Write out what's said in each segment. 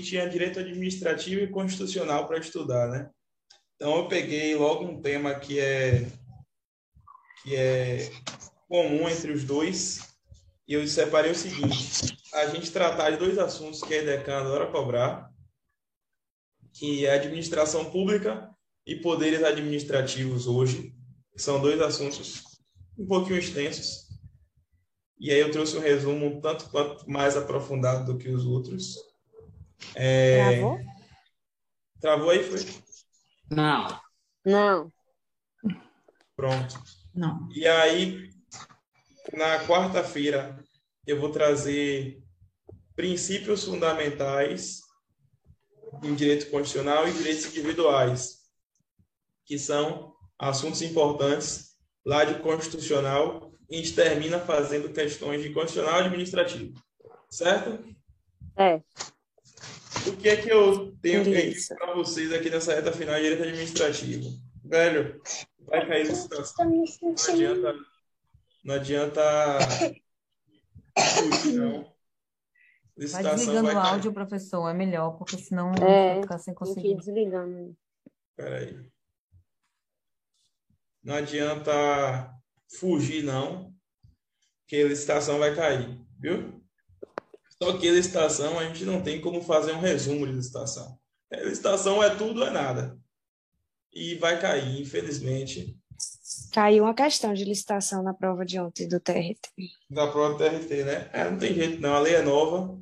tinha direito administrativo e constitucional para estudar, né? Então eu peguei logo um tema que é que é comum entre os dois e eu separei o seguinte: a gente tratar de dois assuntos que a EDECAN adora cobrar, que é administração pública e poderes administrativos hoje. São dois assuntos um pouquinho extensos. E aí eu trouxe um resumo tanto quanto mais aprofundado do que os outros. É... Travou? Travou aí, foi? Não. Não. Pronto. Não. E aí, na quarta-feira, eu vou trazer princípios fundamentais em direito constitucional e direitos individuais, que são assuntos importantes lá de constitucional e a gente termina fazendo questões de constitucional e administrativo. Certo? É. O que é que eu tenho que para vocês aqui nessa reta final de direito administrativo? Velho, vai cair licitação. Não adianta. Não adianta. não. Licitação vai desligando vai o áudio, professor, é melhor, porque senão é, vai ficar sem conseguir. Desligando. Peraí. Não adianta fugir, não, que a licitação vai cair, viu? Só que a licitação, a gente não tem como fazer um resumo de licitação. A é, licitação é tudo ou é nada. E vai cair, infelizmente. Caiu uma questão de licitação na prova de ontem do TRT. Da prova do TRT, né? É, não tem jeito não, a lei é nova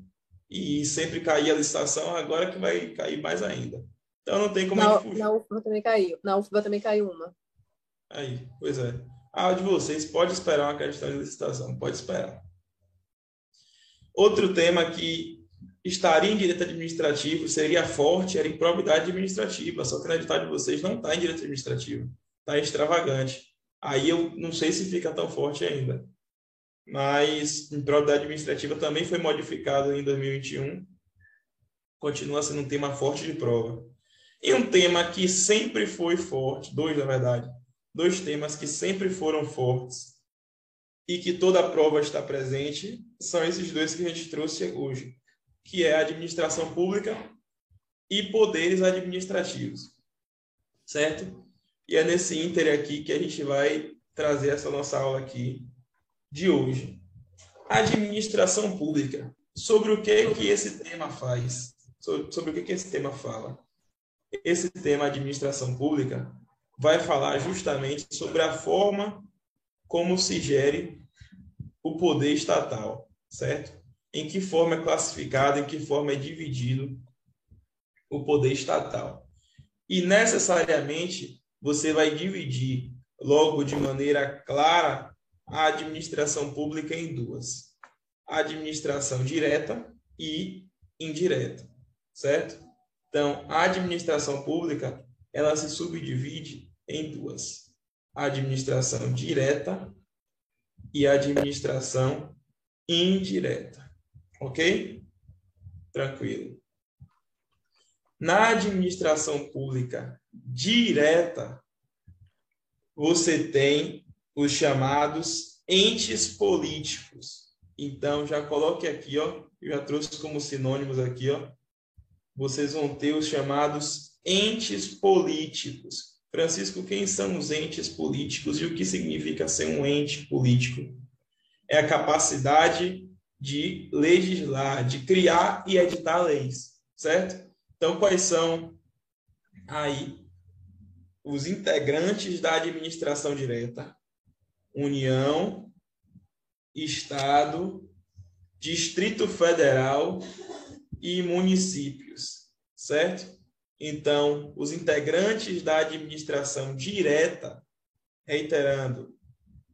e sempre caía a licitação, agora que vai cair mais ainda. Então não tem como na, a gente fugir. Na UFBA também caiu. Na UFBA também caiu uma. Aí, pois é. A de vocês pode esperar uma questão de licitação, pode esperar. Outro tema que estaria em direito administrativo seria forte, era improbidade administrativa, só que na edital de vocês não está em direito administrativo, está extravagante. Aí eu não sei se fica tão forte ainda. Mas improbidade administrativa também foi modificado em 2021, continua sendo um tema forte de prova. E um tema que sempre foi forte, dois na verdade, dois temas que sempre foram fortes e que toda a prova está presente, são esses dois que a gente trouxe hoje, que é a administração pública e poderes administrativos. Certo? E é nesse ínter aqui que a gente vai trazer essa nossa aula aqui de hoje. Administração pública. Sobre o que que esse tema faz? Sobre o que que esse tema fala? Esse tema administração pública vai falar justamente sobre a forma como se gere o poder estatal, certo? Em que forma é classificado, em que forma é dividido o poder estatal. E necessariamente você vai dividir logo de maneira clara a administração pública em duas: a administração direta e indireta, certo? Então, a administração pública ela se subdivide em duas: a administração direta e administração indireta. Ok? Tranquilo. Na administração pública direta, você tem os chamados entes políticos. Então, já coloque aqui, ó, eu já trouxe como sinônimos aqui, ó. Vocês vão ter os chamados entes políticos. Francisco, quem são os entes políticos e o que significa ser um ente político? É a capacidade de legislar, de criar e editar leis, certo? Então, quais são aí os integrantes da administração direta? União, Estado, Distrito Federal e municípios, certo? Então, os integrantes da administração direta, reiterando,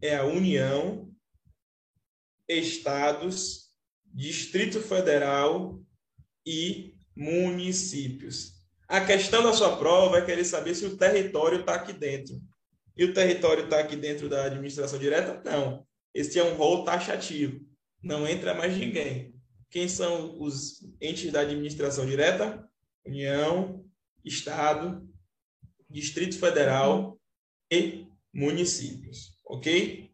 é a União, estados, Distrito Federal e municípios. A questão da sua prova é querer saber se o território está aqui dentro. E o território está aqui dentro da administração direta? Não. Esse é um rol taxativo. Não entra mais ninguém. Quem são os entes da administração direta? União, Estado, Distrito Federal e municípios. Ok?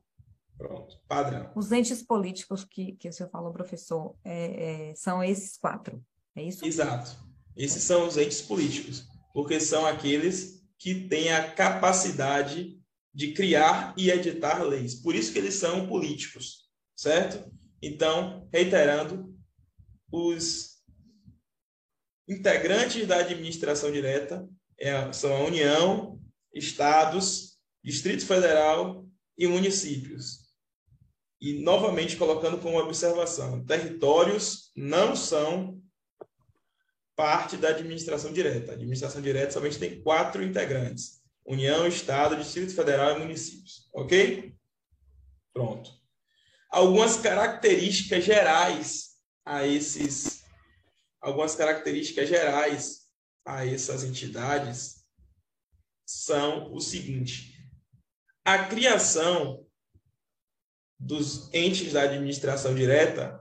Pronto, padrão. Os entes políticos que, que o senhor falou, professor, é, é, são esses quatro. É isso? Exato. Esses são os entes políticos, porque são aqueles que têm a capacidade de criar e editar leis. Por isso que eles são políticos, certo? Então, reiterando, os integrantes da administração direta é, são a União, estados, Distrito Federal e municípios. E, novamente, colocando como observação: territórios não são parte da administração direta. A administração direta somente tem quatro integrantes: União, Estado, Distrito Federal e municípios. Ok? Pronto. Algumas características gerais a esses, algumas características gerais a essas entidades são o seguinte: a criação dos entes da administração direta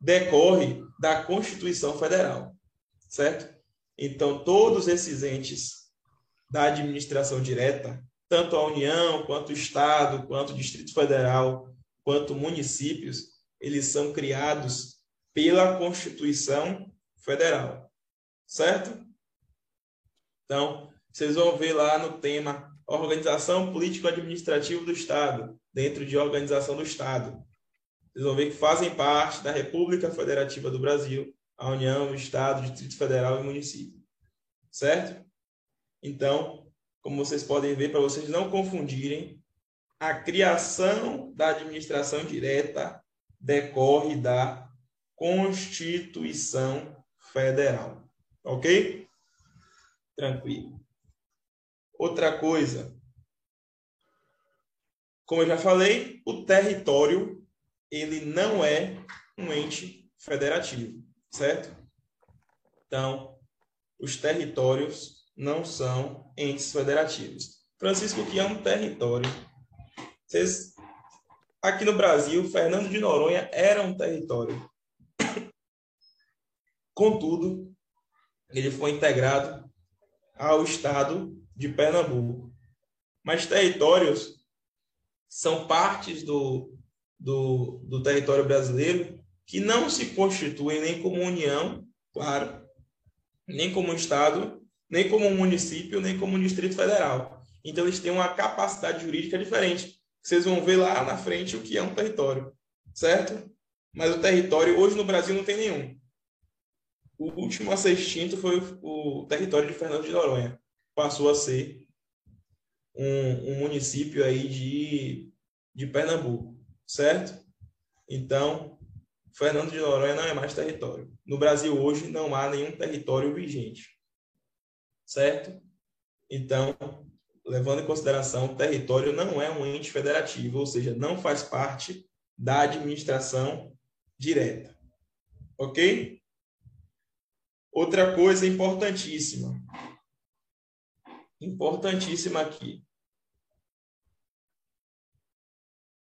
decorre da Constituição Federal, certo? Então, todos esses entes da administração direta, tanto a União, quanto o Estado, quanto o Distrito Federal, quanto municípios, eles são criados pela Constituição Federal, certo? Então, vocês vão ver lá no tema Organização Político-Administrativa do Estado, dentro de Organização do Estado. Vocês vão ver que fazem parte da República Federativa do Brasil, a União, o Estado, o Distrito Federal e município. Certo? Então, como vocês podem ver, para vocês não confundirem, a criação da administração direta decorre da Constituição Federal. Ok? Tranquilo. Outra coisa, como eu já falei, o território ele não é um ente federativo, certo? Então, os territórios não são entes federativos. Francisco, o que é um território? Vocês, aqui no Brasil, Fernando de Noronha era um território. Contudo, ele foi integrado ao estado de Pernambuco. Mas territórios são partes do, do, do território brasileiro que não se constituem nem como União, claro, nem como Estado, nem como município, nem como Distrito Federal. Então, eles têm uma capacidade jurídica diferente. Vocês vão ver lá na frente o que é um território, certo? Mas o território, hoje no Brasil, não tem nenhum. O último a ser extinto foi o, território de Fernando de Noronha passou a ser um, um município aí de, de Pernambuco, certo? Então, Fernando de Noronha não é mais território. No Brasil hoje não há nenhum território vigente, certo? Então, levando em consideração, o território não é um ente federativo, ou seja, não faz parte da administração direta. Ok? Outra coisa importantíssima importantíssima aqui.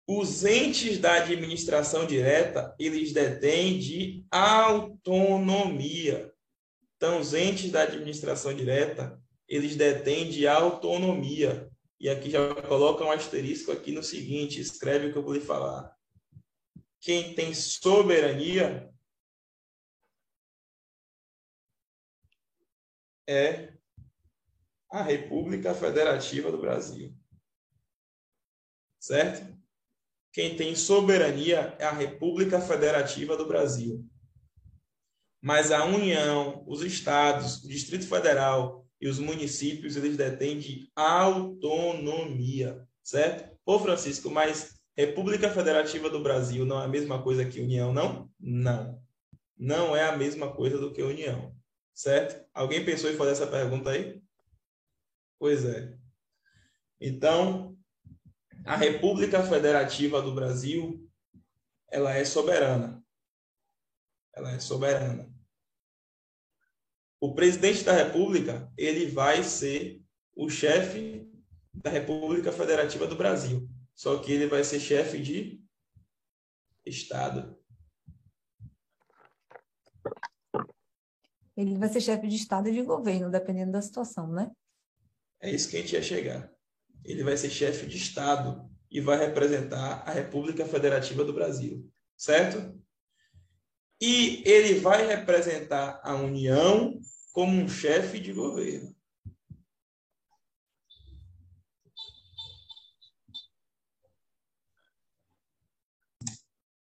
Os entes da administração direta, eles detêm de autonomia. Então, os entes da administração direta, eles detêm de autonomia. E aqui já coloca um asterisco aqui no seguinte, escreve o que eu vou lhe falar. Quem tem soberania é a República Federativa do Brasil. Certo? Quem tem soberania é a República Federativa do Brasil. Mas a União, os estados, o Distrito Federal e os municípios, eles detêm de autonomia, certo? Ô Francisco, mas República Federativa do Brasil não é a mesma coisa que União, não? Não. Não é a mesma coisa do que União, certo? Alguém pensou em fazer essa pergunta aí? Pois é. Então, a República Federativa do Brasil, ela é soberana. Ela é soberana. O presidente da República, ele vai ser o chefe da República Federativa do Brasil. Só que ele vai ser chefe de Estado. Ele vai ser chefe de Estado e de governo, dependendo da situação, né? É isso que a gente ia chegar. Ele vai ser chefe de Estado e vai representar a República Federativa do Brasil, certo? e ele vai representar a União como um chefe de governo.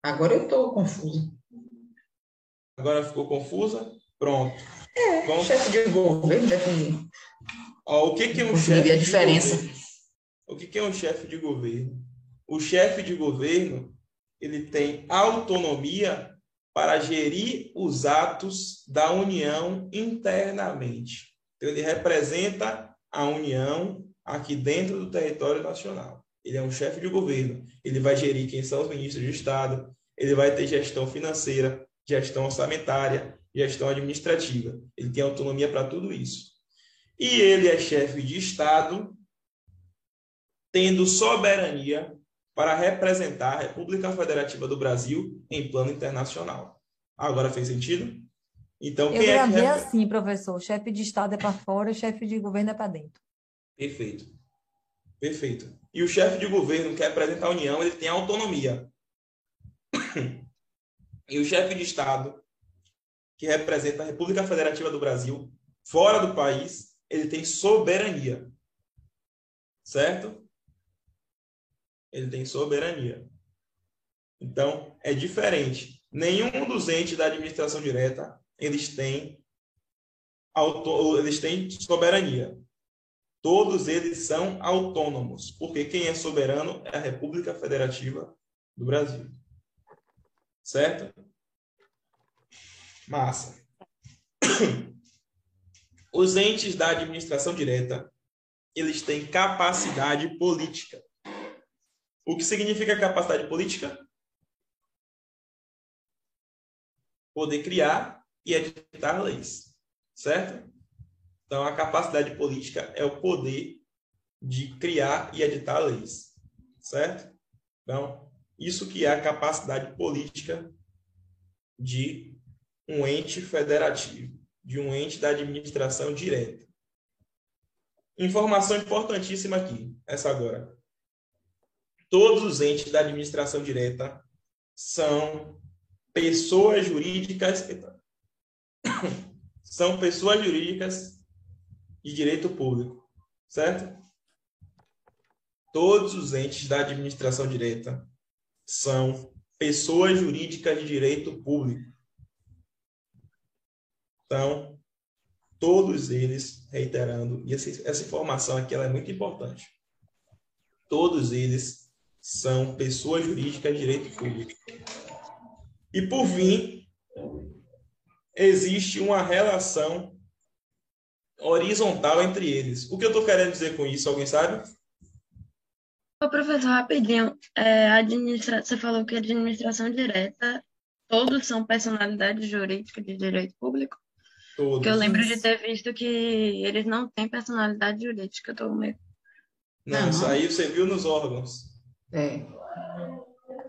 Agora eu estou confusa. Agora ficou confusa? Pronto. É, Vamos... chefe de governo, chefe Ó, o que, que é um chefe a diferença. de governo? O que, que é um chefe de governo? O chefe de governo ele tem autonomia para gerir os atos da União internamente. Então, ele representa a União aqui dentro do território nacional. Ele é um chefe de governo. Ele vai gerir quem são os ministros de Estado, ele vai ter gestão financeira, gestão orçamentária, gestão administrativa. Ele tem autonomia para tudo isso. E ele é chefe de Estado, tendo soberania para representar a República Federativa do Brasil em plano internacional. Agora fez sentido? Então, Eu quem é que... assim, professor. O chefe de Estado é para fora, o chefe de governo é para dentro. Perfeito. Perfeito. E o chefe de governo que representa a União, ele tem autonomia. E o chefe de Estado, que representa a República Federativa do Brasil, fora do país, ele tem soberania. Certo? ele tem soberania. Então, é diferente. Nenhum dos entes da administração direta, eles têm, auto, eles têm soberania. Todos eles são autônomos, porque quem é soberano é a República Federativa do Brasil. Certo? Massa. Os entes da administração direta, eles têm capacidade política. O que significa capacidade política? Poder criar e editar leis, certo? Então, a capacidade política é o poder de criar e editar leis, certo? Então, isso que é a capacidade política de um ente federativo, de um ente da administração direta. Informação importantíssima aqui, essa agora todos os entes da administração direta são pessoas jurídicas são pessoas jurídicas de direito público, certo? Todos os entes da administração direta são pessoas jurídicas de direito público. Então, todos eles, reiterando, e essa, informação aqui ela é muito importante. Todos eles são pessoas jurídicas de direito público. E, por fim, existe uma relação horizontal entre eles. O que eu estou querendo dizer com isso? Alguém sabe? Ô, professor, rapidinho. É, administra... Você falou que administração direta, todos são personalidades jurídicas de direito público? Todos. Porque eu lembro de ter visto que eles não têm personalidade jurídica. Eu tô meio... Não, não, isso aí você viu nos órgãos. É.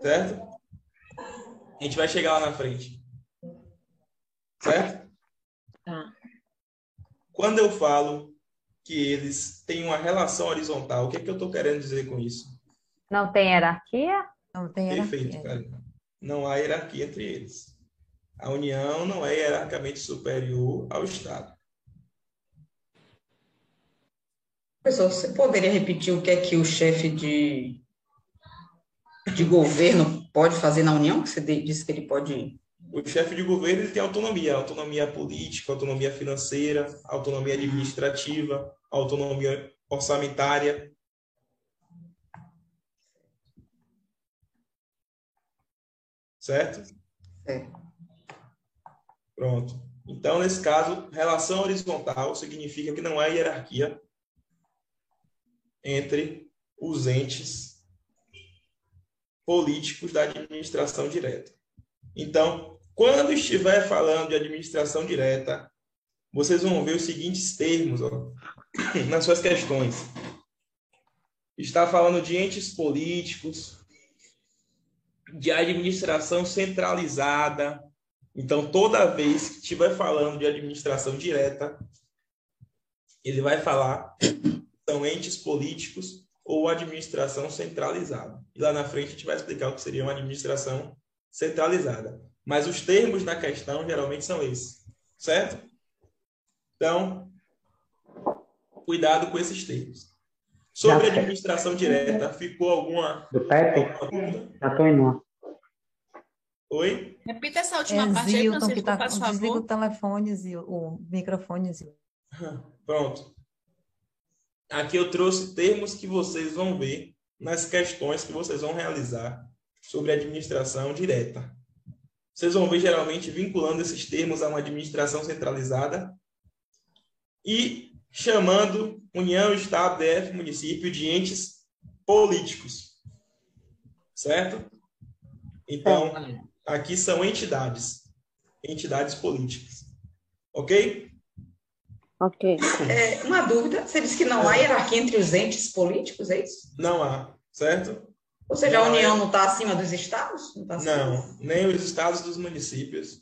Certo? A gente vai chegar lá na frente. Certo? Tá. Quando eu falo que eles têm uma relação horizontal, o que, é que eu estou querendo dizer com isso? Não tem hierarquia? Não tem hierarquia. Perfeito, cara. Não há hierarquia entre eles. A União não é hierarquicamente superior ao Estado. Professor, você poderia repetir o que é que o chefe de de governo pode fazer na União? Que você disse que ele pode. O chefe de governo ele tem autonomia, autonomia política, autonomia financeira, autonomia administrativa, autonomia orçamentária. Certo? É. Pronto. Então, nesse caso, relação horizontal significa que não há hierarquia entre os entes políticos da administração direta. Então, quando estiver falando de administração direta, vocês vão ver os seguintes termos ó, nas suas questões. Está falando de entes políticos, de administração centralizada. Então, toda vez que estiver falando de administração direta, ele vai falar são entes políticos ou administração centralizada. E lá na frente a gente vai explicar o que seria uma administração centralizada. Mas os termos da questão geralmente são esses, certo? Então, cuidado com esses termos. Sobre administração direta, ficou alguma. Do Pepe? Já estou indo. Oi? Repita essa última É parte aí, Zilton Francisco, que tá, por favor. desliga o telefone, Zil, o microfone, Zil. Pronto. Aqui eu trouxe termos que vocês vão ver nas questões que vocês vão realizar sobre administração direta. Vocês vão ver geralmente vinculando esses termos a uma administração centralizada e chamando União, Estado, DF, município de entes políticos. Certo? Então, aqui são entidades. Entidades políticas. Ok? Ok. É, uma dúvida, você disse que não há hierarquia entre os entes políticos, é isso? Não há, certo? Ou seja, a União não está acima dos estados? Não, tá acima Não, nem os estados dos municípios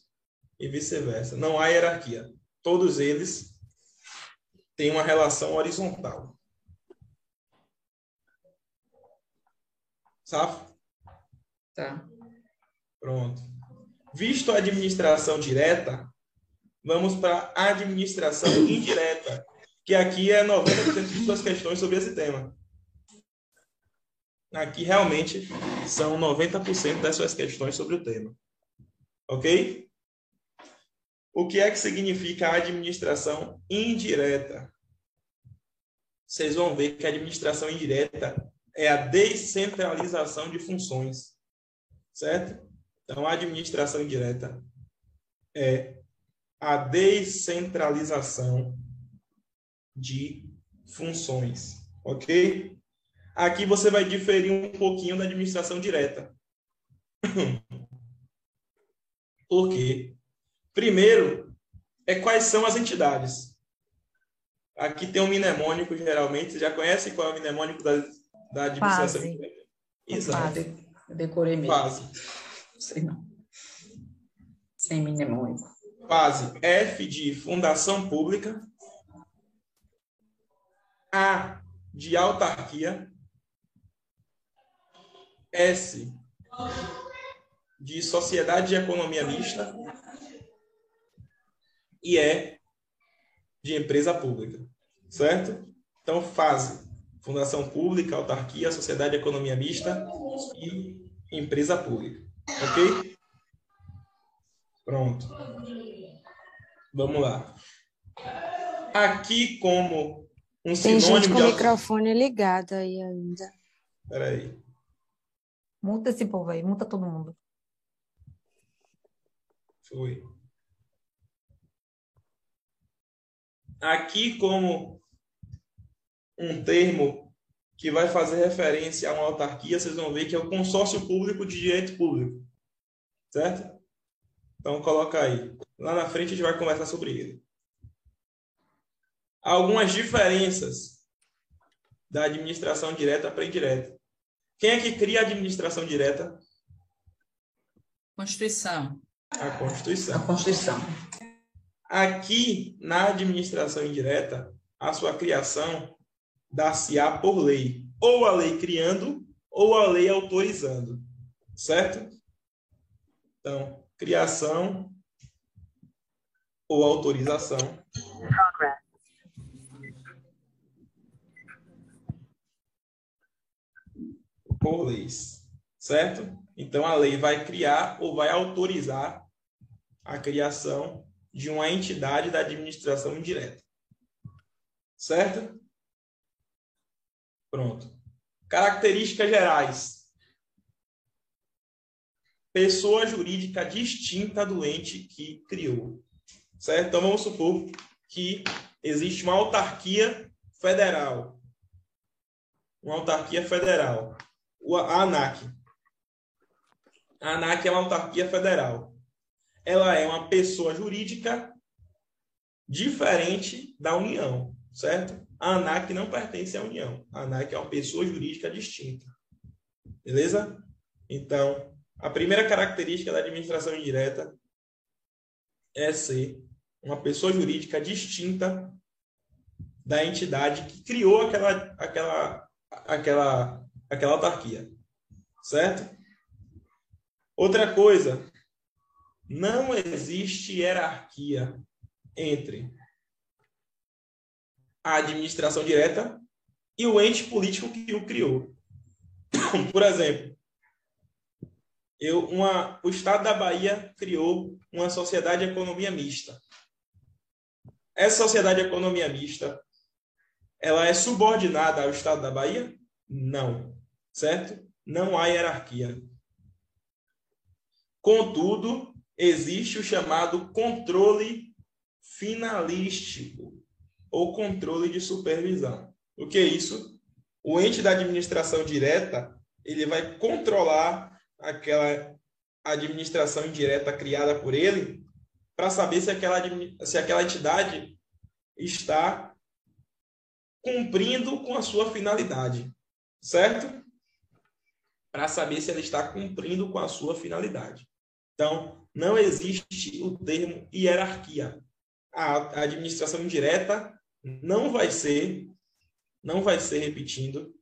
e vice-versa. Não há hierarquia. Todos eles têm uma relação horizontal. Safo? Tá. Pronto. Visto a administração direta, vamos para a administração indireta, que aqui é 90% de suas questões sobre esse tema. Aqui realmente são 90% das suas questões sobre o tema. Ok? O que é que significa a administração indireta? Vocês vão ver que a administração indireta é a descentralização de funções. Certo? Então, a administração indireta é a descentralização de funções. Ok? Aqui você vai diferir um pouquinho da administração direta. Por quê? Primeiro, é quais são as entidades. Aqui tem um mnemônico, geralmente. Você já conhece qual é o mnemônico da, da administração Fase. Exato. Eu decorei mesmo. Fase. Sei não. Sem mnemônico. Fase F de fundação pública, A de autarquia, S de sociedade de economia mista e E de empresa pública, certo? Então, fase fundação pública, autarquia, sociedade de economia mista e empresa pública, ok? Pronto. Vamos lá. Aqui como um Tem gente sinônimo com de o microfone ligado aí ainda. Peraí. Multa esse povo aí, multa todo mundo. Foi. Aqui como um termo que vai fazer referência a uma autarquia, vocês vão ver que é o consórcio público de direito público. Certo? Então coloca aí. Lá na frente a gente vai conversar sobre ele. Algumas diferenças da administração direta para indireta. Quem é que cria a administração direta? Constituição. A Constituição. A Constituição. Aqui, na administração indireta, a sua criação dá-se-á por lei. Ou a lei criando, ou a lei autorizando. Certo? Então, criação ou autorização. Por leis. Certo? Então, a lei vai criar ou vai autorizar a criação de uma entidade da administração indireta. Certo? Pronto. Características gerais. Pessoa jurídica distinta do ente que criou. Certo? Então vamos supor que existe uma autarquia federal. Uma autarquia federal. A ANAC. A ANAC é uma autarquia federal ela é uma pessoa jurídica diferente da União, certo? A ANAC não pertence à União. A ANAC é uma pessoa jurídica distinta. Beleza? Então, a primeira característica da administração indireta é ser uma pessoa jurídica distinta da entidade que criou aquela, aquela, aquela, aquela autarquia. Certo? Outra coisa não existe hierarquia entre a administração direta e o ente político que o criou. Por exemplo, eu, uma, o Estado da Bahia criou uma sociedade de economia mista. Essa sociedade de economia mista, ela é subordinada ao Estado da Bahia? Não, certo? Não há hierarquia. Contudo, existe o chamado controle finalístico ou controle de supervisão. O que é isso? O ente da administração direta, ele vai controlar aquela administração indireta criada por ele para saber se aquela, se aquela entidade está cumprindo com a sua finalidade, certo? Para saber se ela está cumprindo com a sua finalidade. Então, não existe o termo hierarquia. A administração indireta não vai ser, não vai ser repetindo,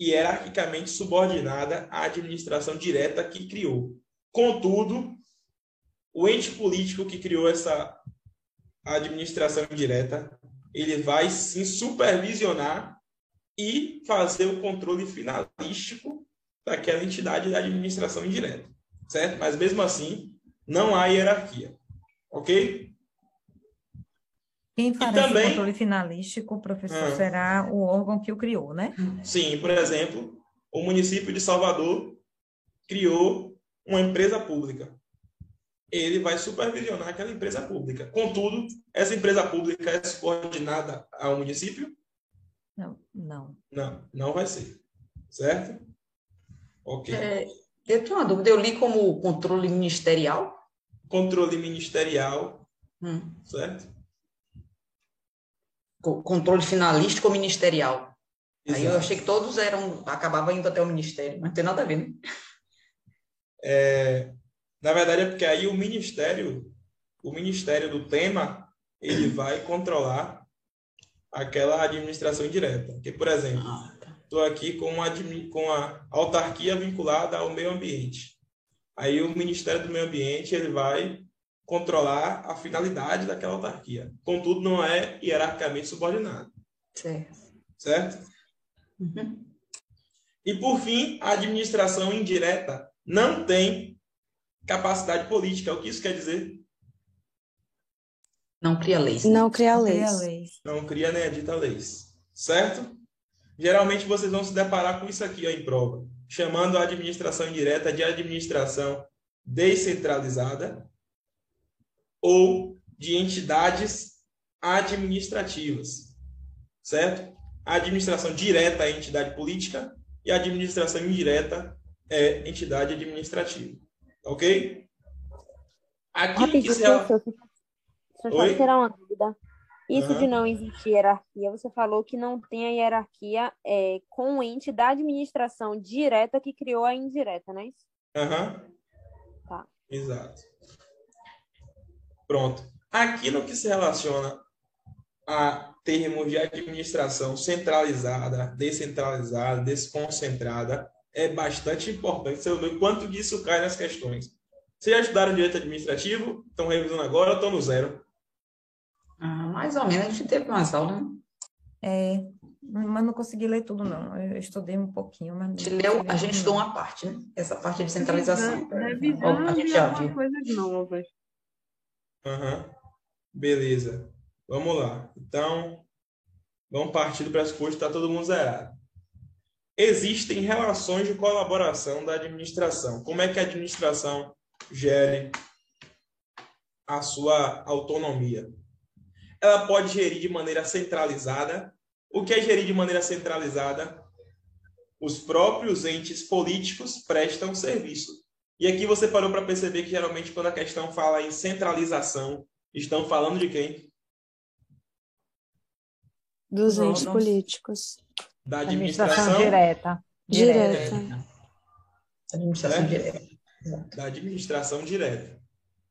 hierarquicamente subordinada à administração direta que criou. Contudo, o ente político que criou essa administração indireta, ele vai sim supervisionar e fazer o controle finalístico daquela entidade da administração indireta, certo? Mas mesmo assim, não há hierarquia, ok? Quem fará também, esse controle finalístico, professor, ah, será o órgão que o criou, né? Sim, por exemplo, o município de Salvador criou uma empresa pública. Ele vai supervisionar aquela empresa pública. Contudo, essa empresa pública é subordinada ao município? Não, não. Não, não vai ser. Certo? Ok. É, eu tenho uma dúvida. Eu li como controle ministerial? Controle ministerial, hum. certo? Controle finalístico ou ministerial. Exato. Aí eu achei que todos eram, acabava indo até o ministério, mas não tem nada a ver, né? É, na verdade é porque aí o ministério, o ministério do tema, ele vai controlar aquela administração indireta. Porque, por exemplo, estou ah, tá. aqui com, uma, com a autarquia vinculada ao meio ambiente. Aí o Ministério do Meio Ambiente ele vai controlar a finalidade daquela autarquia. Contudo, não é hierarquicamente subordinado. Certo. Certo? Uhum. E, por fim, a administração indireta não tem capacidade política. O que isso quer dizer? Não cria leis. Não cria leis. Não cria nem edita leis. Certo? Geralmente vocês vão se deparar com isso aqui ó, em prova, chamando a administração indireta de administração descentralizada ou de entidades administrativas, certo? A administração direta é entidade política e a administração indireta é entidade administrativa, ok? Aqui que se... Professor, Deixa eu tirar uma dúvida. Isso uhum. de não existir hierarquia, você falou que não tem a hierarquia é, com o ente da administração direta que criou a indireta, não é isso? Aham. Uhum. Tá. Exato. Pronto. Aqui no que se relaciona a termos de administração centralizada, descentralizada, desconcentrada, é bastante importante você ver quanto disso cai nas questões. Vocês já estudaram direito administrativo? Estão revisando agora ou estão no zero? Ah, mais ou menos, a gente teve umas aulas, né? É, mas não consegui ler tudo, não. Eu estudei um pouquinho, mas... A gente, leu, a gente estudou uma parte, né? Essa parte de centralização. Revisando, a gente já viu. coisas novas. Uhum. Beleza. Vamos lá. Então, vamos partir do pressuposto que está todo mundo zerado. Existem relações de colaboração da administração. Como é que a administração gere a sua autonomia? Ela pode gerir de maneira centralizada. O que é gerir de maneira centralizada? Os próprios entes políticos prestam serviço e aqui você parou para perceber que geralmente quando a questão fala em centralização, estão falando de quem? Dos entes políticos. Da administração, direta. Direta. Administração certo? direta. Da administração direta.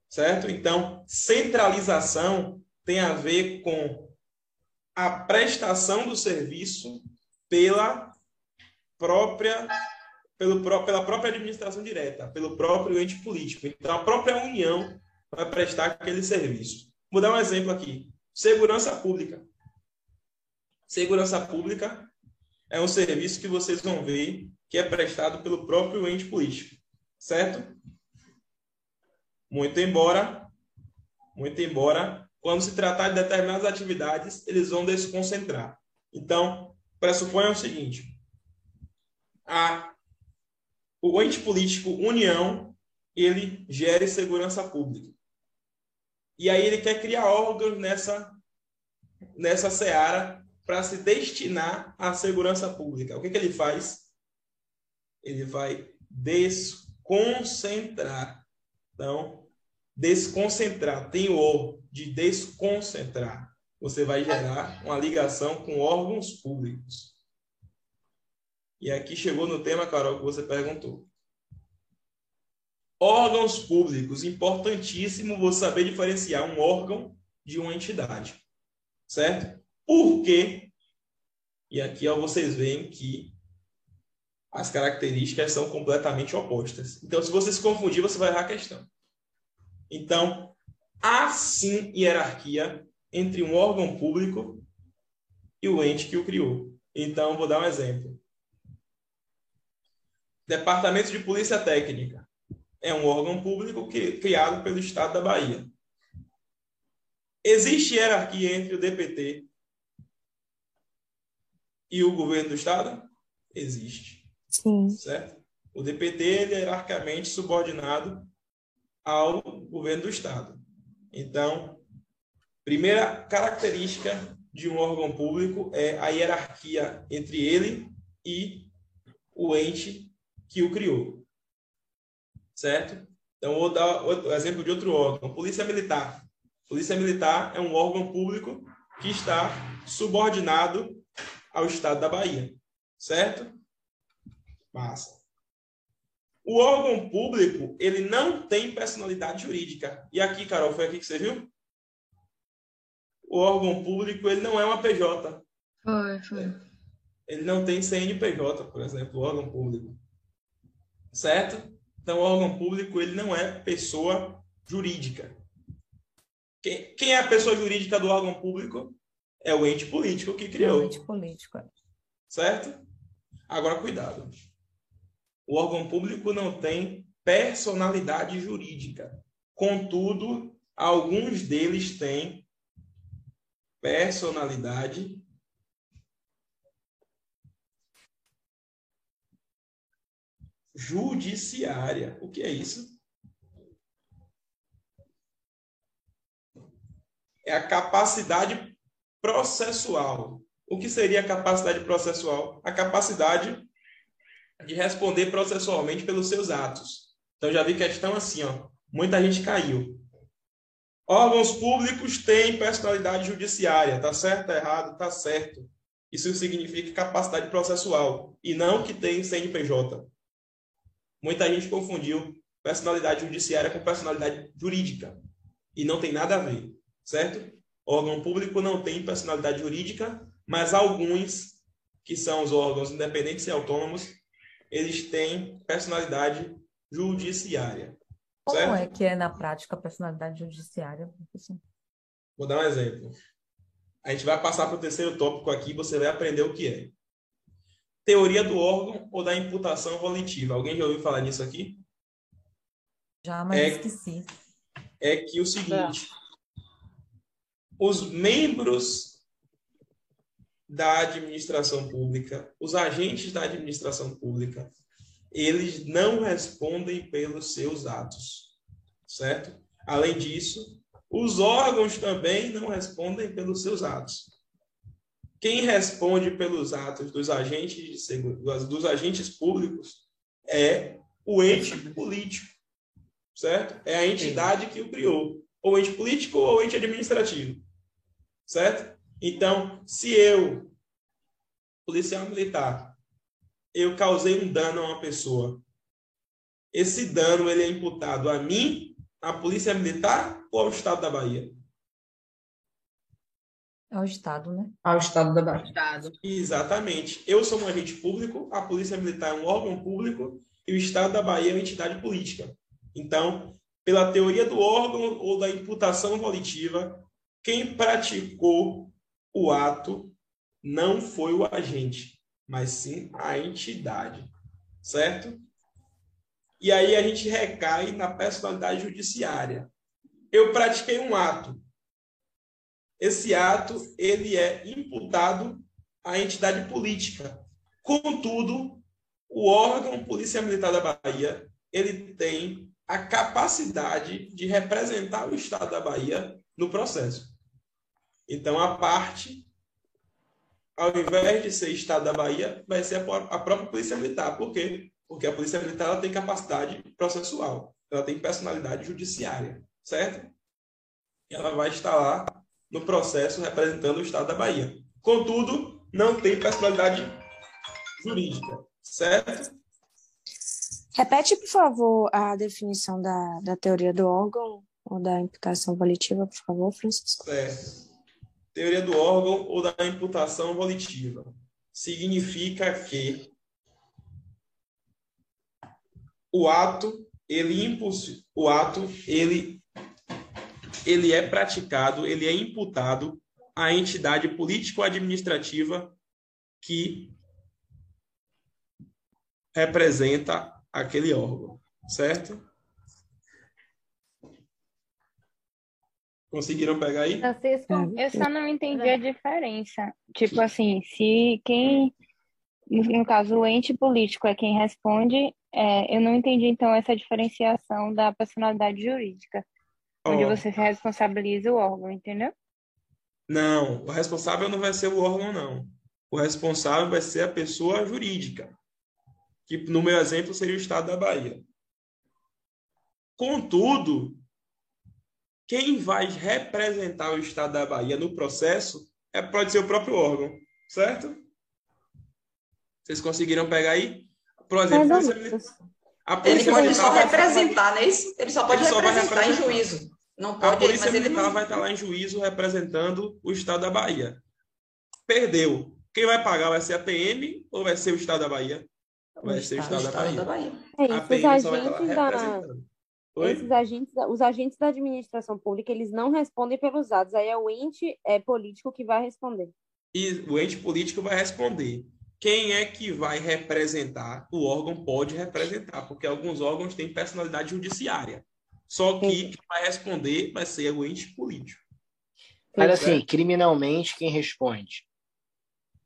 Certo? Então, centralização tem a ver com a prestação do serviço pela própria pelo, pela própria administração direta, pelo próprio ente político. Então, a própria União vai prestar aquele serviço. Vou dar um exemplo aqui. Segurança pública. Segurança pública é um serviço que vocês vão ver que é prestado pelo próprio ente político, certo? Muito embora, muito embora, quando se tratar de determinadas atividades, eles vão desconcentrar. Então, pressuponha o seguinte: a, o ente político União, ele gere segurança pública. E aí ele quer criar órgãos nessa, nessa seara para se destinar à segurança pública. O que, que ele faz? Ele vai desconcentrar. Então, desconcentrar tem o O de desconcentrar. Você vai gerar uma ligação com órgãos públicos. E aqui chegou no tema, Carol, que você perguntou. Órgãos públicos, importantíssimo você saber diferenciar um órgão de uma entidade. Certo? Por quê? E aqui ó, vocês veem que as características são completamente opostas. Então, se você se confundir, você vai errar a questão. Então, há sim hierarquia entre um órgão público e o ente que o criou. Então, vou dar um exemplo. Departamento de Polícia Técnica é um órgão público que, criado pelo Estado da Bahia. Existe hierarquia entre o DPT e o governo do Estado? Existe. Sim. Certo? O DPT é hierarquicamente subordinado ao governo do Estado. Então, primeira característica de um órgão público é a hierarquia entre ele e o ente que o criou. Certo? Então, vou dar o exemplo de outro órgão. Polícia Militar. Polícia Militar é um órgão público que está subordinado ao Estado da Bahia. Certo? Massa. O órgão público, ele não tem personalidade jurídica. E aqui, Carol, foi aqui que você viu? O órgão público, ele não é uma PJ. Foi, foi. Ele não tem CNPJ, por exemplo, o órgão público certo? Então, o órgão público ele não é pessoa jurídica. Quem, quem é a pessoa jurídica do órgão público? É o ente político que criou. É o ente político. É. Certo? Agora, cuidado. O órgão público não tem personalidade jurídica. Contudo, alguns deles têm personalidade judiciária. O que é isso? É a capacidade processual. O que seria a capacidade processual? A capacidade de responder processualmente pelos seus atos. Então já vi questão assim, ó. Muita gente caiu. Órgãos públicos têm personalidade judiciária, tá certo, tá errado, tá certo. Isso significa capacidade processual e não que tem CNPJ. Muita gente confundiu personalidade judiciária com personalidade jurídica. E não tem nada a ver, certo? órgão público não tem personalidade jurídica, mas alguns, que são os órgãos independentes e autônomos, eles têm personalidade judiciária. Como certo? é que é na prática a personalidade judiciária, professor? Vou dar um exemplo. A gente vai passar para o terceiro tópico aqui, você vai aprender o que é teoria do órgão ou da imputação volitiva. Alguém já ouviu falar nisso aqui? Já, mas é, esqueci. É que o seguinte: os membros da administração pública, os agentes da administração pública, eles não respondem pelos seus atos, certo? Além disso, os órgãos também não respondem pelos seus atos. Quem responde pelos atos dos agentes de segurança, dos agentes públicos é o ente político, certo? É a entidade que o criou, ou ente político ou ente administrativo, certo? Então, se eu, policial militar, eu causei um dano a uma pessoa, esse dano ele é imputado a mim, à polícia militar ou ao Estado da Bahia? Ao Estado, né? Ao Estado da Bahia. Exatamente. Eu sou um agente público, a Polícia Militar é um órgão público e o Estado da Bahia é uma entidade política. Então, pela teoria do órgão ou da imputação volitiva, quem praticou o ato não foi o agente, mas sim a entidade, certo? E aí a gente recai na personalidade judiciária. Eu pratiquei um ato. Esse ato ele é imputado à entidade política. Contudo, o órgão Polícia Militar da Bahia ele tem a capacidade de representar o Estado da Bahia no processo. Então, a parte, ao invés de ser Estado da Bahia, vai ser a própria Polícia Militar. Por quê? Porque a Polícia Militar ela tem capacidade processual, ela tem personalidade judiciária, certo? Ela vai estar lá no processo representando o Estado da Bahia. Contudo, não tem personalidade jurídica, certo? Repete, por favor, a definição da, da teoria do órgão ou da imputação volitiva, por favor, Francisco. Certo. Teoria do órgão ou da imputação volitiva significa que o ato ele impulso, o ato ele ele é praticado, ele é imputado à entidade político-administrativa que representa aquele órgão, certo? Conseguiram pegar aí? Francisco, eu só não entendi a diferença. Tipo assim, se quem, no caso, o ente político é quem responde, é, eu não entendi então essa diferenciação da personalidade jurídica. Onde você se responsabiliza o órgão, entendeu? Não, o responsável não vai ser o órgão, não. O responsável vai ser a pessoa jurídica que no meu exemplo seria o estado da Bahia. Contudo, quem vai representar o estado da Bahia no processo é, pode ser o próprio órgão, certo? Vocês conseguiram pegar aí? Por exemplo, a polícia, a polícia ele pode só representar, né? Ele só pode ele só representar, representar em juízo. Não pode, a polícia militar não... vai estar lá em juízo representando o estado da Bahia. Perdeu. Quem vai pagar vai ser a PM ou vai ser o estado da Bahia? vai ser o estado, da Bahia. Da Bahia. É, isso, os agentes da... Esses agentes, os agentes da administração pública, eles não respondem pelos dados. Aí é o ente é, político que vai responder. E o ente político vai responder. Quem é que vai representar? O órgão pode representar, porque alguns órgãos têm personalidade judiciária. Só que Sim. quem vai responder vai ser o ente político. Mas assim, criminalmente, quem responde?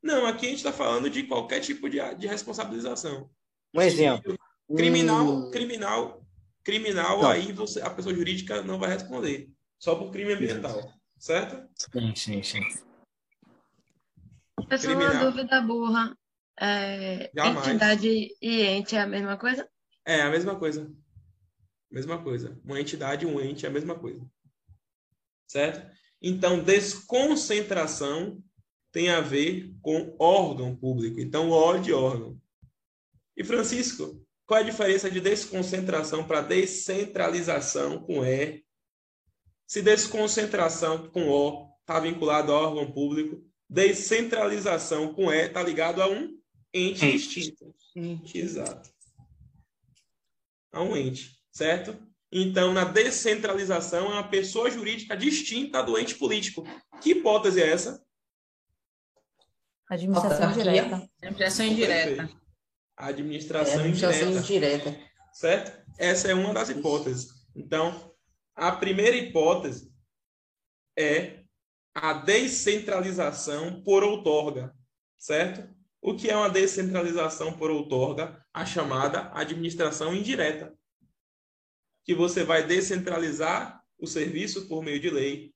Não, aqui a gente está falando de qualquer tipo de, de responsabilização. Um exemplo. Criminal, hum... criminal, criminal, não. aí você, a pessoa jurídica não vai responder. Só por crime ambiental. Certo? Sim, sim, sim. Pessoal, uma dúvida burra. É, entidade e ente é a mesma coisa? É a mesma coisa. Mesma coisa. Uma entidade um ente é a mesma coisa. Certo? Então, desconcentração tem a ver com órgão público. Então, o O de órgão. E, Francisco, qual é a diferença de desconcentração para descentralização com E? Se desconcentração com O está vinculado a órgão público, descentralização com E está ligado a um ente distinto. Exato. A um ente, certo? Então, na descentralização, é uma pessoa jurídica distinta do ente político. Que hipótese é essa? Administração indireta. Administração indireta. Administração, é, administração indireta. indireta. Certo? Essa é uma das hipóteses. Então, a primeira hipótese é a descentralização por outorga, certo? O que é uma descentralização por outorga? A chamada administração indireta. Que você vai descentralizar o serviço por meio de lei.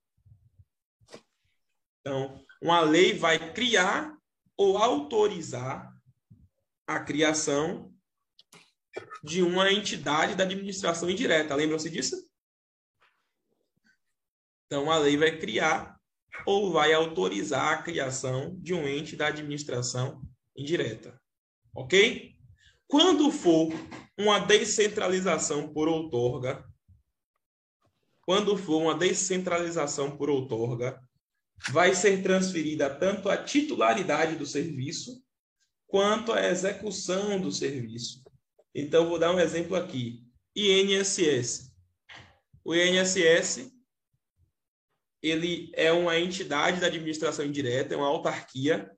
Então, uma lei vai criar ou autorizar a criação de uma entidade da administração indireta. Lembram-se disso? Então, a lei vai criar ou vai autorizar a criação de um ente da administração indireta. Ok? Quando for uma descentralização por outorga, quando for uma descentralização por outorga, vai ser transferida tanto a titularidade do serviço quanto a execução do serviço. Então, vou dar um exemplo aqui. INSS. O INSS ele é uma entidade da administração indireta, é uma autarquia,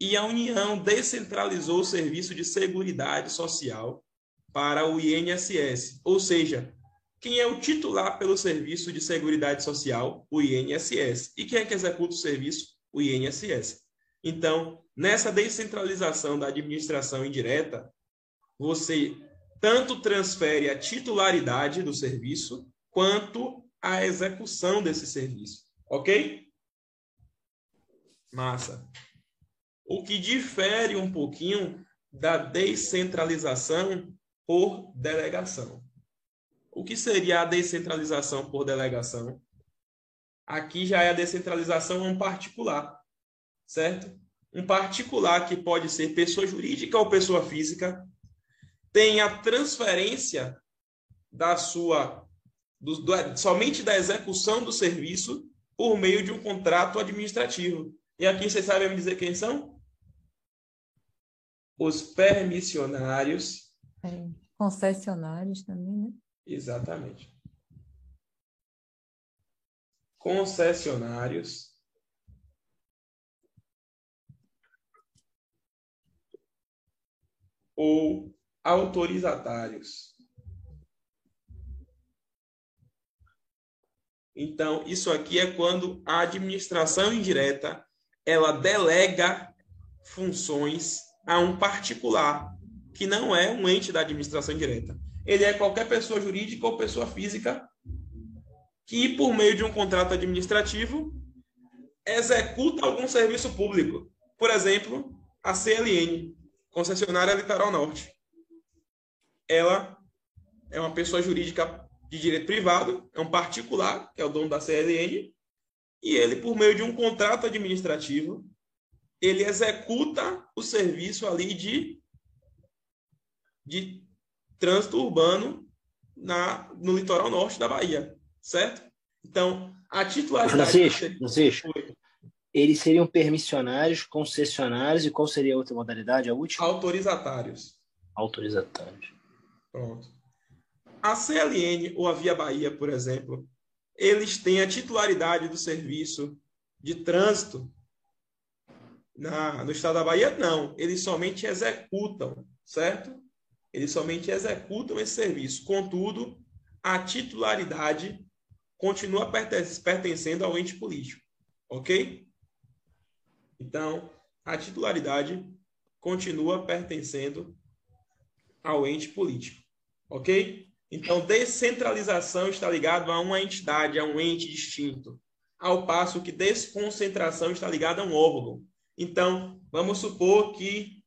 e a União descentralizou o serviço de seguridade social para o INSS, ou seja, quem é o titular pelo serviço de seguridade social? O INSS. E quem é que executa o serviço? O INSS. Então, nessa descentralização da administração indireta, você tanto transfere a titularidade do serviço quanto a execução desse serviço. Ok? Massa. O que difere um pouquinho da descentralização por delegação. O que seria a descentralização por delegação? Aqui já é a descentralização em um particular, certo? Um particular que pode ser pessoa jurídica ou pessoa física tem a transferência da sua do, do, somente da execução do serviço por meio de um contrato administrativo. E aqui vocês sabem me dizer quem são? Os permissionários. É, concessionários também, né? Exatamente. Concessionários. Ou autorizatários. Então, isso aqui é quando a administração indireta ela delega funções a um particular, que não é um ente da administração indireta. Ele é qualquer pessoa jurídica ou pessoa física que, por meio de um contrato administrativo, executa algum serviço público. Por exemplo, a CLN, concessionária Litoral Norte. Ela é uma pessoa jurídica de direito privado, é um particular, que é o dono da CLN, e ele, por meio de um contrato administrativo, ele executa o serviço ali de, de trânsito urbano na, no litoral norte da Bahia, certo? Então, a titularidade... Francisco, Francisco eles seriam permissionários, concessionários, e qual seria a outra modalidade, a última? Autorizatários. Autorizatários. Pronto. A CLN ou a Via Bahia, por exemplo, eles têm a titularidade do serviço de trânsito na, no estado da Bahia? Não, eles somente executam, certo? Eles somente executam esse serviço. Contudo, a titularidade continua pertencendo ao ente político, ok? Então, a titularidade continua pertencendo ao ente político, ok? Então, descentralização está ligado a uma entidade, a um ente distinto, ao passo que desconcentração está ligada a um órgão. Então, vamos supor que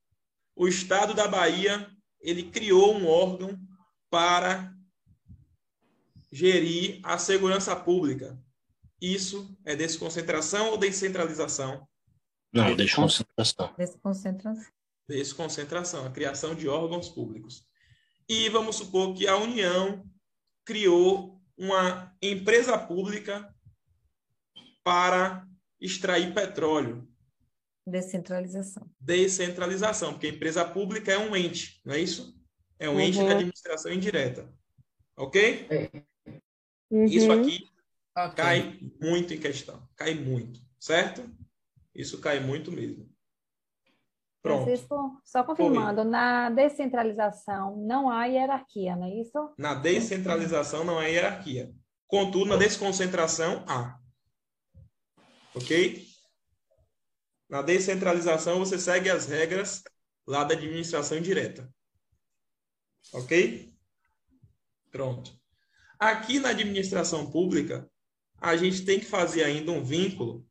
o Estado da Bahia ele criou um órgão para gerir a segurança pública. Isso é desconcentração ou descentralização? Não, desconcentração. Desconcentração. Desconcentração, a criação de órgãos públicos. E vamos supor que a União criou uma empresa pública para extrair petróleo. Descentralização. Descentralização, porque a empresa pública é um ente, não é isso? É um uhum. ente de administração indireta. Ok? Uhum. Isso aqui okay. cai muito em questão. Cai muito, certo? Isso cai muito mesmo. Pronto. Francisco, só confirmando, Oi. na descentralização não há hierarquia, não é isso? Na descentralização não há hierarquia. Contudo, na desconcentração há. Ok? Na descentralização você segue as regras lá da administração indireta. Ok? Pronto. Aqui na administração pública, a gente tem que fazer ainda um vínculo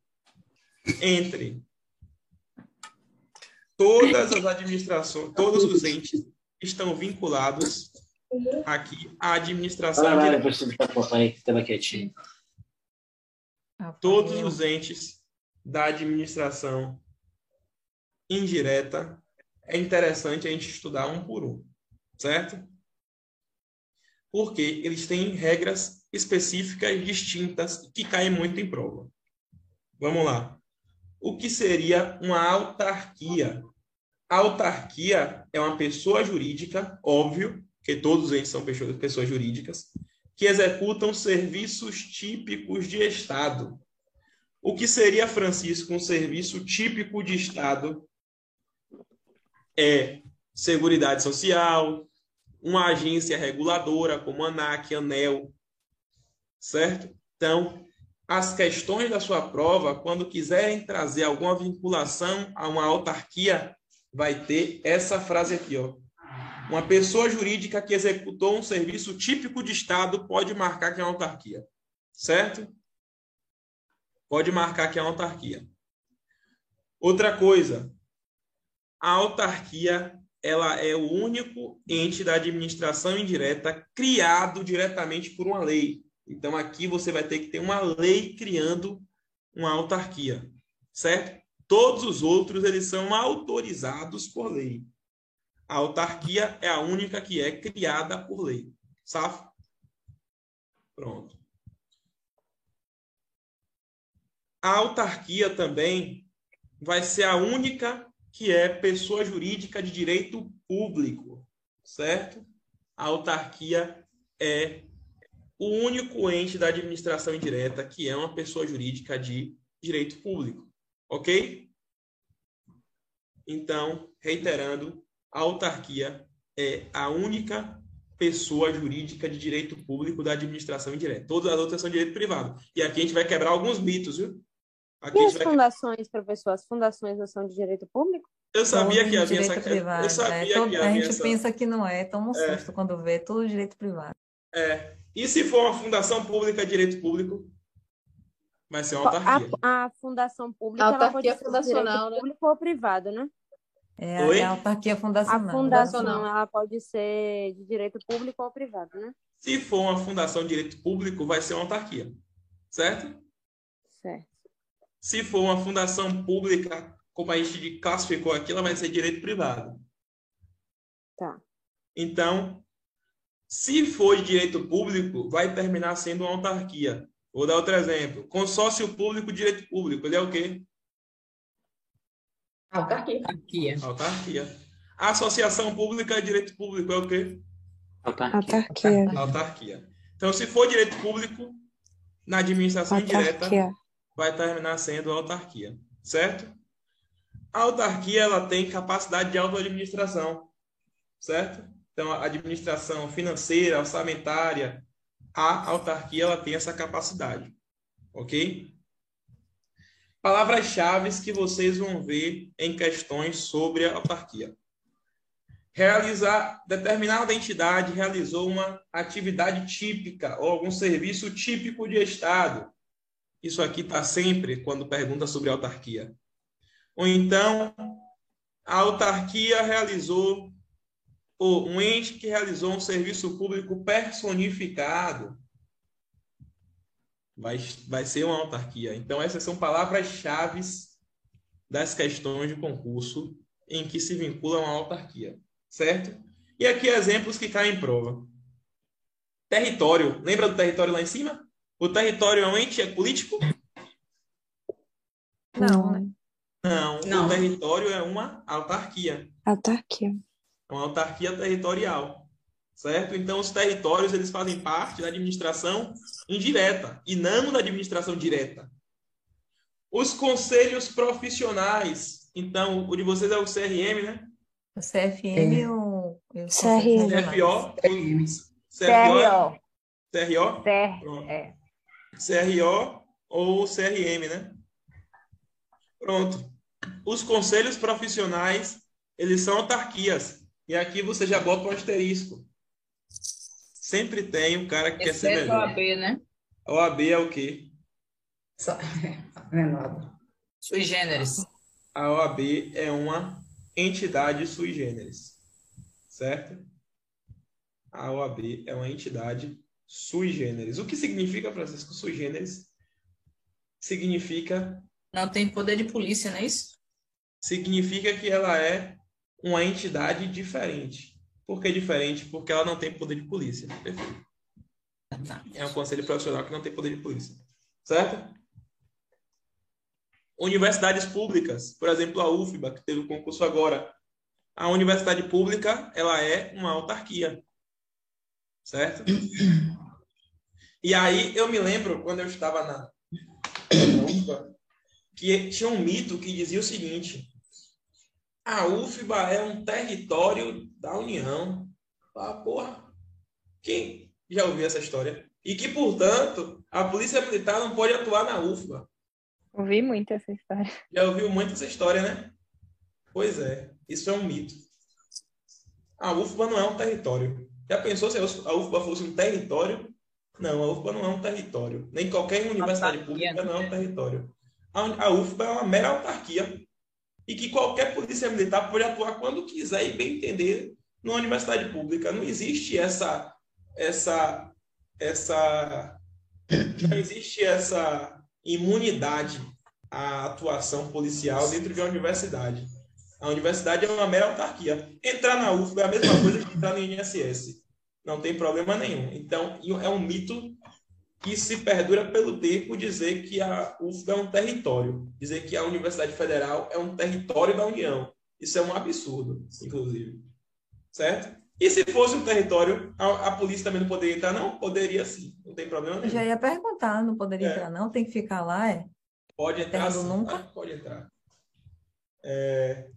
entre todas as administrações, todos os entes estão vinculados aqui à administração ah, direta. quietinho. Todos os entes da administração indireta é interessante a gente estudar um por um, certo? Porque eles têm regras específicas distintas que caem muito em prova. Vamos lá. O que seria uma autarquia? Autarquia é uma pessoa jurídica, óbvio, que todos eles são pessoas jurídicas, que executam serviços típicos de Estado. O que seria, Francisco, um serviço típico de Estado? É Seguridade Social, uma agência reguladora como ANAC, ANEL, certo? Então, as questões da sua prova, quando quiserem trazer alguma vinculação a uma autarquia, vai ter essa frase aqui, ó. Uma pessoa jurídica que executou um serviço típico de Estado pode marcar que é uma autarquia, certo? Pode marcar que é uma autarquia. Outra coisa, a autarquia ela é o único ente da administração indireta criado diretamente por uma lei. Então, aqui você vai ter que ter uma lei criando uma autarquia, certo? Todos os outros, eles são autorizados por lei. A autarquia é a única que é criada por lei. Safo? Pronto. A autarquia também vai ser a única que é pessoa jurídica de direito público, certo? A autarquia é o único ente da administração indireta que é uma pessoa jurídica de direito público. Ok? Então, reiterando, a autarquia é a única pessoa jurídica de direito público da administração indireta. Todas as outras são direito privado. E aqui a gente vai quebrar alguns mitos, viu? Aqui e as vai... fundações, professor? As fundações não são de direito público? Eu sabia que havia essa... Privado, eu sabia é, todo, que havia A gente essa... pensa que não é, toma um é. susto quando vê, tudo direito privado. É, e se for uma fundação pública, direito público, vai ser uma autarquia. A, a fundação pública a autarquia ela pode ser fundacional, né? público ou privado, né? É, Oi? a autarquia fundacional. A fundação ela pode ser de direito público ou privado, né? Se for uma fundação de direito público, vai ser uma autarquia. Certo? Certo. Se for uma fundação pública, como a gente classificou aqui, ela vai ser direito privado. Tá. Então, se for de direito público, vai terminar sendo uma autarquia. Vou dar outro exemplo. Consórcio público, direito público. Ele é o quê? Autarquia. Autarquia. Associação pública, direito público é o quê? Autarquia. Autarquia. Autarquia. Então, se for direito público, na administração autarquia. indireta, vai terminar sendo autarquia. Certo? A autarquia ela tem capacidade de autoadministração. Certo? Então, a administração financeira, orçamentária, a autarquia ela tem essa capacidade. Ok? Palavras-chave que vocês vão ver em questões sobre a autarquia. Realizar determinada entidade realizou uma atividade típica ou algum serviço típico de Estado. Isso aqui está sempre quando pergunta sobre autarquia. Ou então, a autarquia realizou ou um ente que realizou um serviço público personificado vai, vai ser uma autarquia. Então, essas são palavras-chave das questões de concurso em que se vincula uma autarquia, certo? E aqui exemplos que caem em prova. Território. Lembra do território lá em cima? O território é um ente é político? Não, né? Não, Não, o território é uma autarquia. Autarquia. É uma autarquia territorial, certo? Então, os territórios eles fazem parte da administração indireta e não da administração direta. Os conselhos profissionais. Então, o de vocês é o CRM, né? O CFM ou o CRM? CFO? CRO. CRO? CRO? É. CRO ou CRM, né? Pronto. Os conselhos profissionais, eles são autarquias. E aqui você já bota um asterisco. Sempre tem um cara que Exceto quer ser melhor. a OAB, né? A OAB é o quê? Só... Menor. Sui generis. A OAB é uma entidade sui generis. Certo? A OAB é uma entidade sui generis. O que significa, Francisco, sui generis? Significa... Não tem poder de polícia, não é isso? Significa que ela é uma entidade diferente. Por que diferente? Porque ela não tem poder de polícia. Perfeito. É um conselho profissional que não tem poder de polícia. Certo? universidades públicas, por exemplo, a UFBA, que teve o concurso agora. A universidade pública, ela é uma autarquia. Certo? E aí eu me lembro, quando eu estava na, na UFBA, que tinha um mito que dizia o seguinte: a UFBA é um território da União. Ah, porra. Quem já ouviu essa história? E que, portanto, a Polícia Militar não pode atuar na UFBA. Ouvi muito essa história. Já ouviu muito essa história, né? Pois é, isso é um mito. A UFBA não é um território. Já pensou se a UFBA fosse um território? Não, a UFBA não é um território. Nem qualquer universidade pública não é um território. A UFBA é uma mera autarquia e que qualquer polícia militar pode atuar quando quiser e bem entender numa universidade pública. Não existe essa essa essa não existe essa imunidade à atuação policial dentro de uma universidade. A universidade é uma mera autarquia. Entrar na UFBA é a mesma coisa que entrar no INSS. Não tem problema nenhum. Então, é um mito que se perdura pelo tempo dizer que a UFBA é um território, dizer que a Universidade Federal é um território da União. Isso é um absurdo, inclusive. Certo? E se fosse um território, a, a polícia também não poderia entrar, não? Poderia sim, não tem problema nenhum. Eu já ia perguntar, não poderia é. entrar, não? Tem que ficar lá, é? Pode entrar, sim, nunca? pode entrar. É...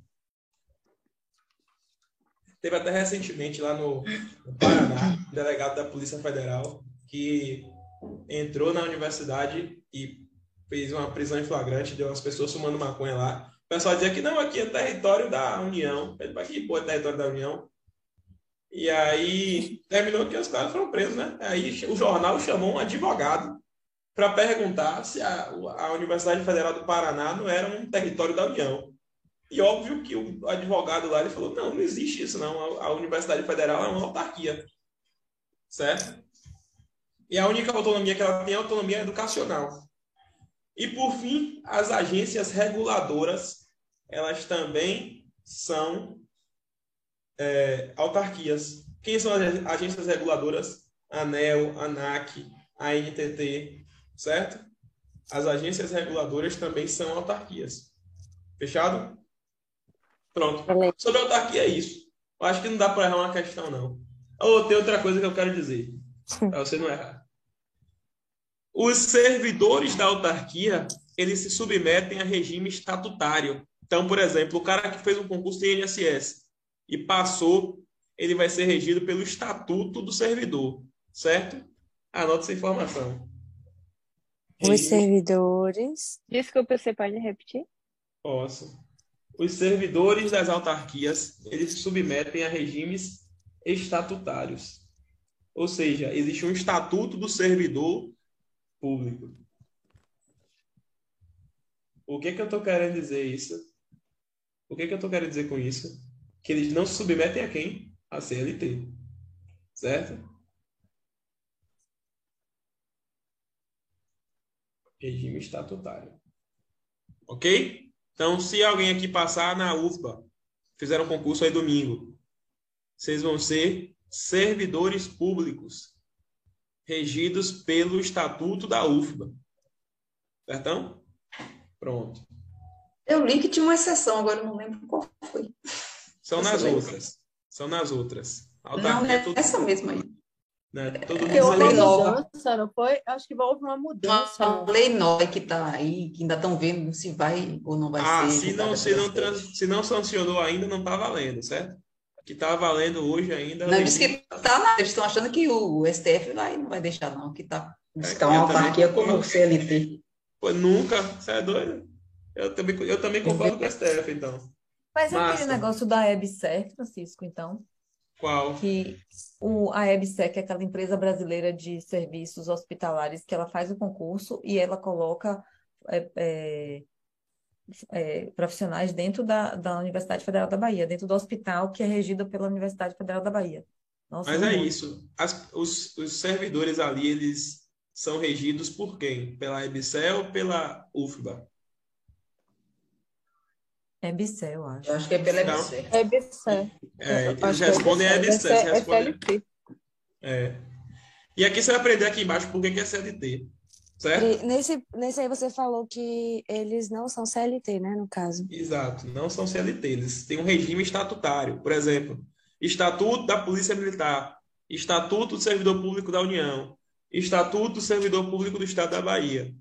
Teve até recentemente lá no, no Paraná, um delegado da Polícia Federal, que entrou na universidade e fez uma prisão em flagrante de umas pessoas fumando maconha lá. O pessoal dizia que não, aqui é território da União. Ele vai aqui, pô, é território da União. E aí terminou que os caras foram presos, né? Aí o jornal chamou um advogado para perguntar se a, a Universidade Federal do Paraná não era um território da União. E óbvio que o advogado lá ele falou: não, não existe isso, não. A, Universidade Federal é uma autarquia. Certo? E a única autonomia que ela tem é a autonomia educacional. E, por fim, as agências reguladoras, elas também são é, autarquias. Quem são as agências reguladoras? ANEL, ANAC, ANTT, certo? As agências reguladoras também são autarquias. Fechado? Pronto. Sobre a autarquia é isso. Eu acho que não dá para errar uma questão, não. Ou tem outra coisa que eu quero dizer, para você não errar. Os servidores da autarquia, eles se submetem a regime estatutário. Então, por exemplo, o cara que fez um concurso de INSS e passou, ele vai ser regido pelo estatuto do servidor, certo? Anota essa informação. Os servidores. Desculpa, você pode repetir? Posso. Os servidores das autarquias, eles se submetem a regimes estatutários. Ou seja, existe um estatuto do servidor público. O que, que eu estou querendo dizer isso? O que, que eu estou querendo dizer com isso? Que eles não se submetem a quem? A CLT. Certo? Regime estatutário. Ok? Então, se alguém aqui passar na UFBA, fizeram um concurso aí domingo, vocês vão ser servidores públicos regidos pelo Estatuto da UFBA. Certão? Pronto. Eu li que tinha uma exceção, agora não lembro qual foi. São nas outras. São nas outras. Não, é tudo... essa mesma aí. Né? Todo mundo houve uma mudança, não foi? Acho que houve uma mudança. Uma lei nova que está aí, que ainda estão vendo se vai ou não vai ah, ser. Se não, se, não trans, se não sancionou ainda, não está valendo, certo? que está valendo hoje ainda. Não, diz que tá, eles estão achando que o STF vai, não vai deixar, não, que está é, tá uma autarquia como o CLT. Pô, nunca, você é doido? Eu também, eu também concordo com o STF, então. Mas é aquele negócio da EBSER, Francisco, então. Qual? Que o, a EBSER, que é aquela empresa brasileira de serviços hospitalares, que ela faz o concurso e ela coloca é, é, é, profissionais dentro da, da Universidade Federal da Bahia, dentro do hospital que é regido pela Universidade Federal da Bahia. Nossa, Mas é isso. As, os, os servidores ali, eles são regidos por quem? Pela EBSEL ou pela UFBA? EBSEL, eu acho. Eu acho que é pela EBSEL. É EBSEL. É, eles respondem a EBSEL. É, respondem... é. E aqui você vai aprender aqui embaixo por que é CLT Certo? E nesse, nesse aí você falou que eles não são CLT, né, no caso. Exato, não são CLT, eles têm um regime estatutário. Por exemplo, Estatuto da Polícia Militar, Estatuto do Servidor Público da União, Estatuto do Servidor Público do Estado da Bahia.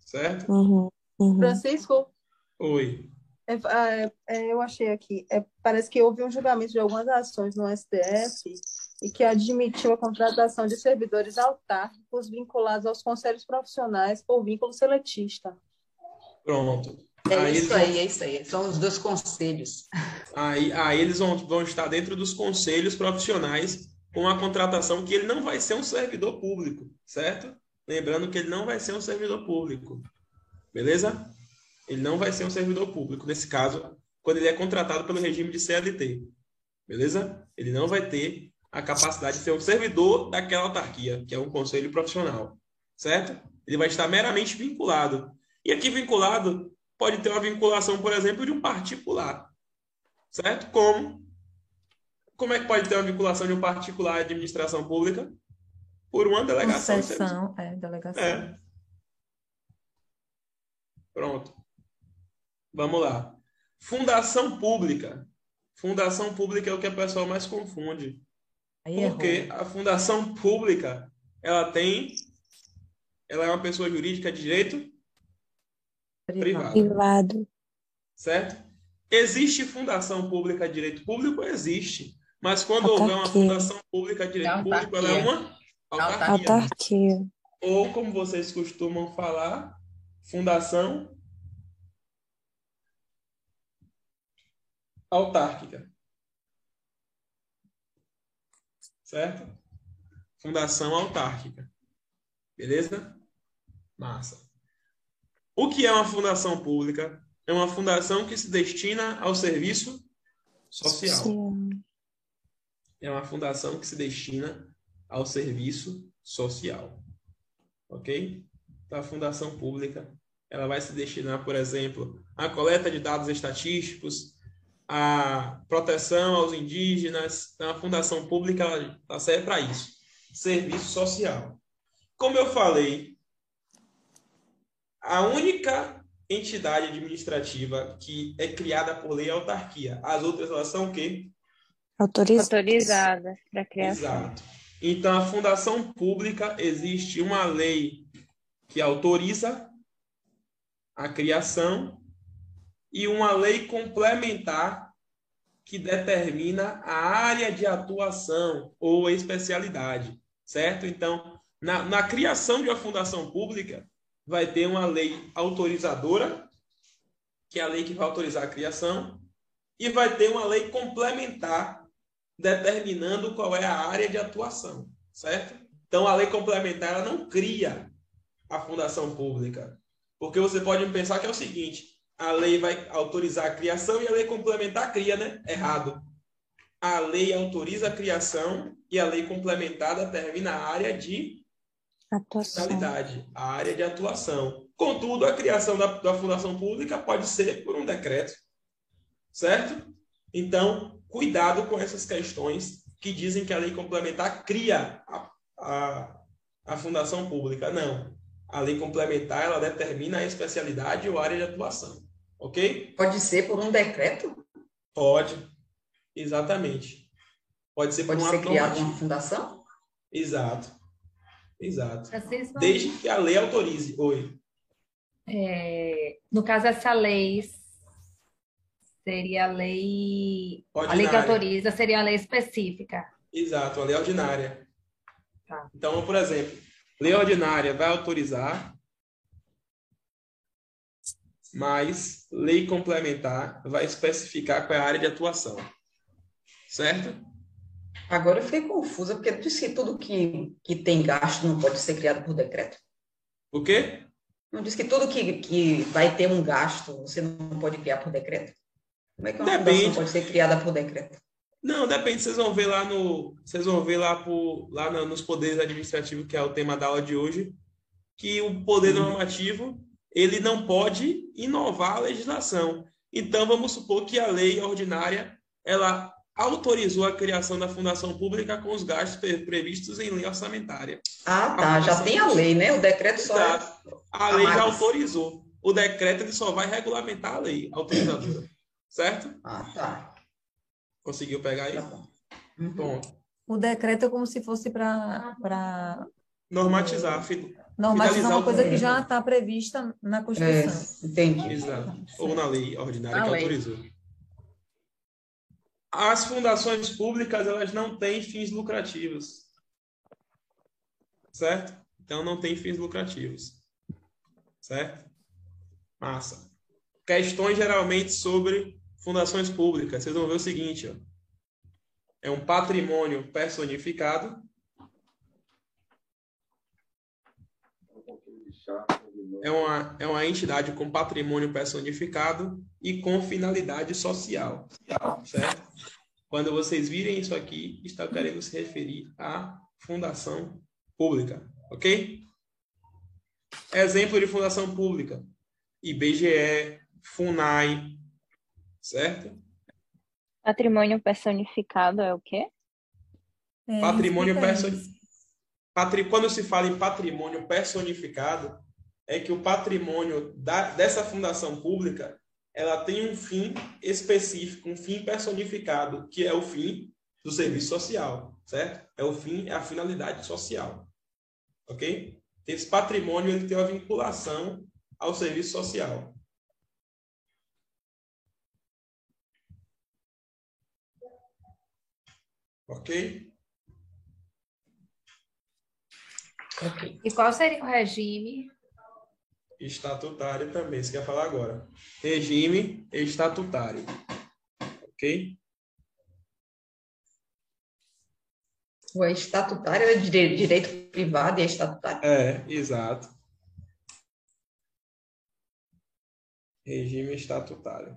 Certo? Uhum, uhum. Francisco? Oi. É, é, é, eu achei aqui, é, parece que houve um julgamento de algumas ações no STF e que admitiu a contratação de servidores autárquicos vinculados aos conselhos profissionais por vínculo seletista. Pronto. É aí isso aí, vão... é isso aí. São os dois conselhos. Aí, aí eles vão, vão estar dentro dos conselhos profissionais com a contratação que ele não vai ser um servidor público, certo? Lembrando que ele não vai ser um servidor público. Beleza? Ele não vai ser um servidor público, nesse caso, quando ele é contratado pelo regime de CLT. Beleza? Ele não vai ter a capacidade de ser um servidor daquela autarquia, que é um conselho profissional, certo? Ele vai estar meramente vinculado. E aqui vinculado pode ter uma vinculação, por exemplo, de um particular, certo? Como como é que pode ter uma vinculação de um particular à administração pública? Por uma delegação. Concessão, é, delegação. É. Pronto. Vamos lá. Fundação pública. Fundação pública é o que a pessoa mais confunde. Aí Porque a fundação pública, ela tem, ela é uma pessoa jurídica de direito privado. privado. Certo? Existe fundação pública de direito público? Existe. Mas quando autarquia. houver uma fundação pública de direito autarquia. público, ela é uma autarquia. autarquia. Ou, como vocês costumam falar, fundação autárquica. certo? Fundação autárquica. Beleza? Massa. O que é uma fundação pública? É uma fundação que se destina ao serviço social. Sim. É uma fundação que se destina ao serviço social. Ok? Então, a fundação pública ela vai se destinar, por exemplo, à coleta de dados estatísticos, a proteção aos indígenas. Então, a fundação pública ela, serve para isso, serviço social. Como eu falei, a única entidade administrativa que é criada por lei é a autarquia. As outras elas são o quê? Autorizadas. Autorizadas para criação. Exato. Então, a fundação pública existe uma lei que autoriza a criação e uma lei complementar que determina a área de atuação ou especialidade, certo? Então, na, na criação de uma fundação pública, vai ter uma lei autorizadora, que é a lei que vai autorizar a criação, e vai ter uma lei complementar determinando qual é a área de atuação, certo? Então, a lei complementar ela não cria a fundação pública, porque você pode pensar que é o seguinte: a lei vai autorizar a criação e a lei complementar cria, né? Errado. A lei autoriza a criação e a lei complementar determina a área de atuação. a área de atuação. Contudo, a criação da, da fundação pública pode ser por um decreto, certo? Então, cuidado com essas questões que dizem que a lei complementar cria a, a, a fundação pública. Não. A lei complementar ela determina a especialidade ou área de atuação. Ok? Pode ser por um decreto? Pode. Exatamente. Pode ser Pode por ser criada uma fundação? Exato. Exato. Desde que a lei autorize. Oi. É, no caso, essa lei seria a lei. Ordinária. A lei que autoriza seria a lei específica. Exato, a lei ordinária. Tá. Então, por exemplo, lei ordinária vai autorizar mas lei complementar vai especificar qual é a área de atuação. Certo? Agora eu fiquei confusa, porque tu disse que tudo que, que tem gasto não pode ser criado por decreto. O quê? Não disse que tudo que, que vai ter um gasto você não pode criar por decreto? Como é que uma depende. pode ser criada por decreto? Não, depende. Vocês vão ver lá no, vocês vão ver lá por, lá nos poderes administrativos que é o tema da aula de hoje, que o poder uhum. normativo ele não pode inovar a legislação. Então, vamos supor que a lei ordinária ela autorizou a criação da fundação pública com os gastos previstos em lei orçamentária. Ah, tá. Já tem a lei, né? O decreto só. É a lei já autorizou. O decreto ele só vai regulamentar a lei autorizadora. certo? Ah, tá. Conseguiu pegar aí? Tá uhum. Pronto. O decreto é como se fosse para. Normatizar. Normatizar uma coisa que já está prevista na Constituição. É, entendi. Exato. Ou na lei ordinária a que lei. autorizou. As fundações públicas, elas não têm fins lucrativos. Certo? Então, não tem fins lucrativos. Certo? Massa. Questões geralmente sobre fundações públicas. Vocês vão ver o seguinte, ó. É um patrimônio personificado. É uma, é uma entidade com patrimônio personificado e com finalidade social. Certo? Quando vocês virem isso aqui, está querendo se referir à fundação pública. Ok? Exemplo de fundação pública. IBGE, FUNAI, certo? Patrimônio personificado é o quê? É, patrimônio personificado. Quando se fala em patrimônio personificado, é que o patrimônio da... dessa fundação pública ela tem um fim específico, um fim personificado, que é o fim do serviço social, certo? É o fim, é a finalidade social, ok? Esse patrimônio ele tem uma vinculação ao serviço social. Ok? Ok. E qual seria o regime? Estatutário também, você quer falar agora. Regime estatutário. Ok? O estatutário é direito privado e é estatutário. É, exato. Regime estatutário.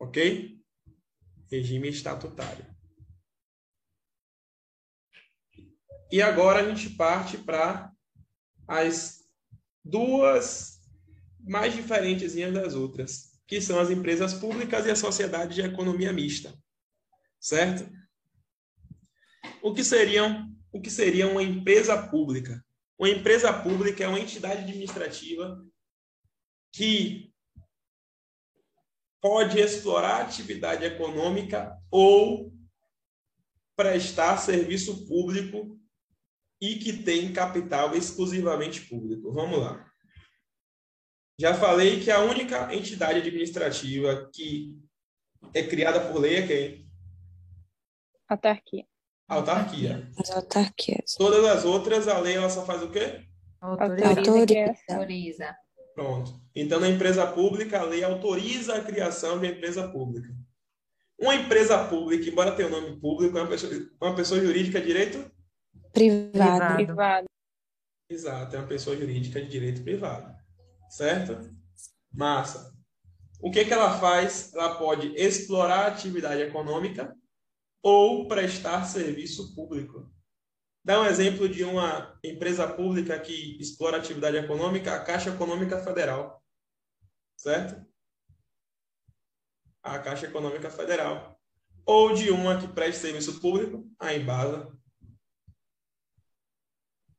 Ok? Regime estatutário. E agora a gente parte para as duas mais diferentes das outras, que são as empresas públicas e a sociedade de economia mista. Certo? O que seriam, o que seria uma empresa pública? Uma empresa pública é uma entidade administrativa que pode explorar atividade econômica ou prestar serviço público e que tem capital exclusivamente público. Vamos lá. Já falei que a única entidade administrativa que é criada por lei é quem? Autarquia. Autarquia. As autarquias. Todas as outras, a lei ela só faz o quê? Autoriza. Autoriza. Pronto. Então, na empresa pública, a lei autoriza a criação de uma empresa pública. Uma empresa pública, embora tenha o um nome público, é uma pessoa, uma pessoa jurídica de direito privado. privado. Exato, é uma pessoa jurídica de direito privado. Certo? Massa. O que, que ela faz? Ela pode explorar a atividade econômica ou prestar serviço público. Dá um exemplo de uma empresa pública que explora atividade econômica, a Caixa Econômica Federal. Certo? A Caixa Econômica Federal. Ou de uma que presta serviço público, a Embasa.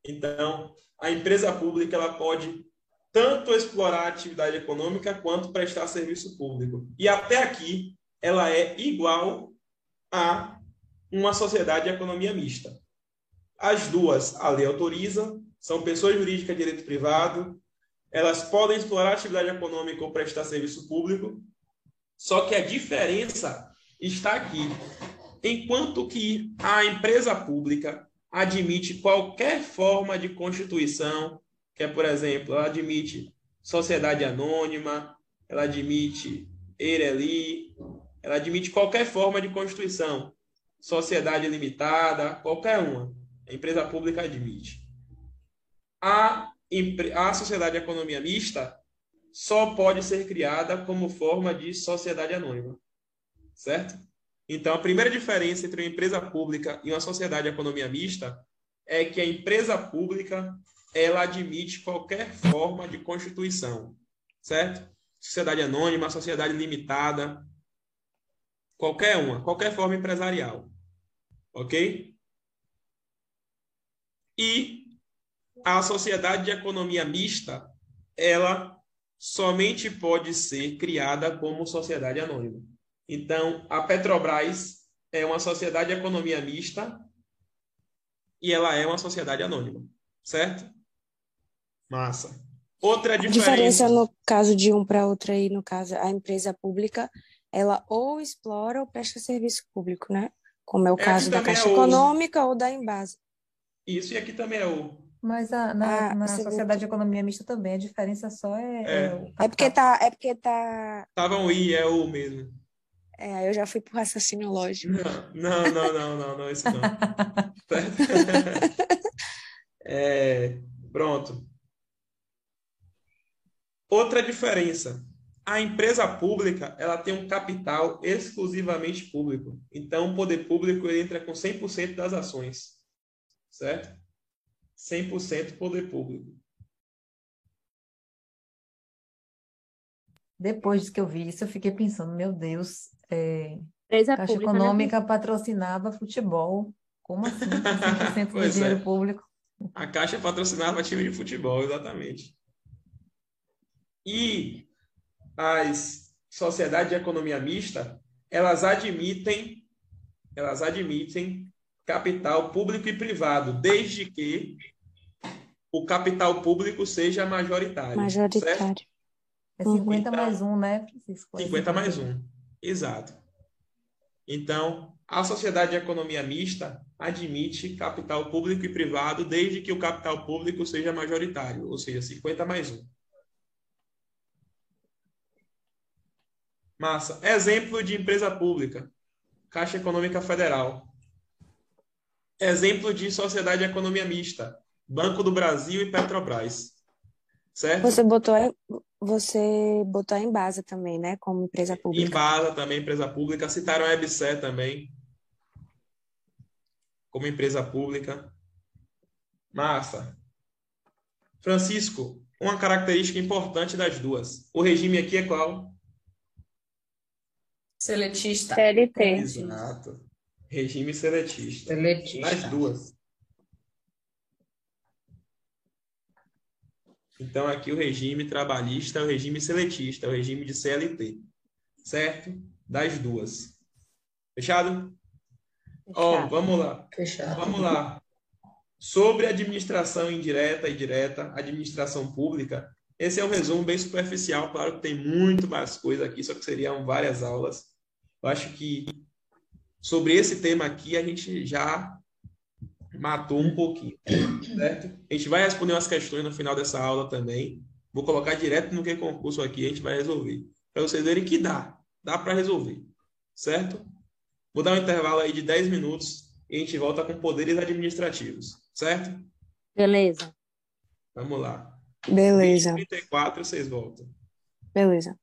Então, a empresa pública ela pode tanto explorar a atividade econômica quanto prestar serviço público. E até aqui, ela é igual a uma sociedade de economia mista. As duas, a lei autoriza, são pessoas jurídicas de direito privado, elas podem explorar atividade econômica ou prestar serviço público, só que a diferença está aqui. Enquanto que a empresa pública admite qualquer forma de constituição, que é, por exemplo, ela admite sociedade anônima, ela admite ERELI, ela admite qualquer forma de constituição, sociedade limitada, qualquer uma. A empresa pública admite. A, a sociedade de economia mista só pode ser criada como forma de sociedade anônima. Certo? Então, a primeira diferença entre uma empresa pública e uma sociedade de economia mista é que a empresa pública ela admite qualquer forma de constituição, certo? Sociedade anônima, sociedade limitada. Qualquer uma, qualquer forma empresarial. Ok? E a sociedade de economia mista, ela somente pode ser criada como sociedade anônima. Então, a Petrobras é uma sociedade de economia mista e ela é uma sociedade anônima, certo? Massa. Outra diferença. A diferença no caso de um para outro aí, no caso, a empresa pública, ela ou explora ou presta serviço público, né? Como é o é caso da Caixa é Econômica ou da Embasa. Isso, e aqui também é o. Mas a, na, ah, na sociedade de economia mista também, a diferença só é. É, é, é porque tá. É porque tá. Tava um I, é o mesmo. É, eu já fui pro raciocínio lógico. Não, não, não, não, não, não, isso não. é, pronto. Outra diferença. A empresa pública, ela tem um capital exclusivamente público. Então, o poder público ele entra com 100% das ações. Certo? 100% poder público. Depois que eu vi isso, eu fiquei pensando, meu Deus, é, Caixa pública, né? Econômica né? patrocinava futebol. Como assim? 100% do dinheiro é. público. A Caixa patrocinava time de futebol, exatamente. E as sociedades de economia mista, elas admitem, elas admitem capital público e privado, desde que o capital público seja majoritário. Majoritário. Certo? É 50 então, mais um, né, Francisco? 50 mais um, exato. Então, a sociedade de economia mista admite capital público e privado desde que o capital público seja majoritário, ou seja, 50 mais um. Massa. Exemplo de empresa pública. Caixa Econômica Federal. Exemplo de sociedade de economia mista. Banco do Brasil e Petrobras. Certo? Você botou, você botou em base também, né? Como empresa pública. Em base também, empresa pública. Citaram a EBSE também. Como empresa pública. Massa. Francisco, uma característica importante das duas. O regime aqui é qual? Seletista. CLT. Exato. Regime seletista. Seletista. As duas. Então, aqui o regime trabalhista é o regime seletista, é o regime de CLT. Certo? Das duas. Fechado? Ó, oh, vamos lá. Fechado. Vamos lá. Sobre administração indireta e direta, administração pública, esse é um resumo bem superficial, claro que tem muito mais coisa aqui, só que seriam várias aulas. Eu acho que sobre esse tema aqui a gente já matou um pouquinho, certo? A gente vai responder umas questões no final dessa aula também. Vou colocar direto no que concurso aqui, a gente vai resolver. Para vocês verem que dá, dá para resolver, certo? Vou dar um intervalo aí de 10 minutos e a gente volta com poderes administrativos, certo? Beleza. Vamos lá. Beleza. 34, vocês voltam. Beleza.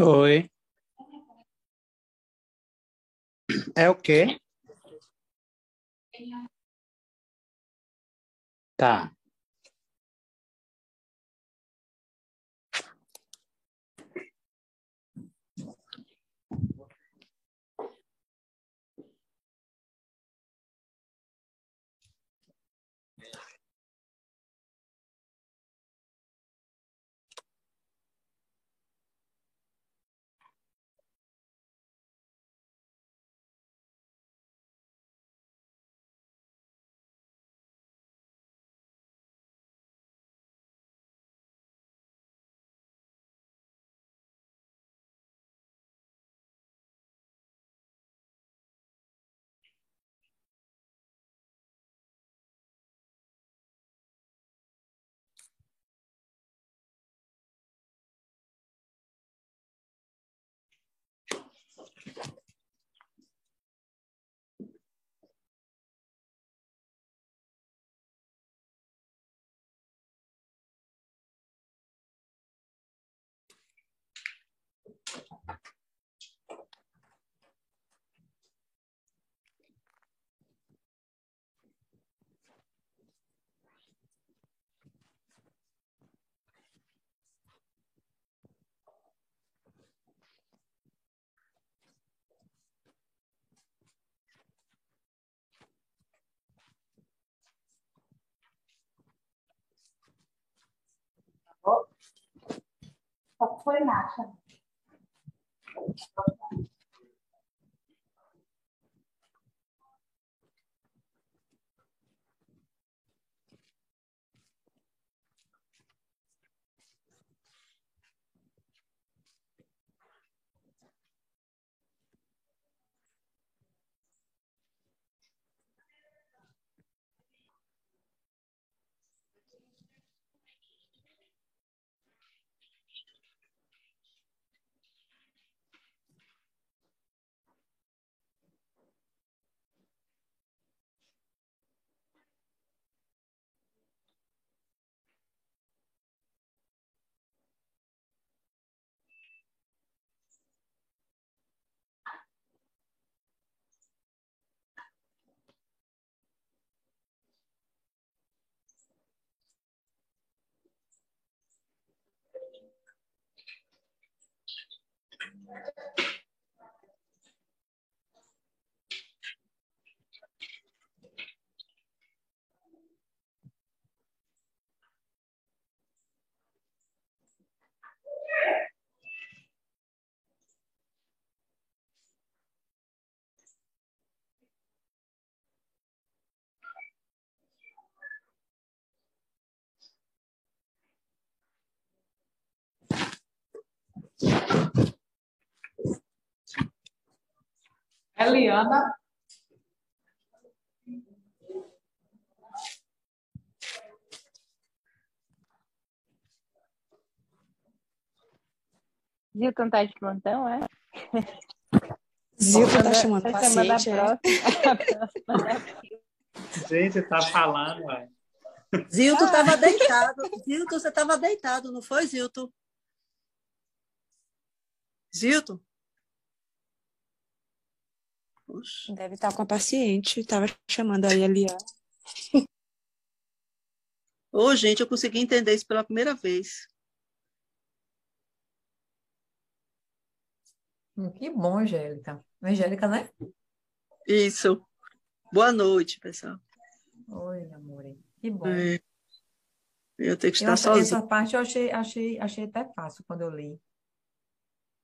Oi. É o quê? Tá. Só foi Eliana. Zilton tá de plantão, é? Zilton tá chamando tá paciente, chamando é? Gente, tá falando, ué. Zilton estava deitado. Zilton, você estava deitado, não foi, Zilton? Zilton? Poxa. Deve estar com a paciente, estava chamando aí a Liana. Ô, oh, gente, eu consegui entender isso pela primeira vez. Que bom, Angélica. Angélica, né? Isso. Boa noite, pessoal. Oi, amor. Que bom. É. Eu tenho que estar eu, sozinha. Essa parte eu achei, achei, achei até fácil quando eu li.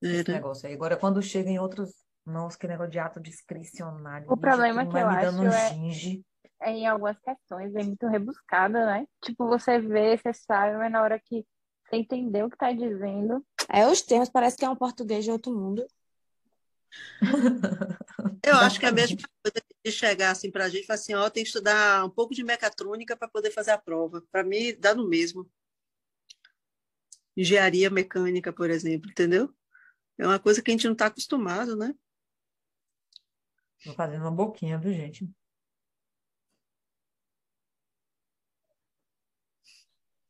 Esse negócio aí. Agora, quando chega em outros nossa, que negócio de ato discricionário. O problema que eu acho é, é, em algumas questões, é muito rebuscada, né? Tipo, você vê, você sabe, mas na hora que você entendeu o que tá dizendo. É, os termos parece que é um português de outro mundo. Eu acho que é a mesma coisa de chegar assim para a gente e falar assim, ó, tem que estudar um pouco de mecatrônica para poder fazer a prova. Para mim, dá no mesmo. Engenharia mecânica, por exemplo, entendeu? É uma coisa que a gente não está acostumado, né? Tô fazendo uma boquinha, viu, gente?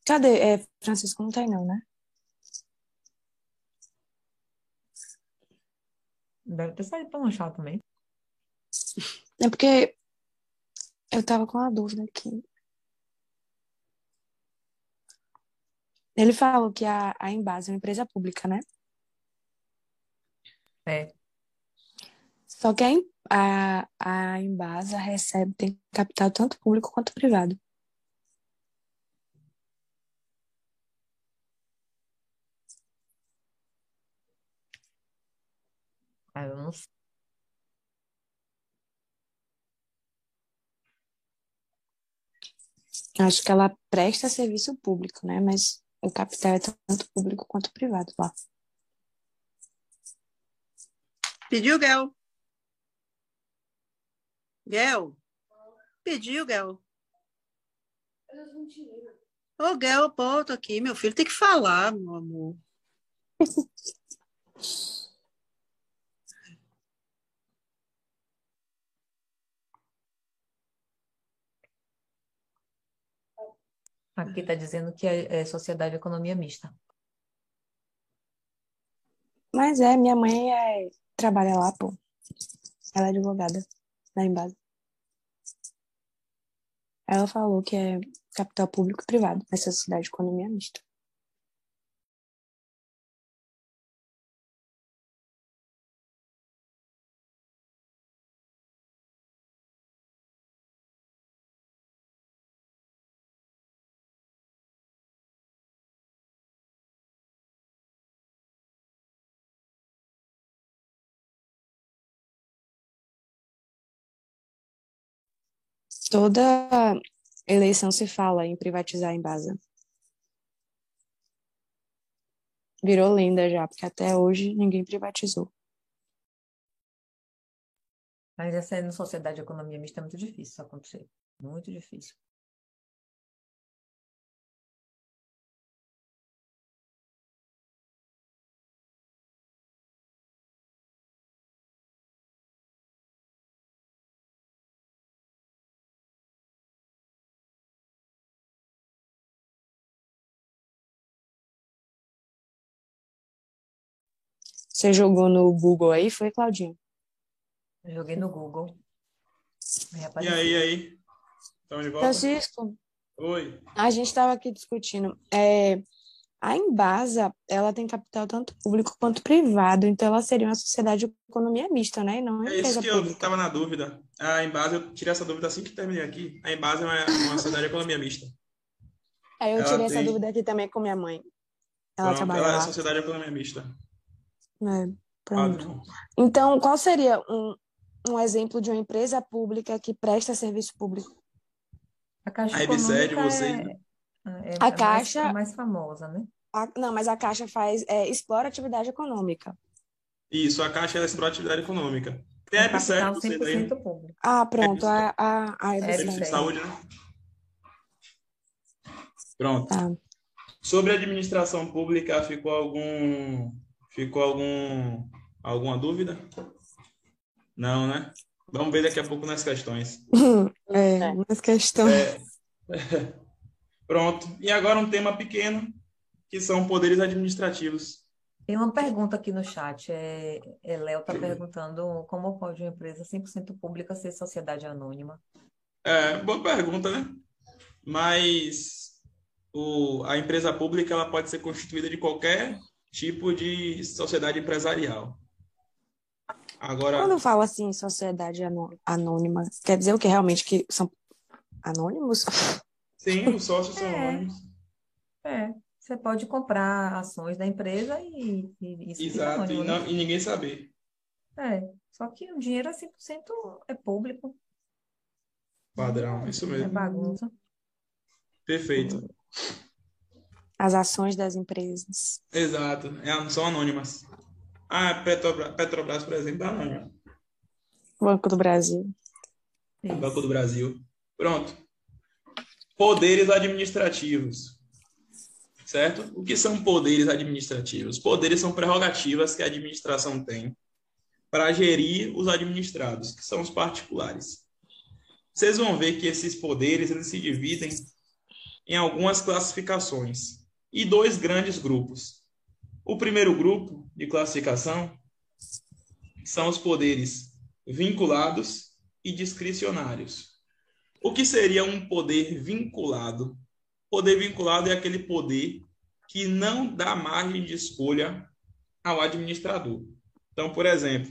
Cadê? É, Francisco não tem, não, né? Deve ter saído para lanchar também. É porque eu tava com uma dúvida aqui. Ele falou que a, a Embase é uma empresa pública, né? É. Só que a, a, a Embasa recebe, tem capital tanto público quanto privado. Ah, eu não sei. Acho que ela presta serviço público, né? Mas o capital é tanto público quanto privado lá. Pediu, Gel? Gel? Pediu, Gel? Ô, Gel, ponto aqui, meu filho. Tem que falar, meu amor. Aqui está dizendo que é, é sociedade de economia mista. Mas é, minha mãe é, trabalha lá, pô. Ela é advogada na Embasa. Ela falou que é capital público e privado, essa sociedade de economia mista. Toda eleição se fala em privatizar a Embasa. Virou lenda já, porque até hoje ninguém privatizou. Mas essa aí no sociedade de economia mista é muito difícil isso acontecer. Muito difícil. Você jogou no Google aí, foi, Claudinho? Eu joguei no Google. E aí, aí? Estamos de volta? Francisco, Oi. a gente estava aqui discutindo. É, a Embasa, ela tem capital tanto público quanto privado, então ela seria uma sociedade de economia mista, né? E não É isso que eu pública. estava na dúvida. A Embase, eu tirei essa dúvida assim que terminei aqui. A Embase é uma, uma sociedade de economia mista. Aí eu Ela tirei essa tem- dúvida aqui também com minha mãe. Ela Pronto, trabalha ela é lá. sociedade de economia mista. É, pronto. Então, qual seria um, um exemplo de uma empresa pública que presta serviço público? A Caixa A Econômica vocês, é, é, A é mais, Caixa- é mais famosa, né? A- não, mas a Caixa faz, é, explora atividade econômica. Isso, a Caixa ela explora atividade econômica. Tem a Com Ebsed, capital vocês aí. 100% público. Ah, pronto, a, a, a É, Ebsed. saúde, né? Pronto. Tá. Sobre a administração pública, ficou algum ficou algum alguma dúvida? Não, né? Vamos ver daqui a pouco nas questões. É, mas questão. Pronto. E agora um tema pequeno, que são poderes administrativos. Tem uma pergunta aqui no chat. É, é, Léo está perguntando como pode uma empresa 100% pública ser sociedade anônima? É, boa pergunta, né? Mas o, a empresa pública ela pode ser constituída de qualquer tipo de sociedade empresarial. Agora, Quando fala assim, sociedade anô- anônima, quer dizer o que realmente que são anônimos? sim, os sócios são É. anônimos. É, você pode comprar ações da empresa e, e isso Exato, e, né? não- e ninguém saber. É, só que o dinheiro é 100% é público, Padrão, isso é mesmo. bagunça. Perfeito. As ações das empresas. Exato. É, são anônimas. Ah, Petrobras, Petrobras por exemplo, dá não. Banco do Brasil. Banco do Brasil. Pronto. Poderes administrativos. Certo? O que são poderes administrativos? Poderes são prerrogativas que a administração tem para gerir os administrados, que são os particulares. Vocês vão ver que esses poderes eles se dividem em algumas classificações e dois grandes grupos. O primeiro grupo de classificação são os poderes vinculados e discricionários. O que seria um poder vinculado? Poder vinculado é aquele poder que não dá margem de escolha ao administrador. Então, por exemplo,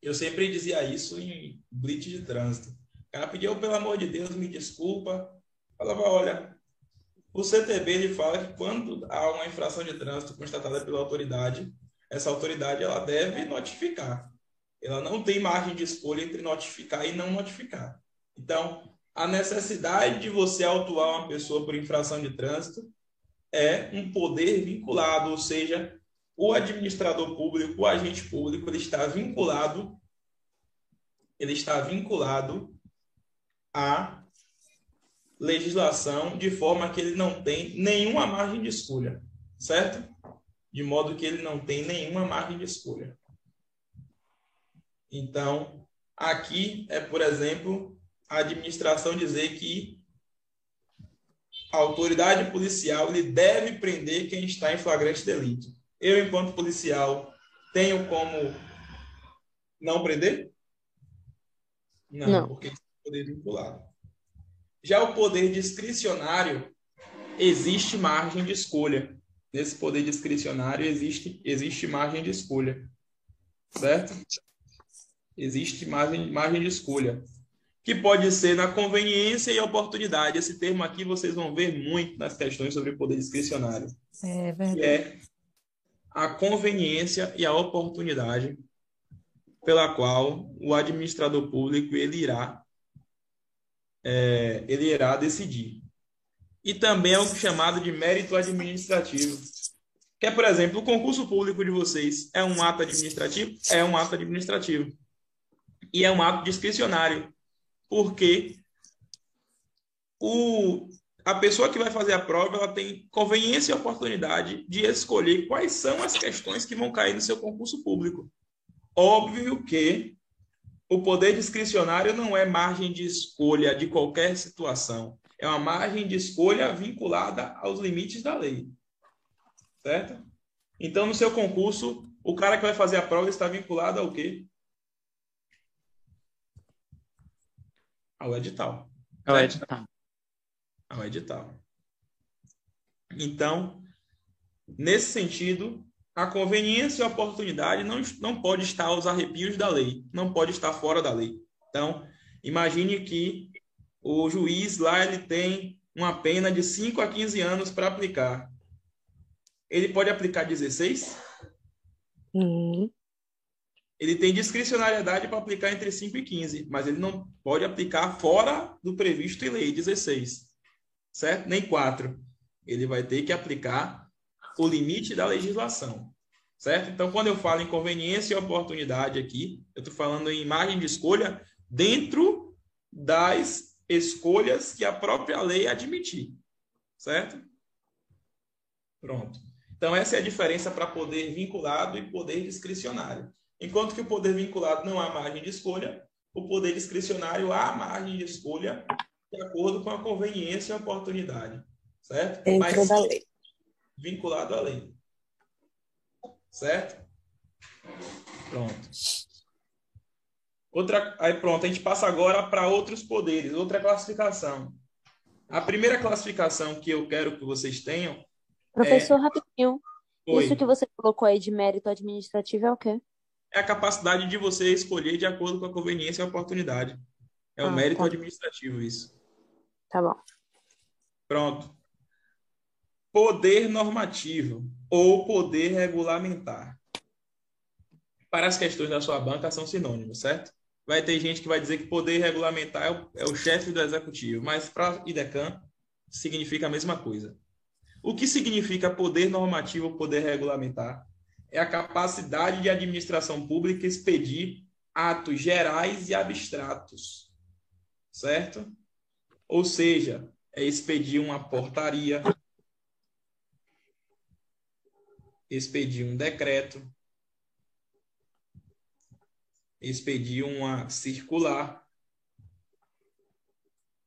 eu sempre dizia isso em blitz de trânsito. O cara pediu, pelo amor de Deus, me desculpa. Falava, olha, o CTB ele fala que quando há uma infração de trânsito constatada pela autoridade, essa autoridade ela deve notificar. Ela não tem margem de escolha entre notificar e não notificar. Então, a necessidade de você autuar uma pessoa por infração de trânsito é um poder vinculado, ou seja, o administrador público, o agente público, ele está vinculado ele está vinculado à legislação de forma que ele não tem nenhuma margem de escolha, certo? De modo que ele não tem nenhuma margem de escolha. Então, aqui é, por exemplo, a administração dizer que a autoridade policial ele deve prender quem está em flagrante delito. Eu, enquanto policial, tenho como não prender? Não, não. porque é poder vinculado. Já o poder discricionário, existe margem de escolha. Nesse poder discricionário existe, existe margem de escolha. Certo? Existe margem, margem de escolha que pode ser na conveniência e oportunidade. Esse termo aqui vocês vão ver muito nas questões sobre poder discricionário. É verdade. Que é a conveniência e a oportunidade pela qual o administrador público ele irá é, ele irá decidir. E também é o chamado de mérito administrativo. Que é, por exemplo, o concurso público de vocês é um ato administrativo? É um ato administrativo. E é um ato discricionário porque o, a pessoa que vai fazer a prova ela tem conveniência e oportunidade de escolher quais são as questões que vão cair no seu concurso público. Óbvio que o poder discricionário não é margem de escolha de qualquer situação. É uma margem de escolha vinculada aos limites da lei. Certo? Então, no seu concurso, o cara que vai fazer a prova está vinculado ao quê? ao edital. Ao edital. Ao edital. Então, nesse sentido, a conveniência e a oportunidade não, não pode estar aos arrepios da lei, não pode estar fora da lei. Então, imagine que o juiz lá ele tem uma pena de 5 a 15 anos para aplicar. Ele pode aplicar 16? Uhum ele tem discricionariedade para aplicar entre 5 e 15, mas ele não pode aplicar fora do previsto em lei 16, certo? Nem 4. Ele vai ter que aplicar o limite da legislação, certo? Então, quando eu falo em conveniência e oportunidade aqui, eu estou falando em margem de escolha dentro das escolhas que a própria lei admitir, certo? Pronto. Então, essa é a diferença para poder vinculado e poder discricionário. Enquanto que o poder vinculado não há margem de escolha, o poder discricionário há margem de escolha de acordo com a conveniência e a oportunidade. Certo? Dentro Mas, da lei. Vinculado à lei. Certo? Pronto. Outra, aí pronto, a gente passa agora para outros poderes, outra classificação. A primeira classificação que eu quero que vocês tenham. Professor, é... rapidinho. Oi. Isso que você colocou aí de mérito administrativo é o quê? é a capacidade de você escolher de acordo com a conveniência e a oportunidade. É o ah, mérito tá. administrativo isso. Tá bom. Pronto. Poder normativo ou poder regulamentar. Para as questões da sua banca são sinônimos, certo? Vai ter gente que vai dizer que poder regulamentar é o, é o chefe do executivo, mas para IDECAN significa a mesma coisa. O que significa poder normativo ou poder regulamentar? é a capacidade de administração pública expedir atos gerais e abstratos, certo? Ou seja, é expedir uma portaria, expedir um decreto, expedir uma circular.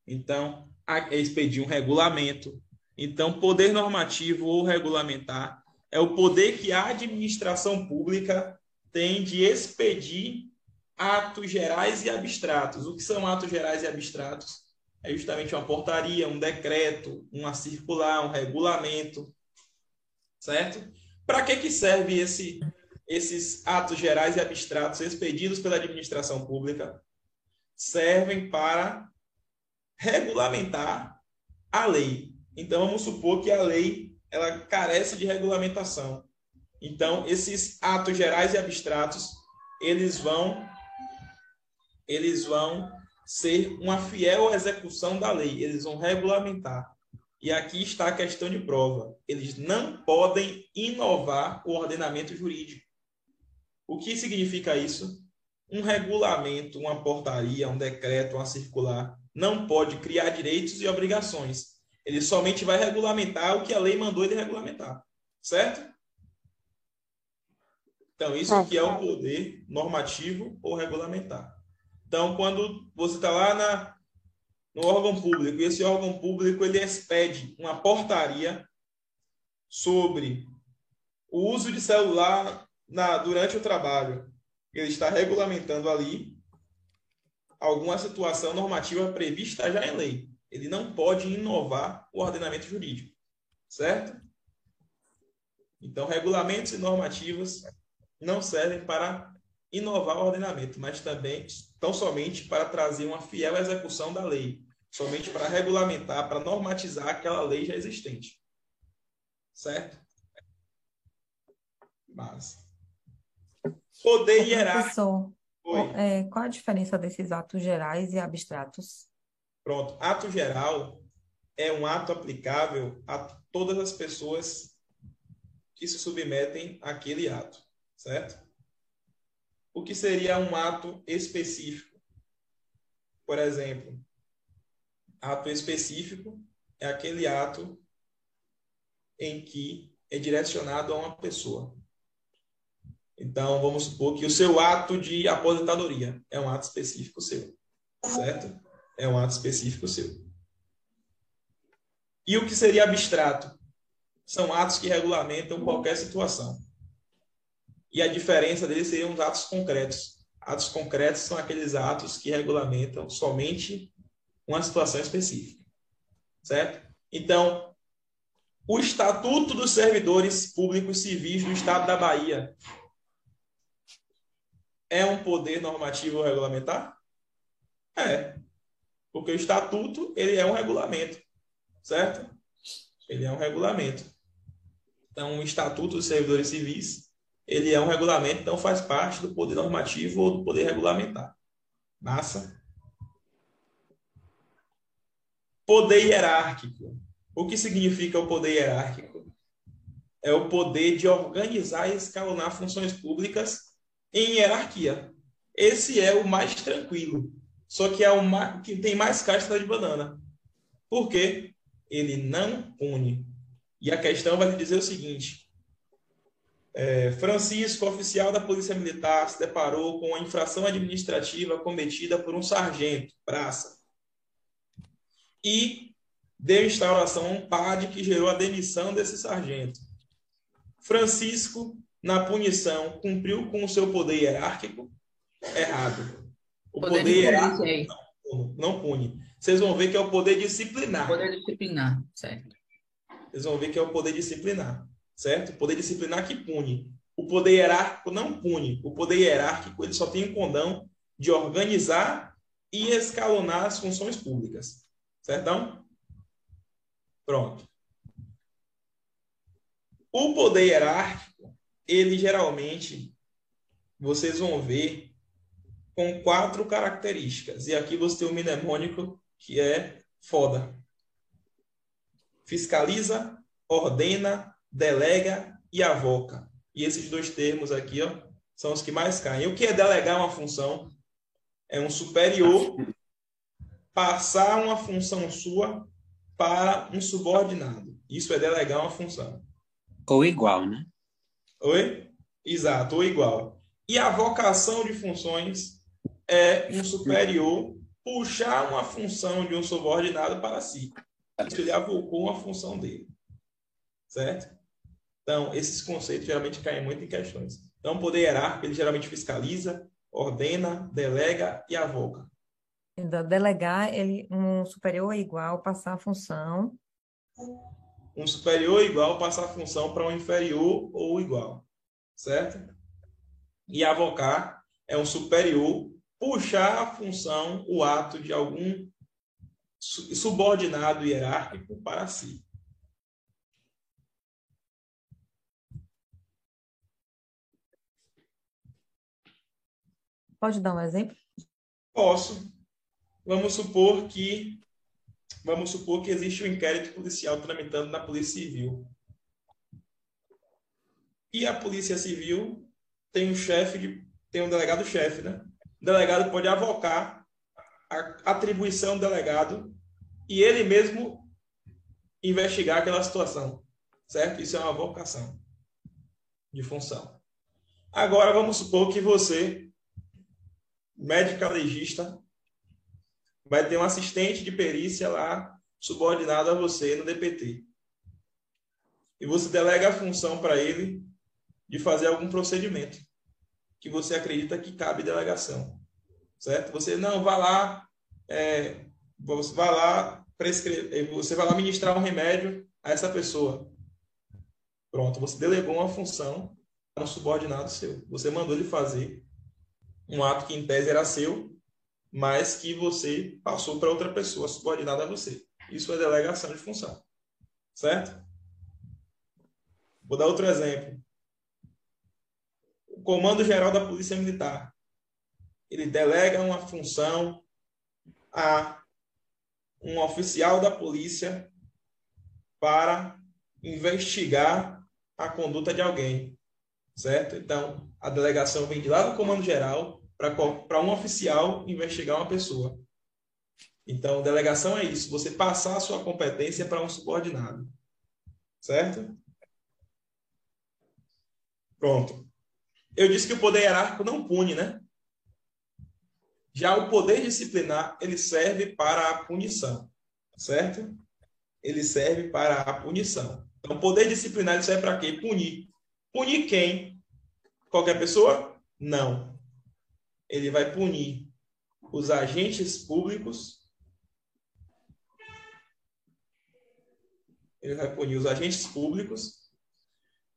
Então, expedir um regulamento. Então, poder normativo ou regulamentar é o poder que a administração pública tem de expedir atos gerais e abstratos. O que são atos gerais e abstratos? É justamente uma portaria, um decreto, uma circular, um regulamento, certo? Para que, que serve esse, esses atos gerais e abstratos expedidos pela administração pública? Servem para regulamentar a lei. Então, vamos supor que a lei ela carece de regulamentação. Então, esses atos gerais e abstratos, eles vão eles vão ser uma fiel execução da lei, eles vão regulamentar. E aqui está a questão de prova. Eles não podem inovar o ordenamento jurídico. O que significa isso? Um regulamento, uma portaria, um decreto, uma circular não pode criar direitos e obrigações. Ele somente vai regulamentar o que a lei mandou ele regulamentar. Certo? Então, isso aqui é o poder normativo ou regulamentar. Então, quando você está lá na, no órgão público, e esse órgão público ele expede uma portaria sobre o uso de celular na, durante o trabalho, ele está regulamentando ali alguma situação normativa prevista já em lei. Ele não pode inovar o ordenamento jurídico, certo? Então, regulamentos e normativas não servem para inovar o ordenamento, mas também tão somente para trazer uma fiel execução da lei, somente para regulamentar, para normatizar aquela lei já existente. Certo? Mas poder hierárquico. É, qual a diferença desses atos gerais e abstratos? Pronto. Ato geral é um ato aplicável a todas as pessoas que se submetem àquele ato, certo? O que seria um ato específico. Por exemplo, ato específico é aquele ato em que é direcionado a uma pessoa. Então, vamos supor que o seu ato de aposentadoria é um ato específico seu, certo? É um ato específico seu. E o que seria abstrato? São atos que regulamentam qualquer situação. E a diferença deles seriam os atos concretos. Atos concretos são aqueles atos que regulamentam somente uma situação específica. Certo? Então, o Estatuto dos Servidores Públicos Civis do Estado da Bahia é um poder normativo regulamentar? É. Porque o estatuto, ele é um regulamento, certo? Ele é um regulamento. Então, o Estatuto dos Servidores Civis ele é um regulamento, então faz parte do poder normativo ou do poder regulamentar. Massa? Poder hierárquico. O que significa o poder hierárquico? É o poder de organizar e escalonar funções públicas em hierarquia. Esse é o mais tranquilo, só que é o que tem mais casca de banana. Por quê? Ele não pune. E a questão vai dizer o seguinte: é, Francisco, oficial da Polícia Militar, se deparou com a infração administrativa cometida por um sargento, praça, e deu instauração a um PAD que gerou a demissão desse sargento. Francisco, na punição, cumpriu com o seu poder hierárquico? Errado. O poder, poder hierárquico não, não pune. Vocês vão ver que é o poder disciplinar. Poder disciplinar, certo. Vocês vão ver que é o poder disciplinar certo? O poder disciplinar que pune. O poder hierárquico não pune. O poder hierárquico ele só tem o condão de organizar e escalonar as funções públicas. Certão? Pronto. O poder hierárquico, ele geralmente, vocês vão ver com quatro características. E aqui você tem o mnemônico que é foda. Fiscaliza, ordena, delega e avoca. E esses dois termos aqui, ó, são os que mais caem. O que é delegar uma função? É um superior passar uma função sua para um subordinado. Isso é delegar uma função. Ou igual, né? Oi? Exato, ou igual. E a vocação de funções é um superior puxar uma função de um subordinado para si. Isso ele avocou uma função dele. Certo? Então, esses conceitos geralmente caem muito em questões. Então, o poder hierárquico, ele geralmente fiscaliza, ordena, delega e avoca. Então, delegar, ele, um superior é igual, passar a função. Um superior é igual, passar a função para um inferior ou igual. Certo? E avocar é um superior puxar a função, o ato de algum subordinado hierárquico para si. Pode dar um exemplo? Posso. Vamos supor que vamos supor que existe um inquérito policial tramitando na Polícia Civil. E a Polícia Civil tem um chefe tem um delegado chefe, né? O delegado pode avocar a atribuição do delegado e ele mesmo investigar aquela situação, certo? Isso é uma avocação de função. Agora vamos supor que você médica legista, vai ter um assistente de perícia lá subordinado a você no DPT. E você delega a função para ele de fazer algum procedimento que você acredita que cabe delegação. Certo? Você não vá lá, é, você vai lá prescrever, você vai lá ministrar um remédio a essa pessoa. Pronto, você delegou uma função a um subordinado seu. Você mandou ele fazer um ato que em tese era seu, mas que você passou para outra pessoa subordinada a você. Isso é delegação de função. Certo? Vou dar outro exemplo. O Comando Geral da Polícia Militar. Ele delega uma função a um oficial da polícia para investigar a conduta de alguém. Certo? Então, a delegação vem de lá do Comando Geral para um oficial investigar uma pessoa. Então, delegação é isso, você passar a sua competência para um subordinado. Certo? Pronto. Eu disse que o poder hierárquico não pune, né? Já o poder disciplinar, ele serve para a punição. Certo? Ele serve para a punição. Então, o poder disciplinar ele serve para quê? Punir. Punir quem? Qualquer pessoa? Não ele vai punir os agentes públicos, ele vai punir os agentes públicos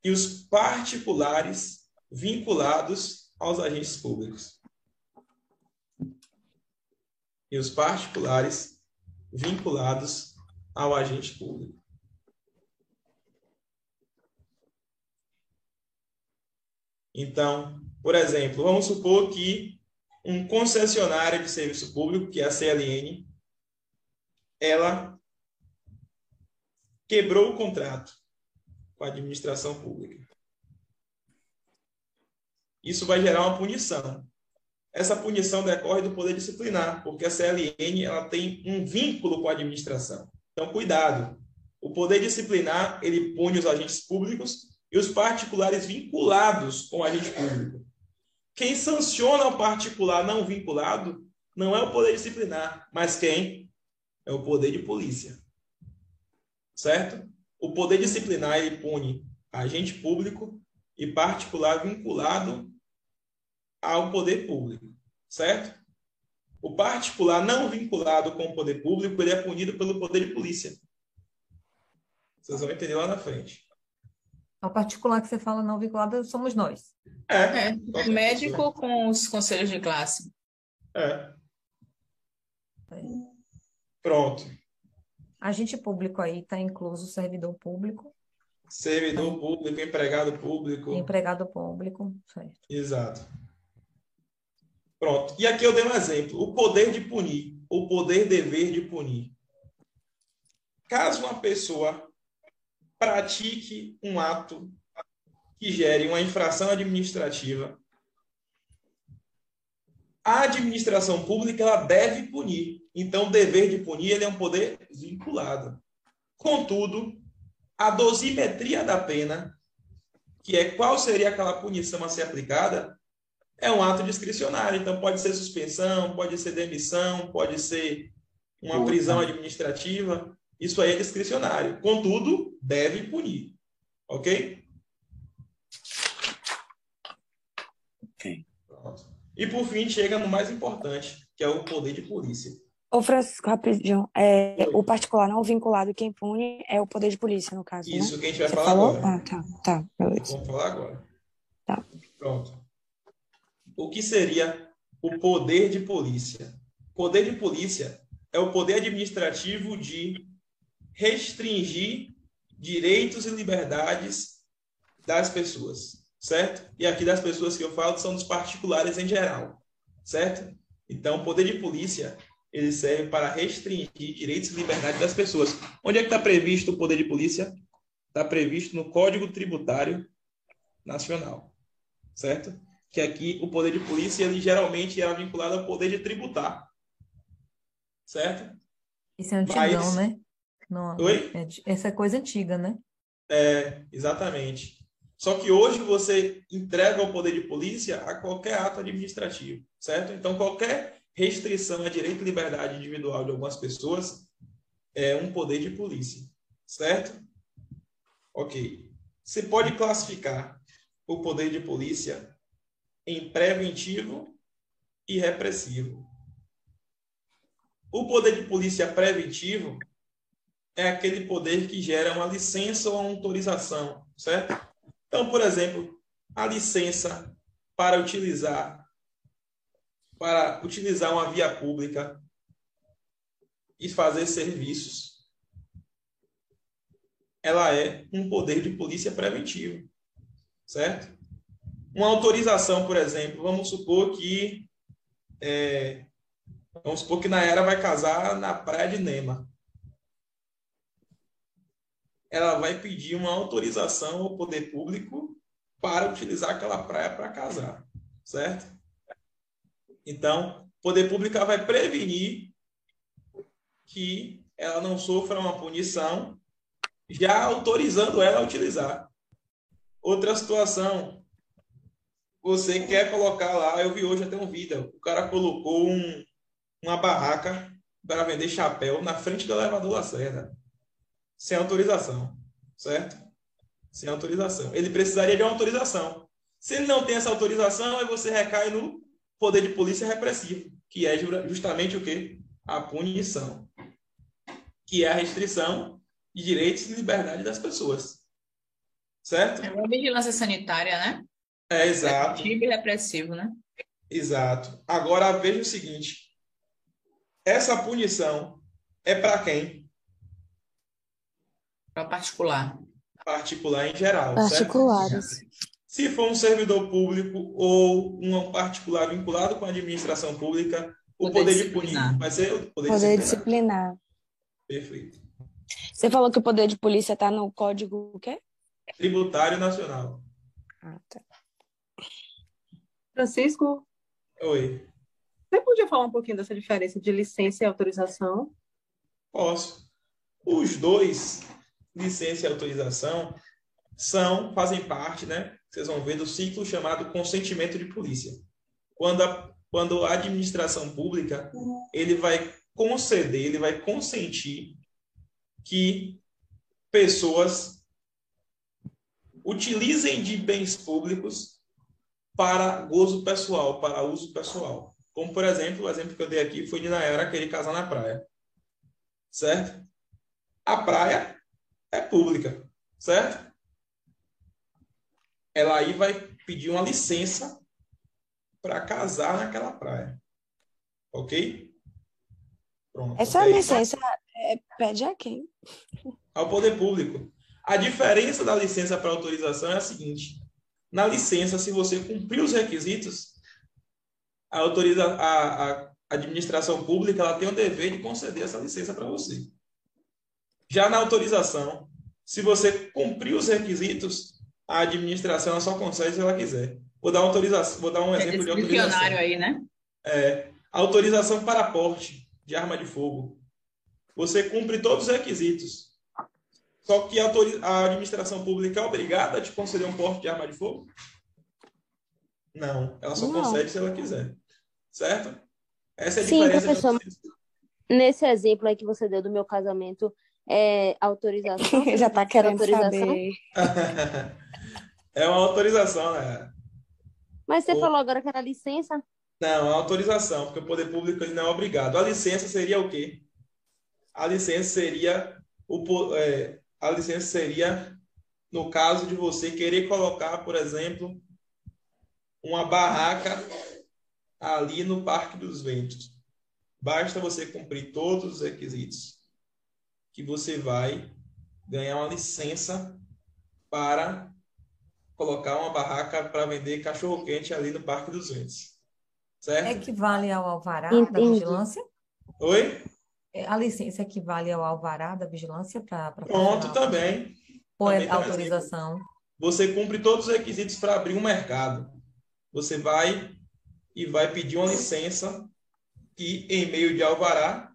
e os particulares vinculados aos agentes públicos. E os particulares vinculados ao agente público. Então, por exemplo, vamos supor que um concessionário de serviço público, que é a CLN, ela quebrou o contrato com a administração pública. Isso vai gerar uma punição. Essa punição decorre do poder disciplinar, porque a CLN ela tem um vínculo com a administração. Então, cuidado. O poder disciplinar, ele pune os agentes públicos e os particulares vinculados com o agente público. Quem sanciona o particular não vinculado não é o poder disciplinar, mas quem? É o poder de polícia. Certo? O poder disciplinar ele pune agente público e particular vinculado ao poder público. Certo? O particular não vinculado com o poder público, ele é punido pelo poder de polícia. Vocês vão entender lá na frente. O particular que você fala não vinculado somos nós. É, é médico com os conselhos de classe. É. Pronto. Agente público aí está incluso servidor público. Servidor público, empregado público. Empregado público, certo. Exato. Pronto. E aqui eu dei um exemplo. O poder de punir, o poder dever de punir. Caso uma pessoa pratique um ato que gere uma infração administrativa, a administração pública ela deve punir. Então, o dever de punir ele é um poder vinculado. Contudo, a dosimetria da pena, que é qual seria aquela punição a ser aplicada, é um ato discricionário. Então, pode ser suspensão, pode ser demissão, pode ser uma prisão administrativa. Isso aí é discricionário. Contudo, deve punir. Ok? Ok. Pronto. E, por fim, chega no mais importante, que é o poder de polícia. Ô, Francisco, rapidinho. É, o particular não vinculado, quem pune é o poder de polícia, no caso. Isso né? que a gente vai Você falar falou? agora. Ah, tá, tá, beleza. Vamos falar agora. Tá. Pronto. O que seria o poder de polícia? Poder de polícia é o poder administrativo de restringir direitos e liberdades das pessoas, certo? E aqui das pessoas que eu falo são dos particulares em geral, certo? Então, o poder de polícia ele serve para restringir direitos e liberdades das pessoas. Onde é que está previsto o poder de polícia? Está previsto no Código Tributário Nacional, certo? Que aqui o poder de polícia ele geralmente era vinculado ao poder de tributar, certo? Isso é antigão, Mas- né? Não, Oi? é essa é coisa antiga, né? É, exatamente. Só que hoje você entrega o poder de polícia a qualquer ato administrativo, certo? Então, qualquer restrição a direito e liberdade individual de algumas pessoas é um poder de polícia, certo? Ok. Você pode classificar o poder de polícia em preventivo e repressivo. O poder de polícia preventivo é aquele poder que gera uma licença ou uma autorização, certo? Então, por exemplo, a licença para utilizar para utilizar uma via pública e fazer serviços, ela é um poder de polícia preventivo, certo? Uma autorização, por exemplo, vamos supor que é, vamos supor que Nayara vai casar na praia de Nema ela vai pedir uma autorização ao poder público para utilizar aquela praia para casar, certo? Então, o poder público vai prevenir que ela não sofra uma punição, já autorizando ela a utilizar. Outra situação, você quer colocar lá, eu vi hoje até um vídeo, o cara colocou um, uma barraca para vender chapéu na frente do elevador Lacerda sem autorização, certo? Sem autorização. Ele precisaria de uma autorização. Se ele não tem essa autorização, aí você recai no poder de polícia repressivo, que é justamente o quê? A punição, que é a restrição de direitos e liberdade das pessoas. Certo? É uma vigilância sanitária, né? É exato. Preventivo e repressivo, né? Exato. Agora veja o seguinte: essa punição é para quem? Para particular. Particular em geral. Particulares. Certo? Se for um servidor público ou um particular vinculado com a administração pública, o Poder poder, de punir vai ser o poder, Poder disciplinar. disciplinar. Perfeito. Você falou que o poder de polícia está no código o quê? Tributário Nacional. Ah, tá. Francisco, Oi. você podia falar um pouquinho dessa diferença de licença e autorização? Posso. Os dois, licença e autorização, são, fazem parte, né? Vocês vão ver do ciclo chamado consentimento de polícia. Quando a, quando a administração pública, ele vai conceder, ele vai consentir que pessoas utilizem de bens públicos para gozo pessoal, para uso pessoal. Como, por exemplo, o exemplo que eu dei aqui foi de Nayara querer casar na praia. Certo? A praia é pública, certo? Ela aí vai pedir uma licença para casar naquela praia. Ok? Pronto. Essa licença é, pede a quem? ao poder público. A diferença da licença para autorização é a seguinte: na licença, se você cumprir os requisitos, a, autoriza, a, a administração pública ela tem o dever de conceder essa licença para você. Já na autorização, se você cumprir os requisitos, a administração só consegue se ela quiser. Vou dar autorização, vou dar um é exemplo de autorização. aí, né? É, autorização para porte de arma de fogo. Você cumpre todos os requisitos. Só que a, a administração pública é obrigada a te conceder um porte de arma de fogo? Não, ela só Não. concede se ela quiser. Certo? Essa é a Sim, diferença. Professor, nesse exemplo aí que você deu do meu casamento, é autorização? Já está querendo autorização? saber. é uma autorização, né? Mas você falou agora que era licença? Não, é autorização, porque o poder público ele não é obrigado. A licença seria o quê? A licença seria o, é, a licença seria no caso de você querer colocar, por exemplo, uma barraca ali no Parque dos Ventos. Basta você cumprir todos os requisitos que você vai ganhar uma licença para colocar uma barraca para vender cachorro quente ali no Parque dos Ventos. Certo? Equivale ao alvará Entendi. da vigilância? Oi? É, a licença equivale ao alvará da vigilância para. Pronto, também. Ou é autorização? Você cumpre todos os requisitos para abrir um mercado. Você vai e vai pedir uma licença que, em meio de alvará,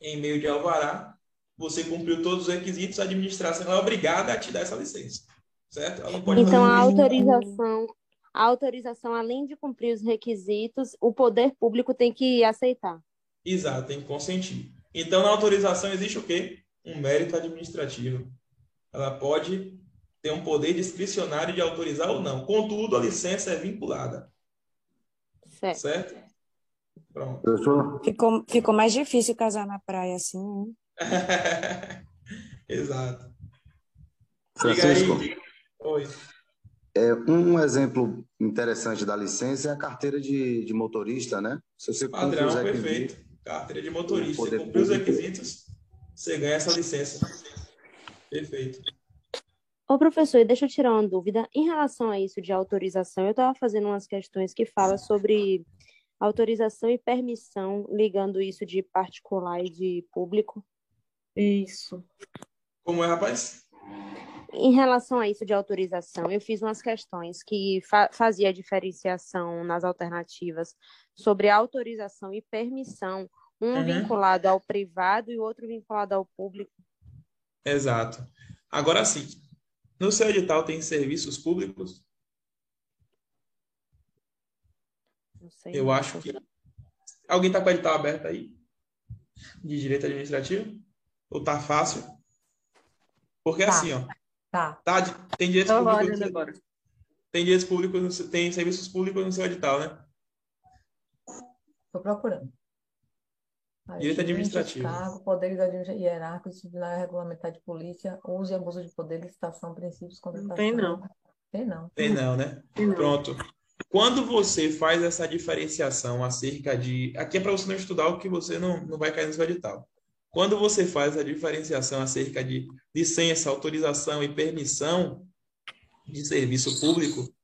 em meio de alvará, você cumpriu todos os requisitos, a administração é obrigada a te dar essa licença. Certo? então, a autorização, a autorização, além de cumprir os requisitos, o poder público tem que aceitar. Exato, tem que consentir. Então, na autorização existe o quê? Um mérito administrativo. Ela pode ter um poder discricionário de autorizar ou não. Contudo, a licença é vinculada. Certo? certo? Pronto. Ficou, ficou mais difícil casar na praia assim, né? Exato. Francisco, Oi. É, um exemplo interessante da licença é a carteira de, de motorista, né? Se você Padrão, perfeito. Carteira de motorista. Você cumprir os requisitos, você ganha essa licença. Perfeito. Ô, professor, deixa eu tirar uma dúvida. Em relação a isso de autorização, eu estava fazendo umas questões que falam sobre autorização e permissão, ligando isso de particular e de público. Isso. Como é, rapaz? Em relação a isso de autorização, eu fiz umas questões que fa fazia diferenciação nas alternativas sobre autorização e permissão, um uhum. vinculado ao privado e o outro vinculado ao público. Exato. Agora sim, no seu edital tem serviços públicos? Não sei. Eu acho que. Alguém está com o edital aberto aí? De direito administrativo? Ou tá fácil? Porque tá. assim, ó. Tá. tá tem direitos Tô públicos. Agora. Tem direitos públicos, tem serviços públicos no seu edital, né? Estou procurando. Direito administrativo. Cargo, poderes hierárquicos, disciplinar, regulamentar de polícia, uso e abuso de poder, licitação, princípios, contratação. Tem não. Tem não. Tem não, né? Tem não. Pronto. Quando você faz essa diferenciação acerca de. Aqui é para você não estudar o que você não, não vai cair no seu edital. Quando você faz a diferenciação acerca de licença, autorização e permissão de serviço público,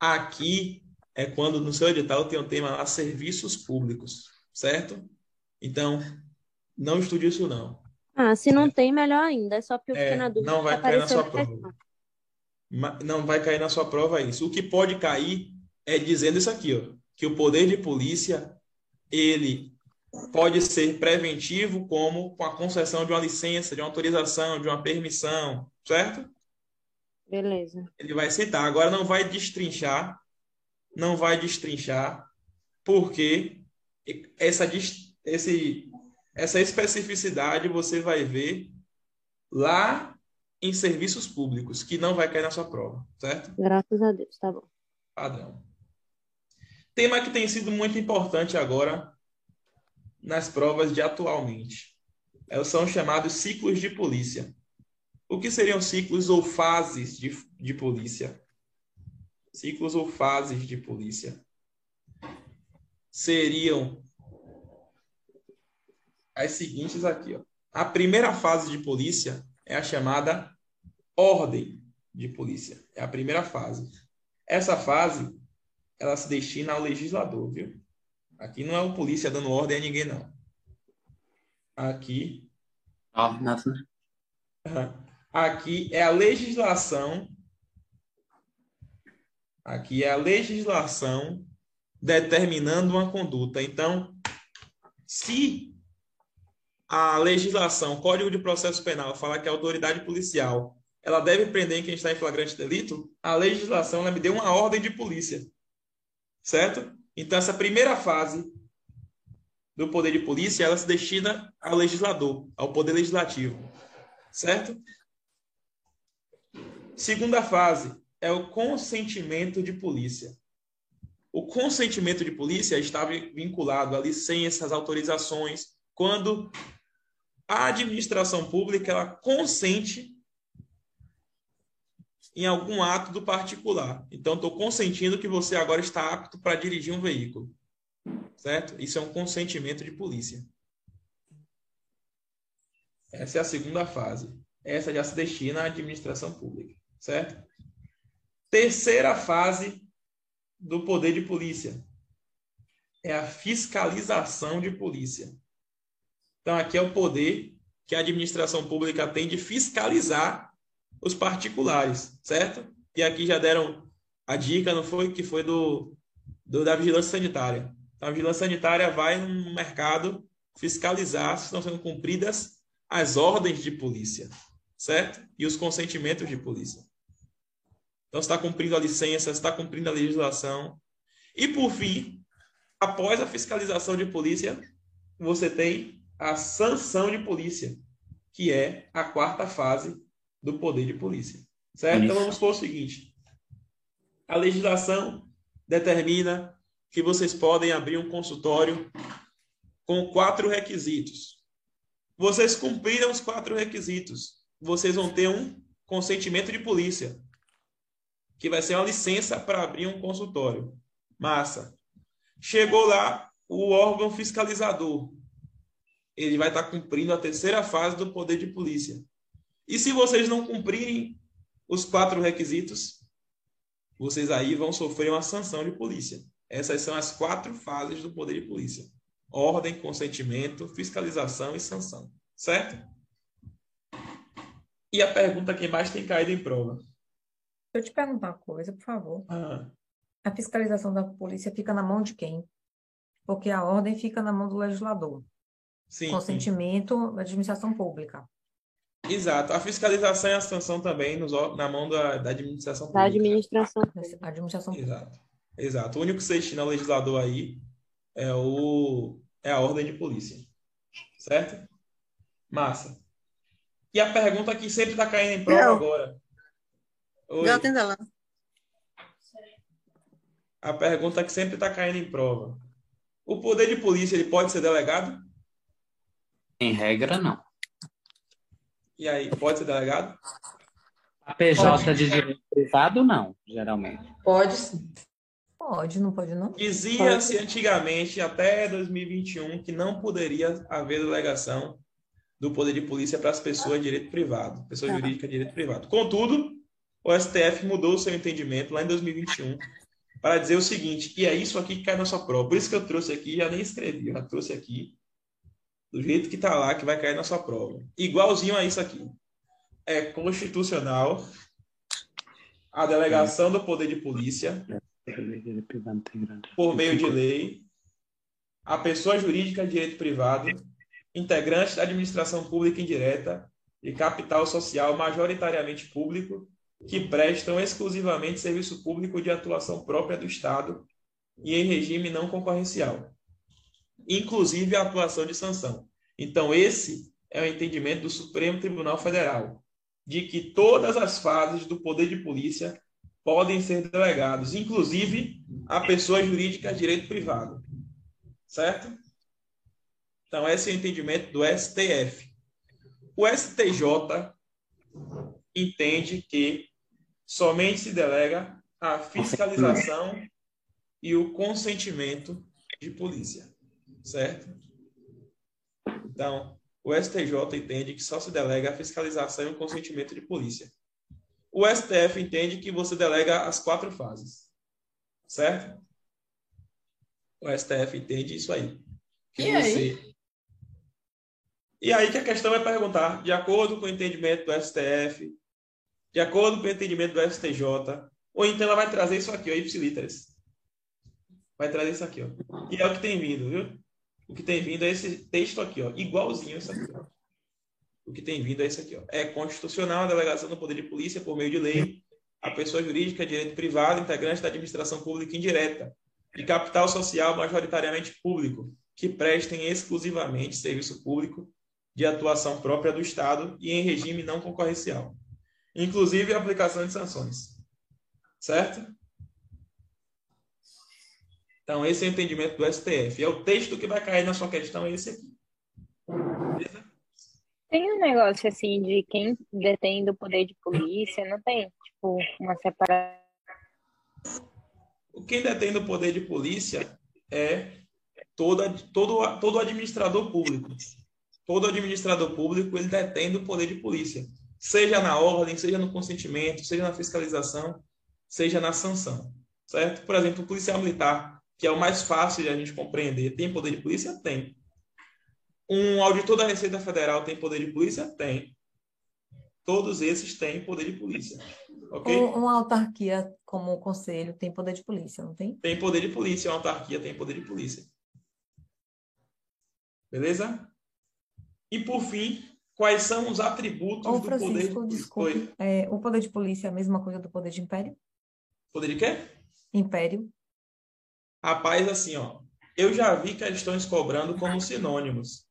aqui é quando no seu edital tem um tema lá, serviços públicos, certo? Então, não estude isso, não. Ah, se não tem, melhor ainda. É só porque eu fiquei é, na dúvida. Não vai cair na sua prova. Não vai cair na sua prova isso. O que pode cair é dizendo isso aqui, ó, que o poder de polícia ele pode ser preventivo, como com a concessão de uma licença, de uma autorização, de uma permissão, certo? Beleza. Ele vai citar. Agora não vai destrinchar, não vai destrinchar, porque essa esse, essa especificidade você vai ver lá em serviços públicos, que não vai cair na sua prova, certo? Graças a Deus, tá bom. Padrão. Tema que tem sido muito importante agora nas provas de atualmente. É, são chamados ciclos de polícia. O que seriam ciclos ou fases de, de polícia? Ciclos ou fases de polícia seriam as seguintes aqui. Ó. A primeira fase de polícia é a chamada ordem de polícia. É a primeira fase. Essa fase, ela se destina ao legislador, viu? Aqui não é o polícia dando ordem a ninguém, não. Aqui. Oh, nossa. Aqui é a legislação Aqui é a legislação determinando uma conduta. Então, se a legislação, Código de Processo Penal, fala que a autoridade policial ela deve prender quem está em flagrante delito, a legislação me deu uma ordem de polícia. Certo? Então, essa primeira fase do poder de polícia, ela se destina ao legislador, ao poder legislativo. Certo? Segunda fase é o consentimento de polícia. O consentimento de polícia está vinculado a licenças, autorizações, quando a administração pública ela consente em algum ato do particular. Então, estou consentindo que você agora está apto para dirigir um veículo. Certo? Isso é um consentimento de polícia. Essa é a segunda fase. Essa já se destina à administração pública. Certo? Terceira fase do poder de polícia é a fiscalização de polícia. Então, aqui é o poder que a administração pública tem de fiscalizar os particulares, certo? E aqui já deram a dica, não foi? Que foi do, do da vigilância sanitária. Então, a vigilância sanitária vai no mercado fiscalizar se estão sendo cumpridas as ordens de polícia, certo? E os consentimentos de polícia. Então, está cumprindo a licença, está cumprindo a legislação. E, por fim, após a fiscalização de polícia, você tem a sanção de polícia, que é a quarta fase do poder de polícia. Certo? Então vamos supor o seguinte: a legislação determina que vocês podem abrir um consultório com quatro requisitos. Vocês cumpriram os quatro requisitos, vocês vão ter um consentimento de polícia, que vai ser uma licença para abrir um consultório. Massa. Chegou lá o órgão fiscalizador, ele vai estar cumprindo a terceira fase do poder de polícia. E se vocês não cumprirem os quatro requisitos, vocês aí vão sofrer uma sanção de polícia. Essas são as quatro fases do poder de polícia: ordem, consentimento, fiscalização e sanção. Certo? E a pergunta que mais tem caído em prova. Deixa eu te perguntar uma coisa, por favor. Ah. A fiscalização da polícia fica na mão de quem? Porque a ordem fica na mão do legislador. Sim, consentimento da administração pública. Exato. A fiscalização e a sanção também nos, na mão da, da administração pública. Da administração. A administração pública. Exato. Exato. O único que se destina ao legislador aí é, o, é a ordem de polícia. Certo? Massa. E a pergunta que sempre está caindo em prova Não. agora. Oi. Não, lá. A pergunta que sempre está caindo em prova. O poder de polícia ele pode ser delegado? Em regra, não. E aí, pode ser delegado? A PJ pode. de direito privado, não, geralmente. Pode sim. Pode, não pode não? Dizia-se antigamente, até 2021, que não poderia haver delegação do poder de polícia para as pessoas de direito privado, pessoa tá. jurídica de direito privado. Contudo, o STF mudou o seu entendimento lá em 2021 para dizer o seguinte, e é isso aqui que cai na sua prova. Por isso que eu trouxe aqui, já nem escrevi, já trouxe aqui do jeito que está lá, que vai cair na sua prova. Igualzinho a isso aqui. É constitucional. A delegação do poder de polícia. Por meio de lei. A pessoa jurídica de direito privado, integrante da administração pública indireta de capital social majoritariamente público, que prestam exclusivamente serviço público de atuação própria do Estado e em regime não concorrencial inclusive a atuação de sanção. Então, esse é o entendimento do Supremo Tribunal Federal, de que todas as fases do poder de polícia podem ser delegados, inclusive a pessoa jurídica de direito privado. Certo? Então, esse é o entendimento do STF. O STJ entende que somente se delega a fiscalização e o consentimento de polícia certo? Então, o STJ entende que só se delega a fiscalização e o consentimento de polícia. O STF entende que você delega as quatro fases, certo? O STF entende isso aí. Que e você... aí? E aí que a questão é perguntar, de acordo com o entendimento do STF, de acordo com o entendimento do STJ, Ou então ela vai trazer isso aqui, ó, ipsiliteres. Vai trazer isso aqui, ó. E é o que tem vindo, viu? O que tem vindo é esse texto aqui, ó, igualzinho isso aqui. Ó. O que tem vindo é isso aqui, ó. É constitucional a delegação do poder de polícia por meio de lei a pessoa jurídica, direito privado, integrante da administração pública indireta, de capital social majoritariamente público, que prestem exclusivamente serviço público de atuação própria do Estado e em regime não concorrencial, inclusive a aplicação de sanções. Certo? Então, esse é o entendimento do STF. É o texto que vai cair na sua questão, é esse aqui. Beleza? Tem um negócio assim de quem detém do poder de polícia, não tem? Tipo, uma separação. Quem detém do poder de polícia é toda, todo, todo administrador público. Todo administrador público ele detém do poder de polícia. Seja na ordem, seja no consentimento, seja na fiscalização, seja na sanção. Certo? Por exemplo, o policial militar que é o mais fácil de a gente compreender. Tem poder de polícia? Tem. Um auditor da Receita Federal tem poder de polícia? Tem. Todos esses têm poder de polícia. Ok? Uma autarquia como o conselho tem poder de polícia, não tem? Tem poder de polícia, uma autarquia tem poder de polícia. Beleza? E por fim, quais são os atributos Ô, do poder de polícia? Desculpe, é, o poder de polícia é a mesma coisa do poder de império? Poder de quê? Império. Rapaz, assim, ó, eu já vi questões cobrando como sinônimos.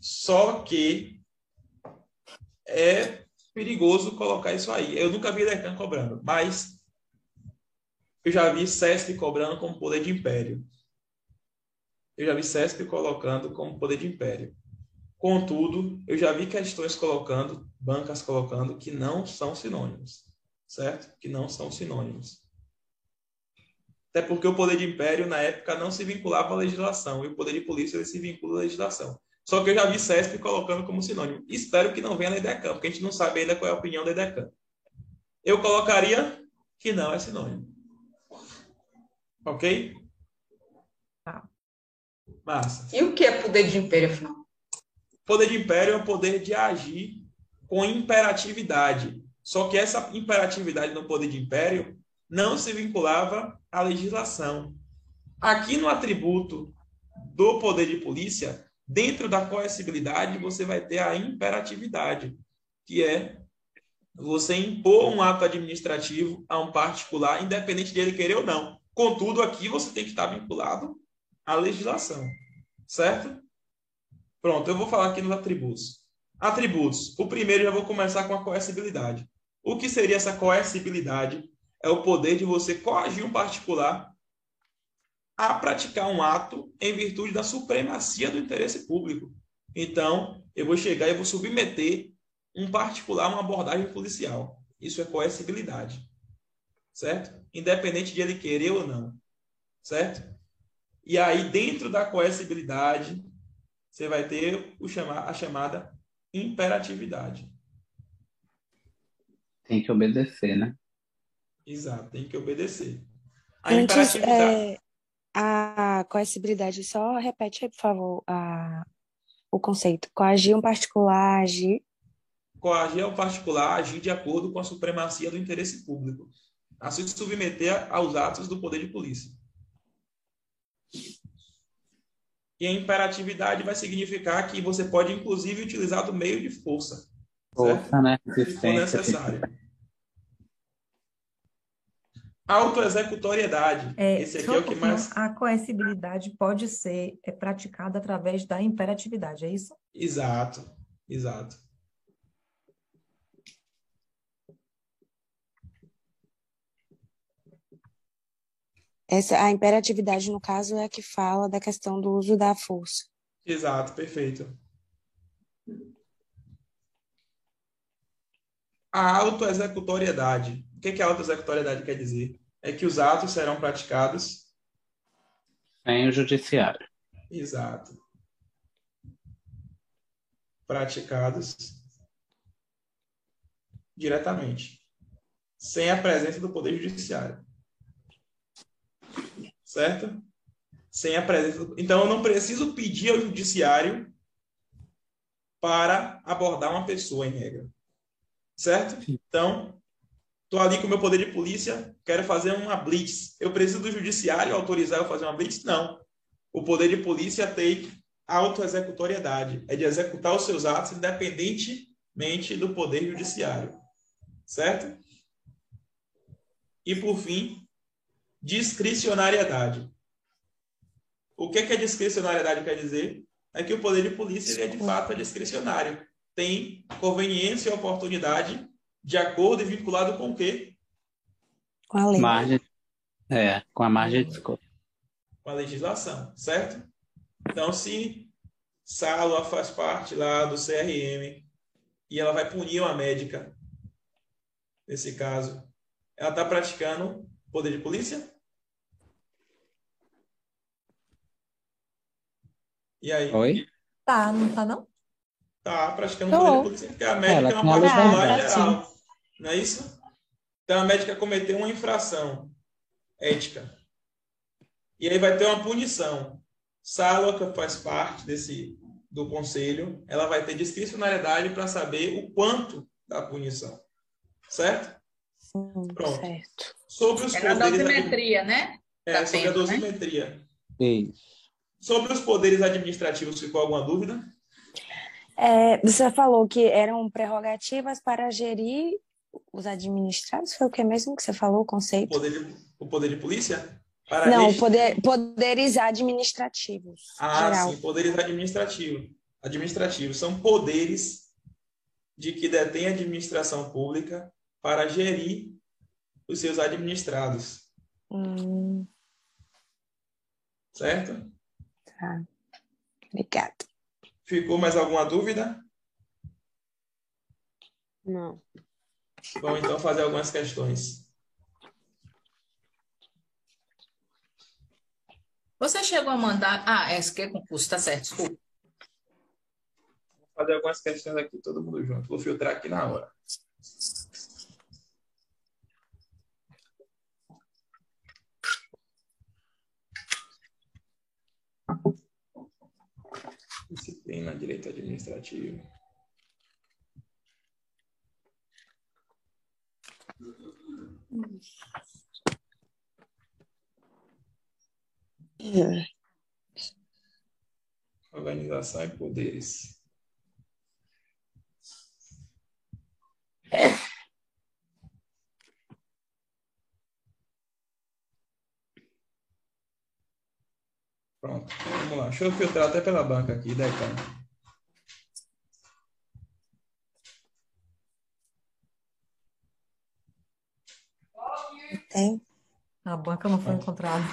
Só que é perigoso colocar isso aí. Eu nunca vi Decan cobrando, mas eu já vi CESP cobrando como poder de império. Eu já vi CESP colocando como poder de império. Contudo, eu já vi questões colocando, bancas colocando, que não são sinônimos. Certo? Que não são sinônimos. Até porque o poder de império, na época, não se vinculava à legislação, e o poder de polícia ele se vincula à legislação. Só que eu já vi CESP colocando como sinônimo. Espero que não venha na IDECAM, porque a gente não sabe ainda qual é a opinião da IDECAM. Eu colocaria que não é sinônimo. Ok? Tá. Massa. E o que é poder de império, afinal? Poder de império é o poder de agir com imperatividade. Só que essa imperatividade no poder de império não se vinculava à legislação. Aqui no atributo do poder de polícia, dentro da coercibilidade, você vai ter a imperatividade, que é você impor um ato administrativo a um particular, independente dele querer ou não. Contudo, aqui você tem que estar vinculado à legislação, certo? Pronto, eu vou falar aqui nos atributos. Atributos. O primeiro, já vou começar com a coercibilidade. O que seria essa coercibilidade? É o poder de você coagir um particular a praticar um ato em virtude da supremacia do interesse público. Então, eu vou chegar e vou submeter um particular a uma abordagem policial. Isso é coercibilidade. Certo? Independente de ele querer ou não. Certo? E aí, dentro da coercibilidade, você vai ter o chamar, a chamada imperatividade. Tem que obedecer, né? Exato, tem que obedecer. A Antes, é, a coercibilidade, só repete aí, por favor, a, o conceito. Coagir um particular, agir. Coagir é um particular agir de acordo com a supremacia do interesse público, a se submeter aos atos do poder de polícia. E a imperatividade vai significar que você pode, inclusive, utilizar do meio de força. Força, certo? né? Se for necessário. Autoexecutoriedade. É, Esse aqui é o que mais. A coercibilidade pode ser é, praticada através da imperatividade, é isso? Exato, exato. Essa, a imperatividade, no caso, é a que fala da questão do uso da força. Exato, perfeito. A autoexecutoriedade. O que, que a autoexecutoriedade quer dizer? É que os atos serão praticados sem o judiciário. Exato. Praticados diretamente, sem a presença do Poder Judiciário. Certo? Sem a presença. Do... Então, eu não preciso pedir ao Judiciário para abordar uma pessoa, em regra. Certo? Então, Estou ali com o meu poder de polícia, quero fazer uma blitz. Eu preciso do judiciário autorizar eu fazer uma blitz? Não. O poder de polícia tem autoexecutoriedade, é de executar os seus atos independentemente do poder judiciário. Certo? E, por fim, discricionariedade. O que, que a discricionariedade quer dizer? É que o poder de polícia é de fato é discricionário. Tem conveniência e oportunidade de acordo e vinculado com o quê? Com a lei. Margem, é, com a margem de escolha. Com a legislação, certo? Então, se Sala faz parte lá do CRM e ela vai punir uma médica, nesse caso, ela está praticando poder de polícia? E aí? Oi? Tá, não tá não? Tá praticando poder de polícia, porque a médica é uma particular geral. Não é isso? Então a médica cometeu uma infração ética. E aí vai ter uma punição. Sala, que faz parte desse do conselho, ela vai ter discricionariedade para saber o quanto da punição. Certo? Sim, Pronto. Certo. Sobre os é poderes. A dosimetria, né? É, tá sobre a né? dosimetria. Né? Isso. Sobre os poderes administrativos, ficou alguma dúvida? É, você falou que eram prerrogativas para gerir os administrados, foi o que mesmo que você falou, o conceito? O poder de, o poder de polícia? Para Não, poder, poderes administrativos. Ah, geral. sim, poderes administrativos. Administrativos são poderes de que detém a administração pública para gerir os seus administrados. Hum. Certo? Tá. Obrigada. Ficou mais alguma dúvida? Não. Vamos então fazer algumas questões. Você chegou a mandar. Ah, esse que é concurso, tá certo, desculpa. Vou fazer algumas questões aqui, todo mundo junto. Vou filtrar aqui na hora. Disciplina, direito administrativo. É. Organização e poderes. Pronto, vamos lá. Deixa eu filtrar até pela banca aqui, Decano. Tem. A banca não foi encontrada.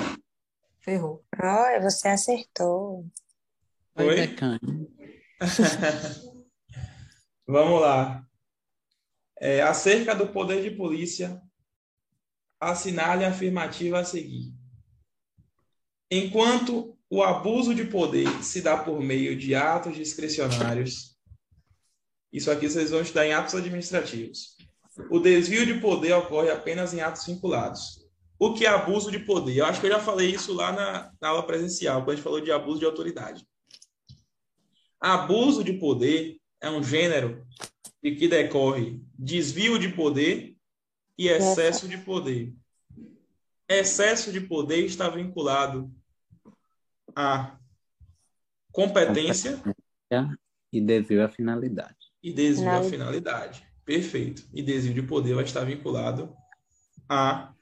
Ferrou. Olha, você acertou. Oi? Vamos lá. É, acerca do poder de polícia, assinale a afirmativa a seguir. Enquanto o abuso de poder se dá por meio de atos discricionários, isso aqui vocês vão estudar em atos administrativos. O desvio de poder ocorre apenas em atos vinculados. O que é abuso de poder? Eu acho que eu já falei isso lá na, na aula presencial, quando a gente falou de abuso de autoridade. Abuso de poder é um gênero de que decorre desvio de poder e excesso de poder. Excesso de poder está vinculado a competência e desvio à finalidade. E desvio à finalidade. Perfeito. E desvio de poder vai estar vinculado a.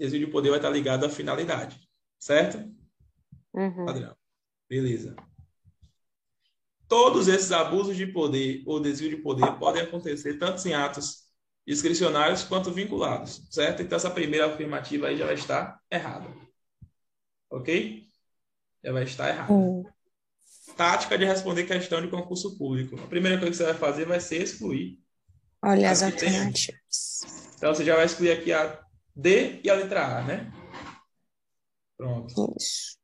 Desvio de poder vai estar ligado à finalidade. Certo? Uhum. Adriano. Beleza. Todos esses abusos de poder ou desvio de poder podem acontecer tanto em atos discricionários quanto vinculados, certo? Então, essa primeira afirmativa aí já vai estar errada. Ok? Já vai estar errada. Uhum tática de responder questão de concurso público. A primeira coisa que você vai fazer vai ser excluir. Olha as alternativas. Então você já vai excluir aqui a D e a letra A, né? Pronto. Isso.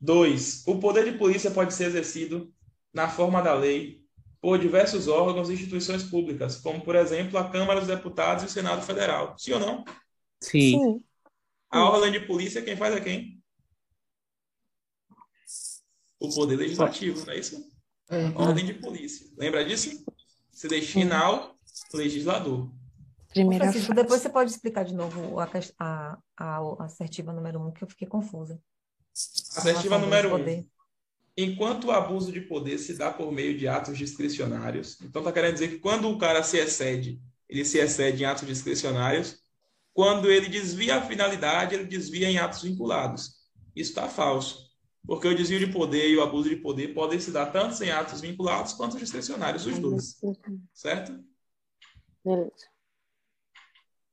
Dois. O poder de polícia pode ser exercido na forma da lei por diversos órgãos e instituições públicas, como, por exemplo, a Câmara dos Deputados e o Senado Federal. Sim ou não? Sim. Sim. A ordem de polícia, quem faz é quem? o poder legislativo, não é isso? É. Ordem de polícia. Lembra disso? se destina ao legislador. Primeira Francisco, depois você pode explicar de novo a, a, a assertiva número um, que eu fiquei confusa. Assertiva número um. Enquanto o abuso de poder se dá por meio de atos discricionários, então está querendo dizer que quando o cara se excede, ele se excede em atos discricionários, quando ele desvia a finalidade, ele desvia em atos vinculados. Isso está falso. Porque o desvio de poder e o abuso de poder podem se dar tanto em atos vinculados quanto discricionários, os dois. Certo? Beleza.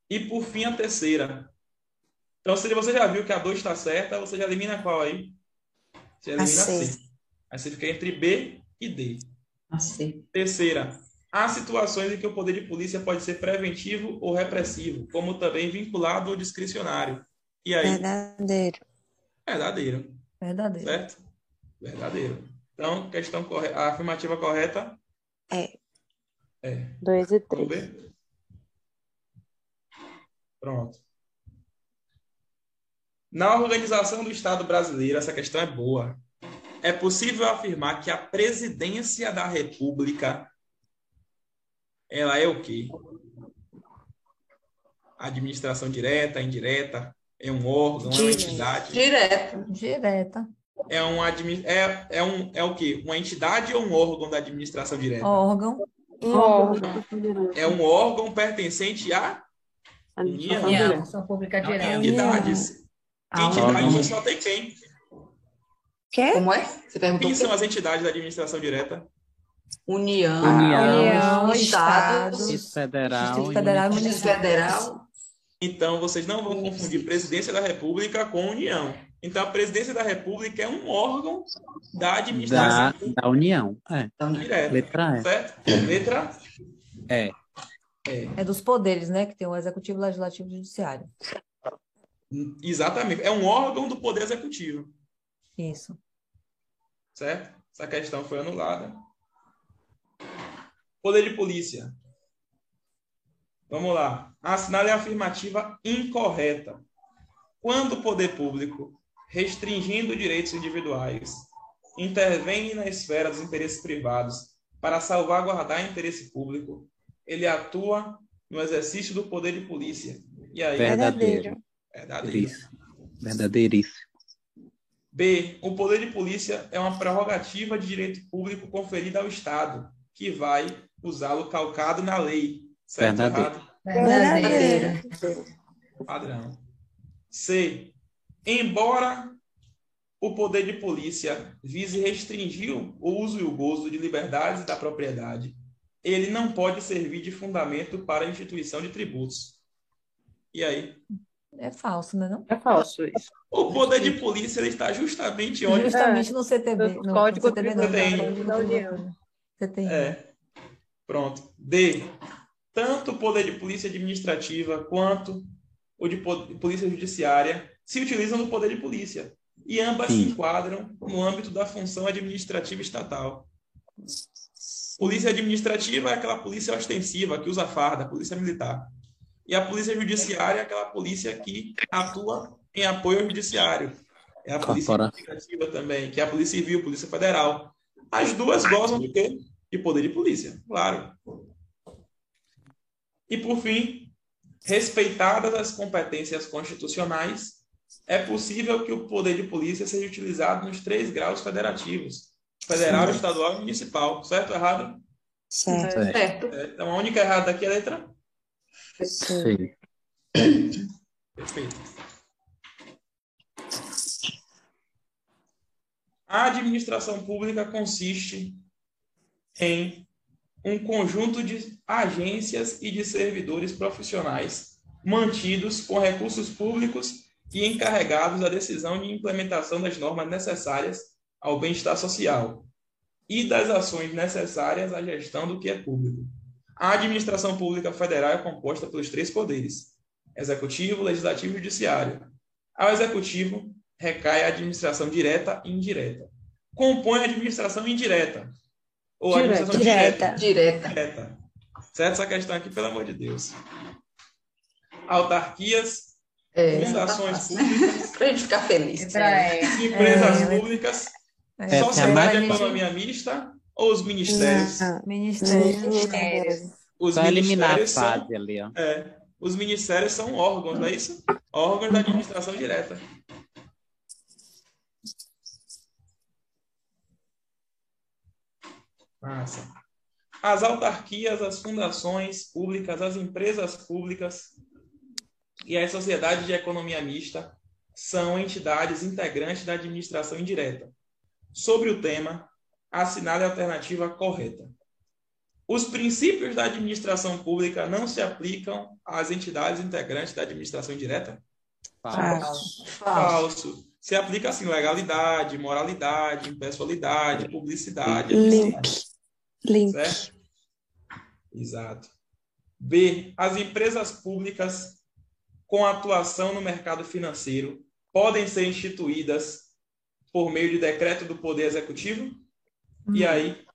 E por fim, a terceira. Então, se você já viu que a 2 está certa, você já elimina qual aí? Você elimina a C. C. Aí você fica entre B e D. A C. Terceira. Há situações em que o poder de polícia pode ser preventivo ou repressivo, como também vinculado ou discricionário. E aí? Verdadeiro. Verdadeiro. Verdadeiro. Certo? Verdadeiro. Então, questão correta. A afirmativa correta? É. É. Dois e três. Pronto. Na organização do Estado brasileiro, essa questão é boa. É possível afirmar que a presidência da República ela é o quê? Administração direta, indireta, é um órgão, é uma entidade? Direta. Direta. É um, é, é, um, é o quê? Uma entidade ou um órgão da administração direta? Órgão. Um órgão. É um órgão pertencente à União. Administração Pública Direta. Entidades. Entidades só tem quem? Quê? Como é? Você perguntou Quem são as entidades da administração direta? União, União, União Estado, Distrito Federal, Distrito Federal, Distrito Federal. Então, vocês não vão confundir Presidência da República com União. Então, a Presidência da República é um órgão da administração. Da, da União. É. Direta. Letra E. Certo? Letra É. É. É dos poderes, né? Que tem o Executivo, Legislativo e Judiciário. Exatamente. É um órgão do Poder Executivo. Isso. Certo? Essa questão foi anulada. Poder de polícia. Vamos lá. Assinale a afirmativa incorreta. Quando o poder público, restringindo direitos individuais, intervém na esfera dos interesses privados para salvaguardar interesse público, ele atua no exercício do poder de polícia. E aí? Verdadeiro. Verdadeiro. Verdadeiríssimo. B. O poder de polícia é uma prerrogativa de direito público conferida ao Estado, que vai usá-lo calcado na lei. Certo Verdadeiro. errado? Verdadeiro. Padrão. C. Embora o poder de polícia vise restringir o uso e o gozo de liberdades da propriedade, ele não pode servir de fundamento para a instituição de tributos. E aí? É falso, né? Não? É falso isso. O poder de polícia ele está justamente onde? Justamente no CTB. No Código no CTB, Tributário da União. CTI. É. Pronto. D. Tanto o poder de polícia administrativa quanto o de polícia judiciária se utilizam no poder de polícia. E ambas Sim. se enquadram no âmbito da função administrativa estatal. Polícia administrativa é aquela polícia ostensiva que usa farda, polícia militar. E a polícia judiciária é aquela polícia que atua em apoio ao judiciário. É a polícia investigativa também, que é a polícia civil, polícia federal. As duas gozam de quê? De poder de polícia, claro. E por fim, respeitadas as competências constitucionais, é possível que o poder de polícia seja utilizado nos três graus federativos: federal, Sim. estadual e municipal. Certo ou errado? Certo. certo. É, então, a única errada aqui é a letra? Sim. Perfeito. A administração pública consiste em um conjunto de agências e de servidores profissionais mantidos com recursos públicos e encarregados da decisão de implementação das normas necessárias ao bem-estar social e das ações necessárias à gestão do que é público. A administração pública federal é composta pelos três poderes: executivo, legislativo e judiciário. Ao executivo recai a administração direta e indireta. Compõe a administração indireta. Ou a direta. administração direta. Direta. direta. Certo? Essa questão aqui, pelo amor de Deus. Autarquias, é, fundações tá públicas. Para a gente ficar feliz. Empresas é. públicas, é, sociedade de economia mista ou os ministérios? Não, ministérios. ministérios. Os Só eliminar a ministérios são, ali, ó. é, os ministérios são órgãos, não é isso? Órgãos da administração direta. Massa. As autarquias, as fundações públicas, as empresas públicas e as sociedades de economia mista são entidades integrantes da administração indireta. Sobre o tema, assinale a alternativa correta. Os princípios da administração pública não se aplicam às entidades integrantes da administração indireta? Falso. Falso. Se aplica assim legalidade, moralidade, impessoalidade, publicidade. Link. Link. Certo? Exato. B. As empresas públicas com atuação no mercado financeiro podem ser instituídas por meio de decreto do Poder Executivo? E aí?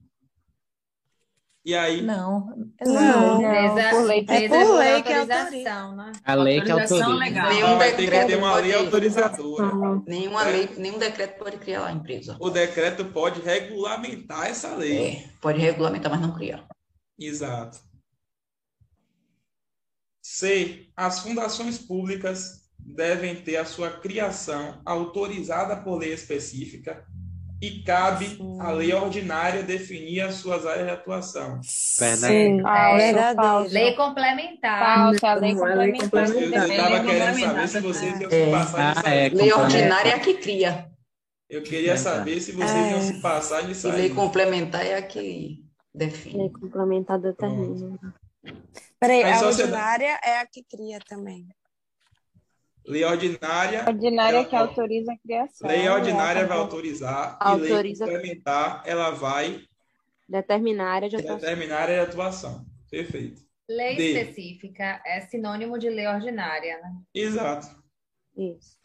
E aí? Não. Não, Empresa, por lei. É por lei que autorização, né? A lei que Autorização autoriza. legal. Nenhum Então vai ter que decreto ter uma lei autorizadora. Nenhuma lei, nenhum decreto pode criar a empresa. O decreto pode regulamentar essa lei. É, pode regulamentar, mas não criar. Exato. C. As fundações públicas devem ter a sua criação autorizada por lei específica e cabe à lei ordinária definir as suas áreas de atuação. Verdade. Falso, verdadeiro. falso. Lei complementar. Falso, a lei é complementar. Eu estava querendo complementar, saber se vocês iam É. se passar Ah, é. Lei ordinária é a que cria. Eu queria saber se vocês É. iam se passar nisso E lei complementar é a que define. Lei complementar determina. Peraí, a você- ordinária é a que cria também. Lei ordinária. Ordinária ela- que autoriza a criação. Lei ordinária é a vai autorizar e lei Autoriza- complementar ela vai Determinar a área de atuação. determinar a área de atuação. Perfeito. Lei D. específica é sinônimo de lei ordinária, né? Exato. Isso.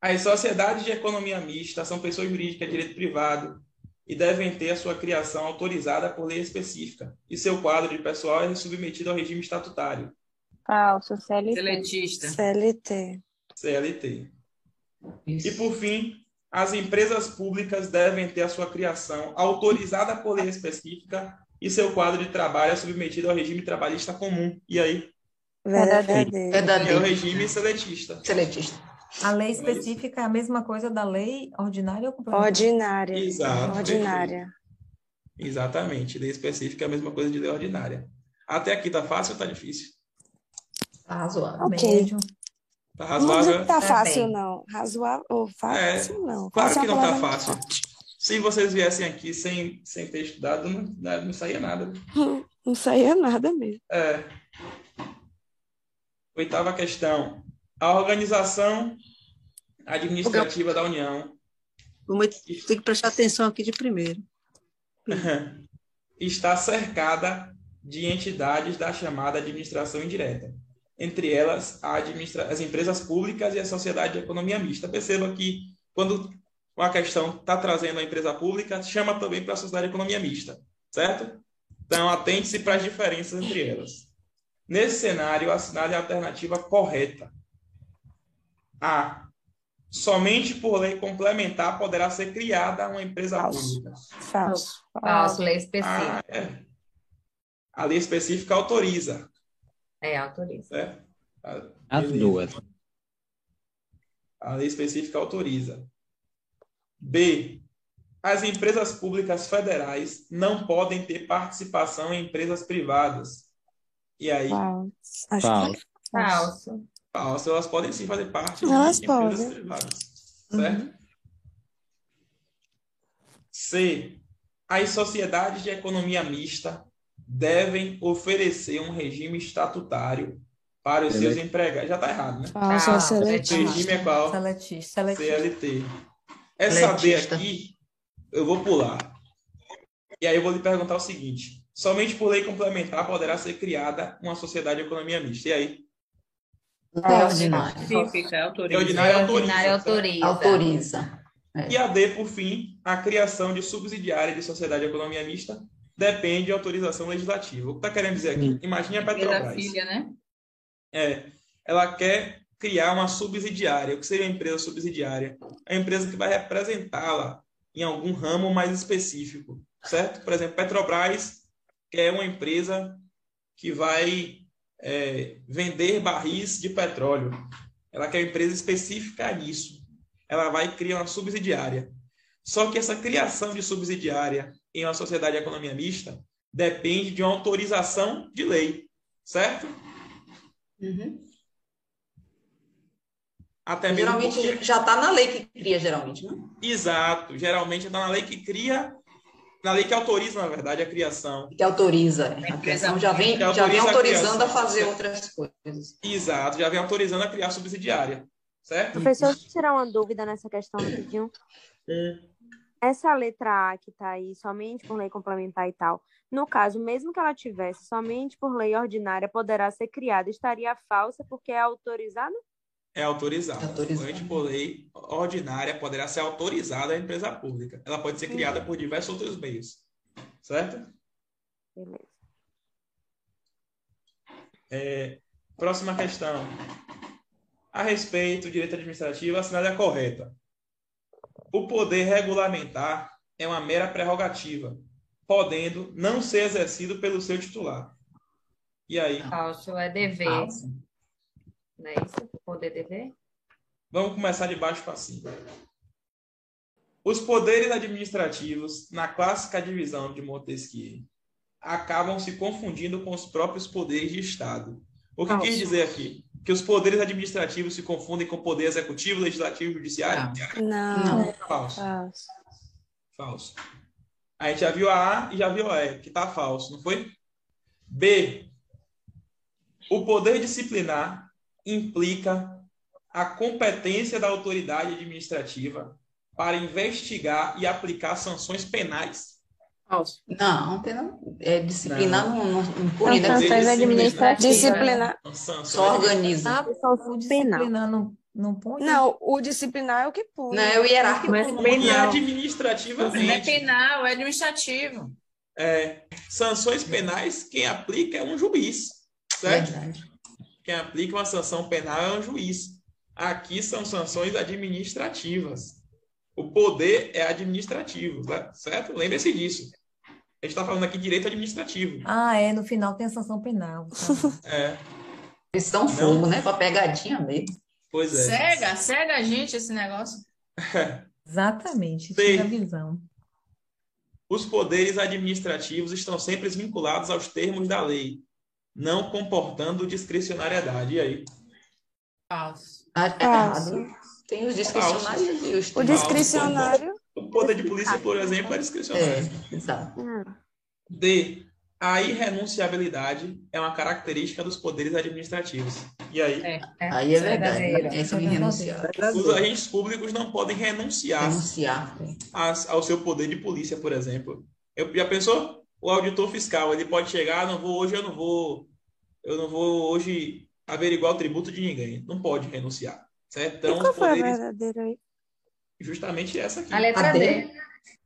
As sociedades de economia mista são pessoas jurídicas de direito privado e devem ter a sua criação autorizada por lei específica, e seu quadro de pessoal é submetido ao regime estatutário, Falso, CLT. Seletista. CLT. CLT. E Isso. por fim, as empresas públicas devem ter a sua criação autorizada por lei específica e seu quadro de trabalho é submetido ao regime trabalhista comum. E aí? Verdadeiro. É o Verdadeiro. regime seletista. Seletista. A lei específica é a mesma coisa da lei ordinária ou complementar? Ordinária. Exato. Ordinária. Exatamente. Lei específica é a mesma coisa de lei ordinária. Até aqui tá fácil ou tá difícil? Tá razoável. Ok. Médio. Tá Não vou razoável? que tá Tá fácil, não. Razoável ou fácil, não. Claro Fácil é que uma não tá fácil. Se vocês viessem aqui sem, sem ter estudado, não, não saía nada. Não saía nada mesmo. É. Oitava questão. A organização administrativa da União Vamos ter que prestar atenção aqui de primeiro. está cercada de entidades da chamada administração indireta. Entre elas, a administra- as empresas públicas e a sociedade de economia mista. Perceba que, quando uma questão está trazendo a empresa pública, chama também para a sociedade de economia mista, certo? Então, atente-se para as diferenças entre elas. Nesse cenário, assinale a alternativa correta. A. Somente por lei complementar poderá ser criada uma empresa Falso. pública. Falso. Falso, lei específica. Ah, é. A lei específica autoriza, É, autoriza. certo? A- As beleza. duas. A lei específica autoriza. B. As empresas públicas federais não podem ter participação em empresas privadas. E aí, Falso. Falso. é Falso. falso, elas podem sim fazer parte Elas de empresas podem. privadas. Certo? C. As sociedades de economia mista devem oferecer um regime estatutário para os seus empregados. Já está errado, né? É Ah, O seletivo. regime é qual? Seletista. Seletista. CLT. Essa B Letista. aqui, eu vou pular. E aí eu vou lhe perguntar o seguinte: somente por lei complementar poderá ser criada uma sociedade de economia mista. E aí? Lei ordinária. Específica, Lei autoriza. ordinária Lei autoriza. ordinária certo? autoriza. Autoriza. E a D, por fim, a criação de subsidiária de sociedade de economia mista depende de autorização legislativa. O que está querendo dizer aqui? Imagine a Pela Petrobras. filha, né? É, ela quer criar uma subsidiária. O que seria uma empresa subsidiária? É a empresa que vai representá-la em algum ramo mais específico. certo? Por exemplo, Petrobras, que é uma empresa que vai é, vender barris de petróleo. Ela quer uma empresa específica nisso. Ela vai criar uma subsidiária. Só que essa criação de subsidiária em uma sociedade de economia mista depende de uma autorização de lei, certo? Uhum. Até geralmente porque... já está na lei que cria, geralmente, né? Exato. Geralmente está na lei que cria, na lei que autoriza, na verdade, a criação. Que autoriza. A criação já vem, já vem autorizando a, a, fazer outras coisas. Exato, já vem autorizando a criar subsidiária. Certo? Professor, deixa eu tirar uma dúvida nessa questão rapidinho. Hum. Essa letra A que está aí somente por lei complementar e tal, no caso, mesmo que ela tivesse somente por lei ordinária, poderá ser criada, estaria falsa porque é autorizada? É autorizada. Somente por lei ordinária poderá ser autorizada a empresa pública. Ela pode ser criada por diversos outros meios. Certo? Beleza. É, próxima questão. A respeito do direito administrativo, a assinada é correta. O poder regulamentar é uma mera prerrogativa, podendo não ser exercido pelo seu titular. E aí? Falso, é dever. Falso. Não é isso? Poder dever? Vamos começar de baixo para cima. Os poderes administrativos, na clássica divisão de Montesquieu, acabam se confundindo com os próprios poderes de Estado. O que quer dizer aqui? Que os poderes administrativos se confundem com o poder executivo, legislativo e judiciário? Não. Não. Falso. falso. Falso. A gente já viu a A e já viu a E, que está falso, não foi? B. O poder disciplinar implica a competência da autoridade administrativa para investigar e aplicar sanções penais Falso. Não, não é disciplinar não, não, não impune, né? Sanções administrativas. Disciplinar. Só organiza. Ah, o disciplinar não, não põe? Não, o disciplinar é o que põe. Não, é o hierárquico. Mas pune administrativamente. Não é penal, é administrativo. É, sanções penais, quem aplica é um juiz, certo? Verdade. Quem aplica uma sanção penal é um juiz. Aqui são sanções administrativas. O poder é administrativo, certo? Lembre-se disso. A gente está falando aqui de direito administrativo. Ah, é. No final tem a sanção penal. Tá? é. Eles são fogo, né? Para pegadinha mesmo. Pois é. Cega, cega a gente esse negócio. Exatamente. Tira a visão. Os poderes administrativos estão sempre vinculados aos termos da lei, não comportando discricionariedade. E aí? Falso. Ah, é errado. Tem os discricionários e os O discricionário o poder de polícia, por exemplo, é discricionário. É, exato. D. A irrenunciabilidade é uma característica dos poderes administrativos. E aí? É, é. Aí é verdade. Né? É Os agentes públicos não podem renunciar, renunciar ao seu poder de polícia, por exemplo. Eu, já pensou? O auditor fiscal, ele pode chegar, não vou hoje, eu não vou, eu não vou hoje averiguar o tributo de ninguém. Não pode renunciar. Certo? Então, e qual foi poderes... a verdadeira aí? Justamente essa aqui. A letra D.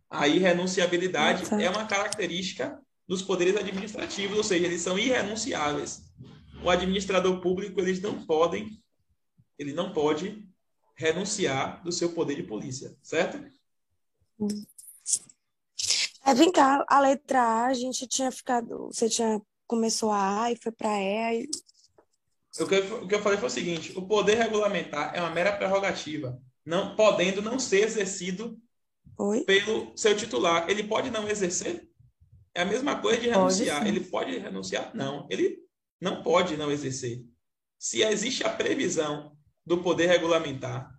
A irrenunciabilidade é uma característica dos poderes administrativos, ou seja, eles são irrenunciáveis. O administrador público, eles não podem, ele não pode renunciar do seu poder de polícia, certo? É, vem cá, a letra A, a gente tinha ficado, você tinha começou a A e foi para E, aí... O que, eu, o que eu falei foi o seguinte: o poder regulamentar é uma mera prerrogativa não podendo não ser exercido Oi? pelo seu titular. Ele pode não exercer? É a mesma coisa de renunciar. Pode, ele pode renunciar? Não. Ele não pode não exercer. Se existe a previsão do poder regulamentar,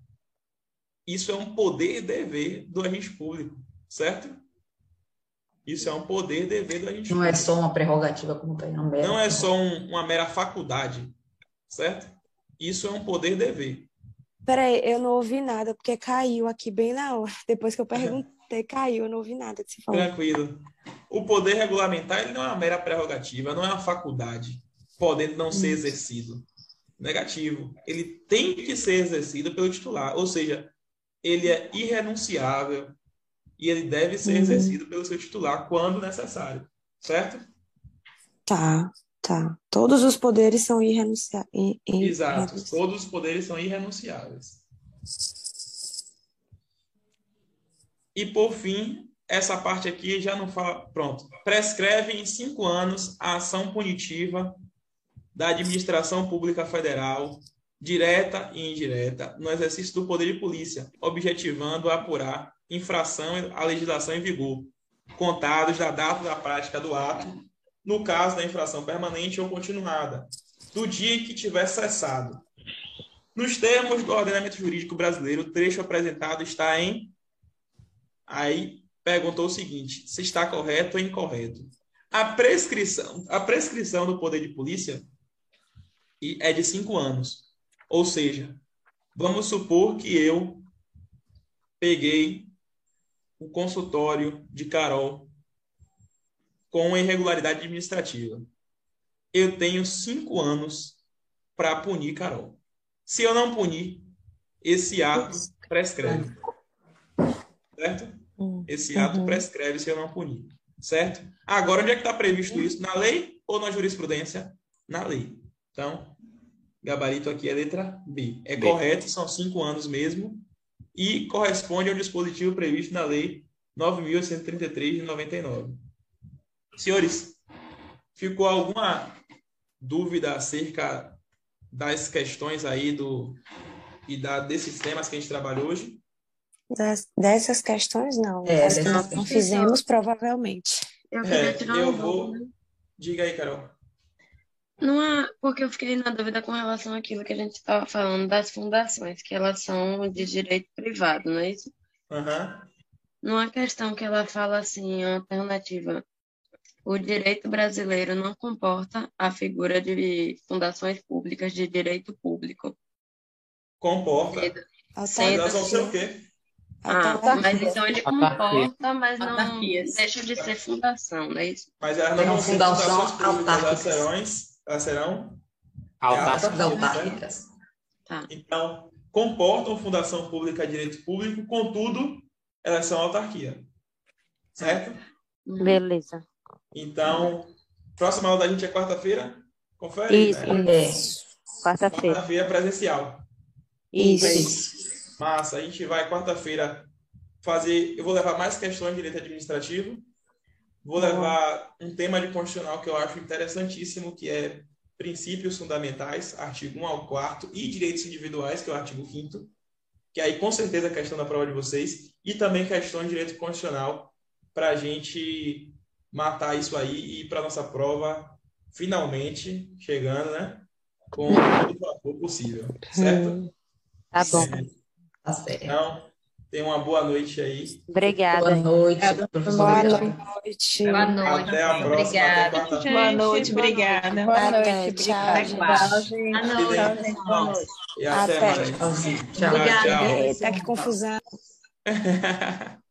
isso é um poder dever do agente público, certo? Isso é um poder dever do agente não público. Não é só uma prerrogativa como está aí, não, não é só um, uma mera faculdade, certo? Isso é um poder dever. Peraí, eu não ouvi nada, porque caiu aqui bem na hora. Depois que eu perguntei, caiu, eu não ouvi nada que você falou. Tranquilo. O poder regulamentar ele não é uma mera prerrogativa, não é uma faculdade, podendo não ser exercido. Negativo. Ele tem que ser exercido pelo titular, ou seja, ele é irrenunciável e ele deve ser uhum. exercido pelo seu titular quando necessário, certo? Tá. Tá. Todos os poderes são irrenunciáveis. Exato. Todos os poderes são irrenunciáveis. E, por fim, essa parte aqui já não fala. Pronto. Prescreve em cinco anos a ação punitiva da administração pública federal, direta e indireta, no exercício do poder de polícia, objetivando apurar infração à legislação em vigor, contados da data da prática do ato, no caso da infração permanente ou continuada, do dia em que tiver cessado. Nos termos do ordenamento jurídico brasileiro, o trecho apresentado está em. Aí perguntou o seguinte: se está correto ou incorreto. A prescrição, a prescrição do poder de polícia é de cinco anos. Ou seja, vamos supor que eu peguei o consultório de Carol com irregularidade administrativa. Eu tenho cinco anos para punir Carol. Se eu não punir, esse ato prescreve. Certo? Esse ato uhum. prescreve se eu não punir. Certo? Agora, onde é que está previsto isso? Na lei ou na jurisprudência? Na lei. Então, gabarito aqui é letra B. É B. correto, são cinco anos mesmo, e corresponde ao dispositivo previsto na Lei 9.133 de 99. Senhores, ficou alguma dúvida acerca das questões aí do e da, desses temas que a gente trabalhou hoje? Das, dessas questões, não. É, As que nós não fizemos, provavelmente. Eu, é, eu vou. Diga aí, Carol. Não é porque eu fiquei na dúvida com relação àquilo que a gente estava falando das fundações, que elas são de direito privado, não é isso? Uhum. Numa questão que ela fala assim, alternativa, o direito brasileiro não comporta a figura de fundações públicas de direito público. Comporta. Sendo, Fundação ser o quê? Ah, mas então ele comporta, mas não deixa de ser fundação, não é isso? Mas elas não fundações públicas, elas serão, elas serão autárquicas. Tá. Então, comportam fundação pública de direito público, contudo, elas são autarquia. Certo? Beleza. Então, próxima aula da gente é quarta-feira? Confere? Isso, né? isso. Quarta-feira. Quarta-feira presencial. Isso. Massa, a gente vai quarta-feira fazer. Eu vou levar mais questões de direito administrativo. Vou levar um tema de constitucional que eu acho interessantíssimo, que é princípios fundamentais, artigo 1 ao 4, e direitos individuais, que é o artigo 5 que aí com certeza é a questão da prova de vocês, e também questão de direito constitucional, para a gente matar isso aí e ir para nossa prova finalmente chegando, né? Com todo o vapor possível, certo? Tá bom. É. Tá certo. Então, tenha uma boa noite aí. Obrigada. Boa noite. Boa noite. Boa noite. Até a próxima. Obrigada. Até Boa noite, obrigada. Boa noite. Tchau, Boa noite. Boa noite. E até, Até. mais. Obrigada. Eita, que confusão.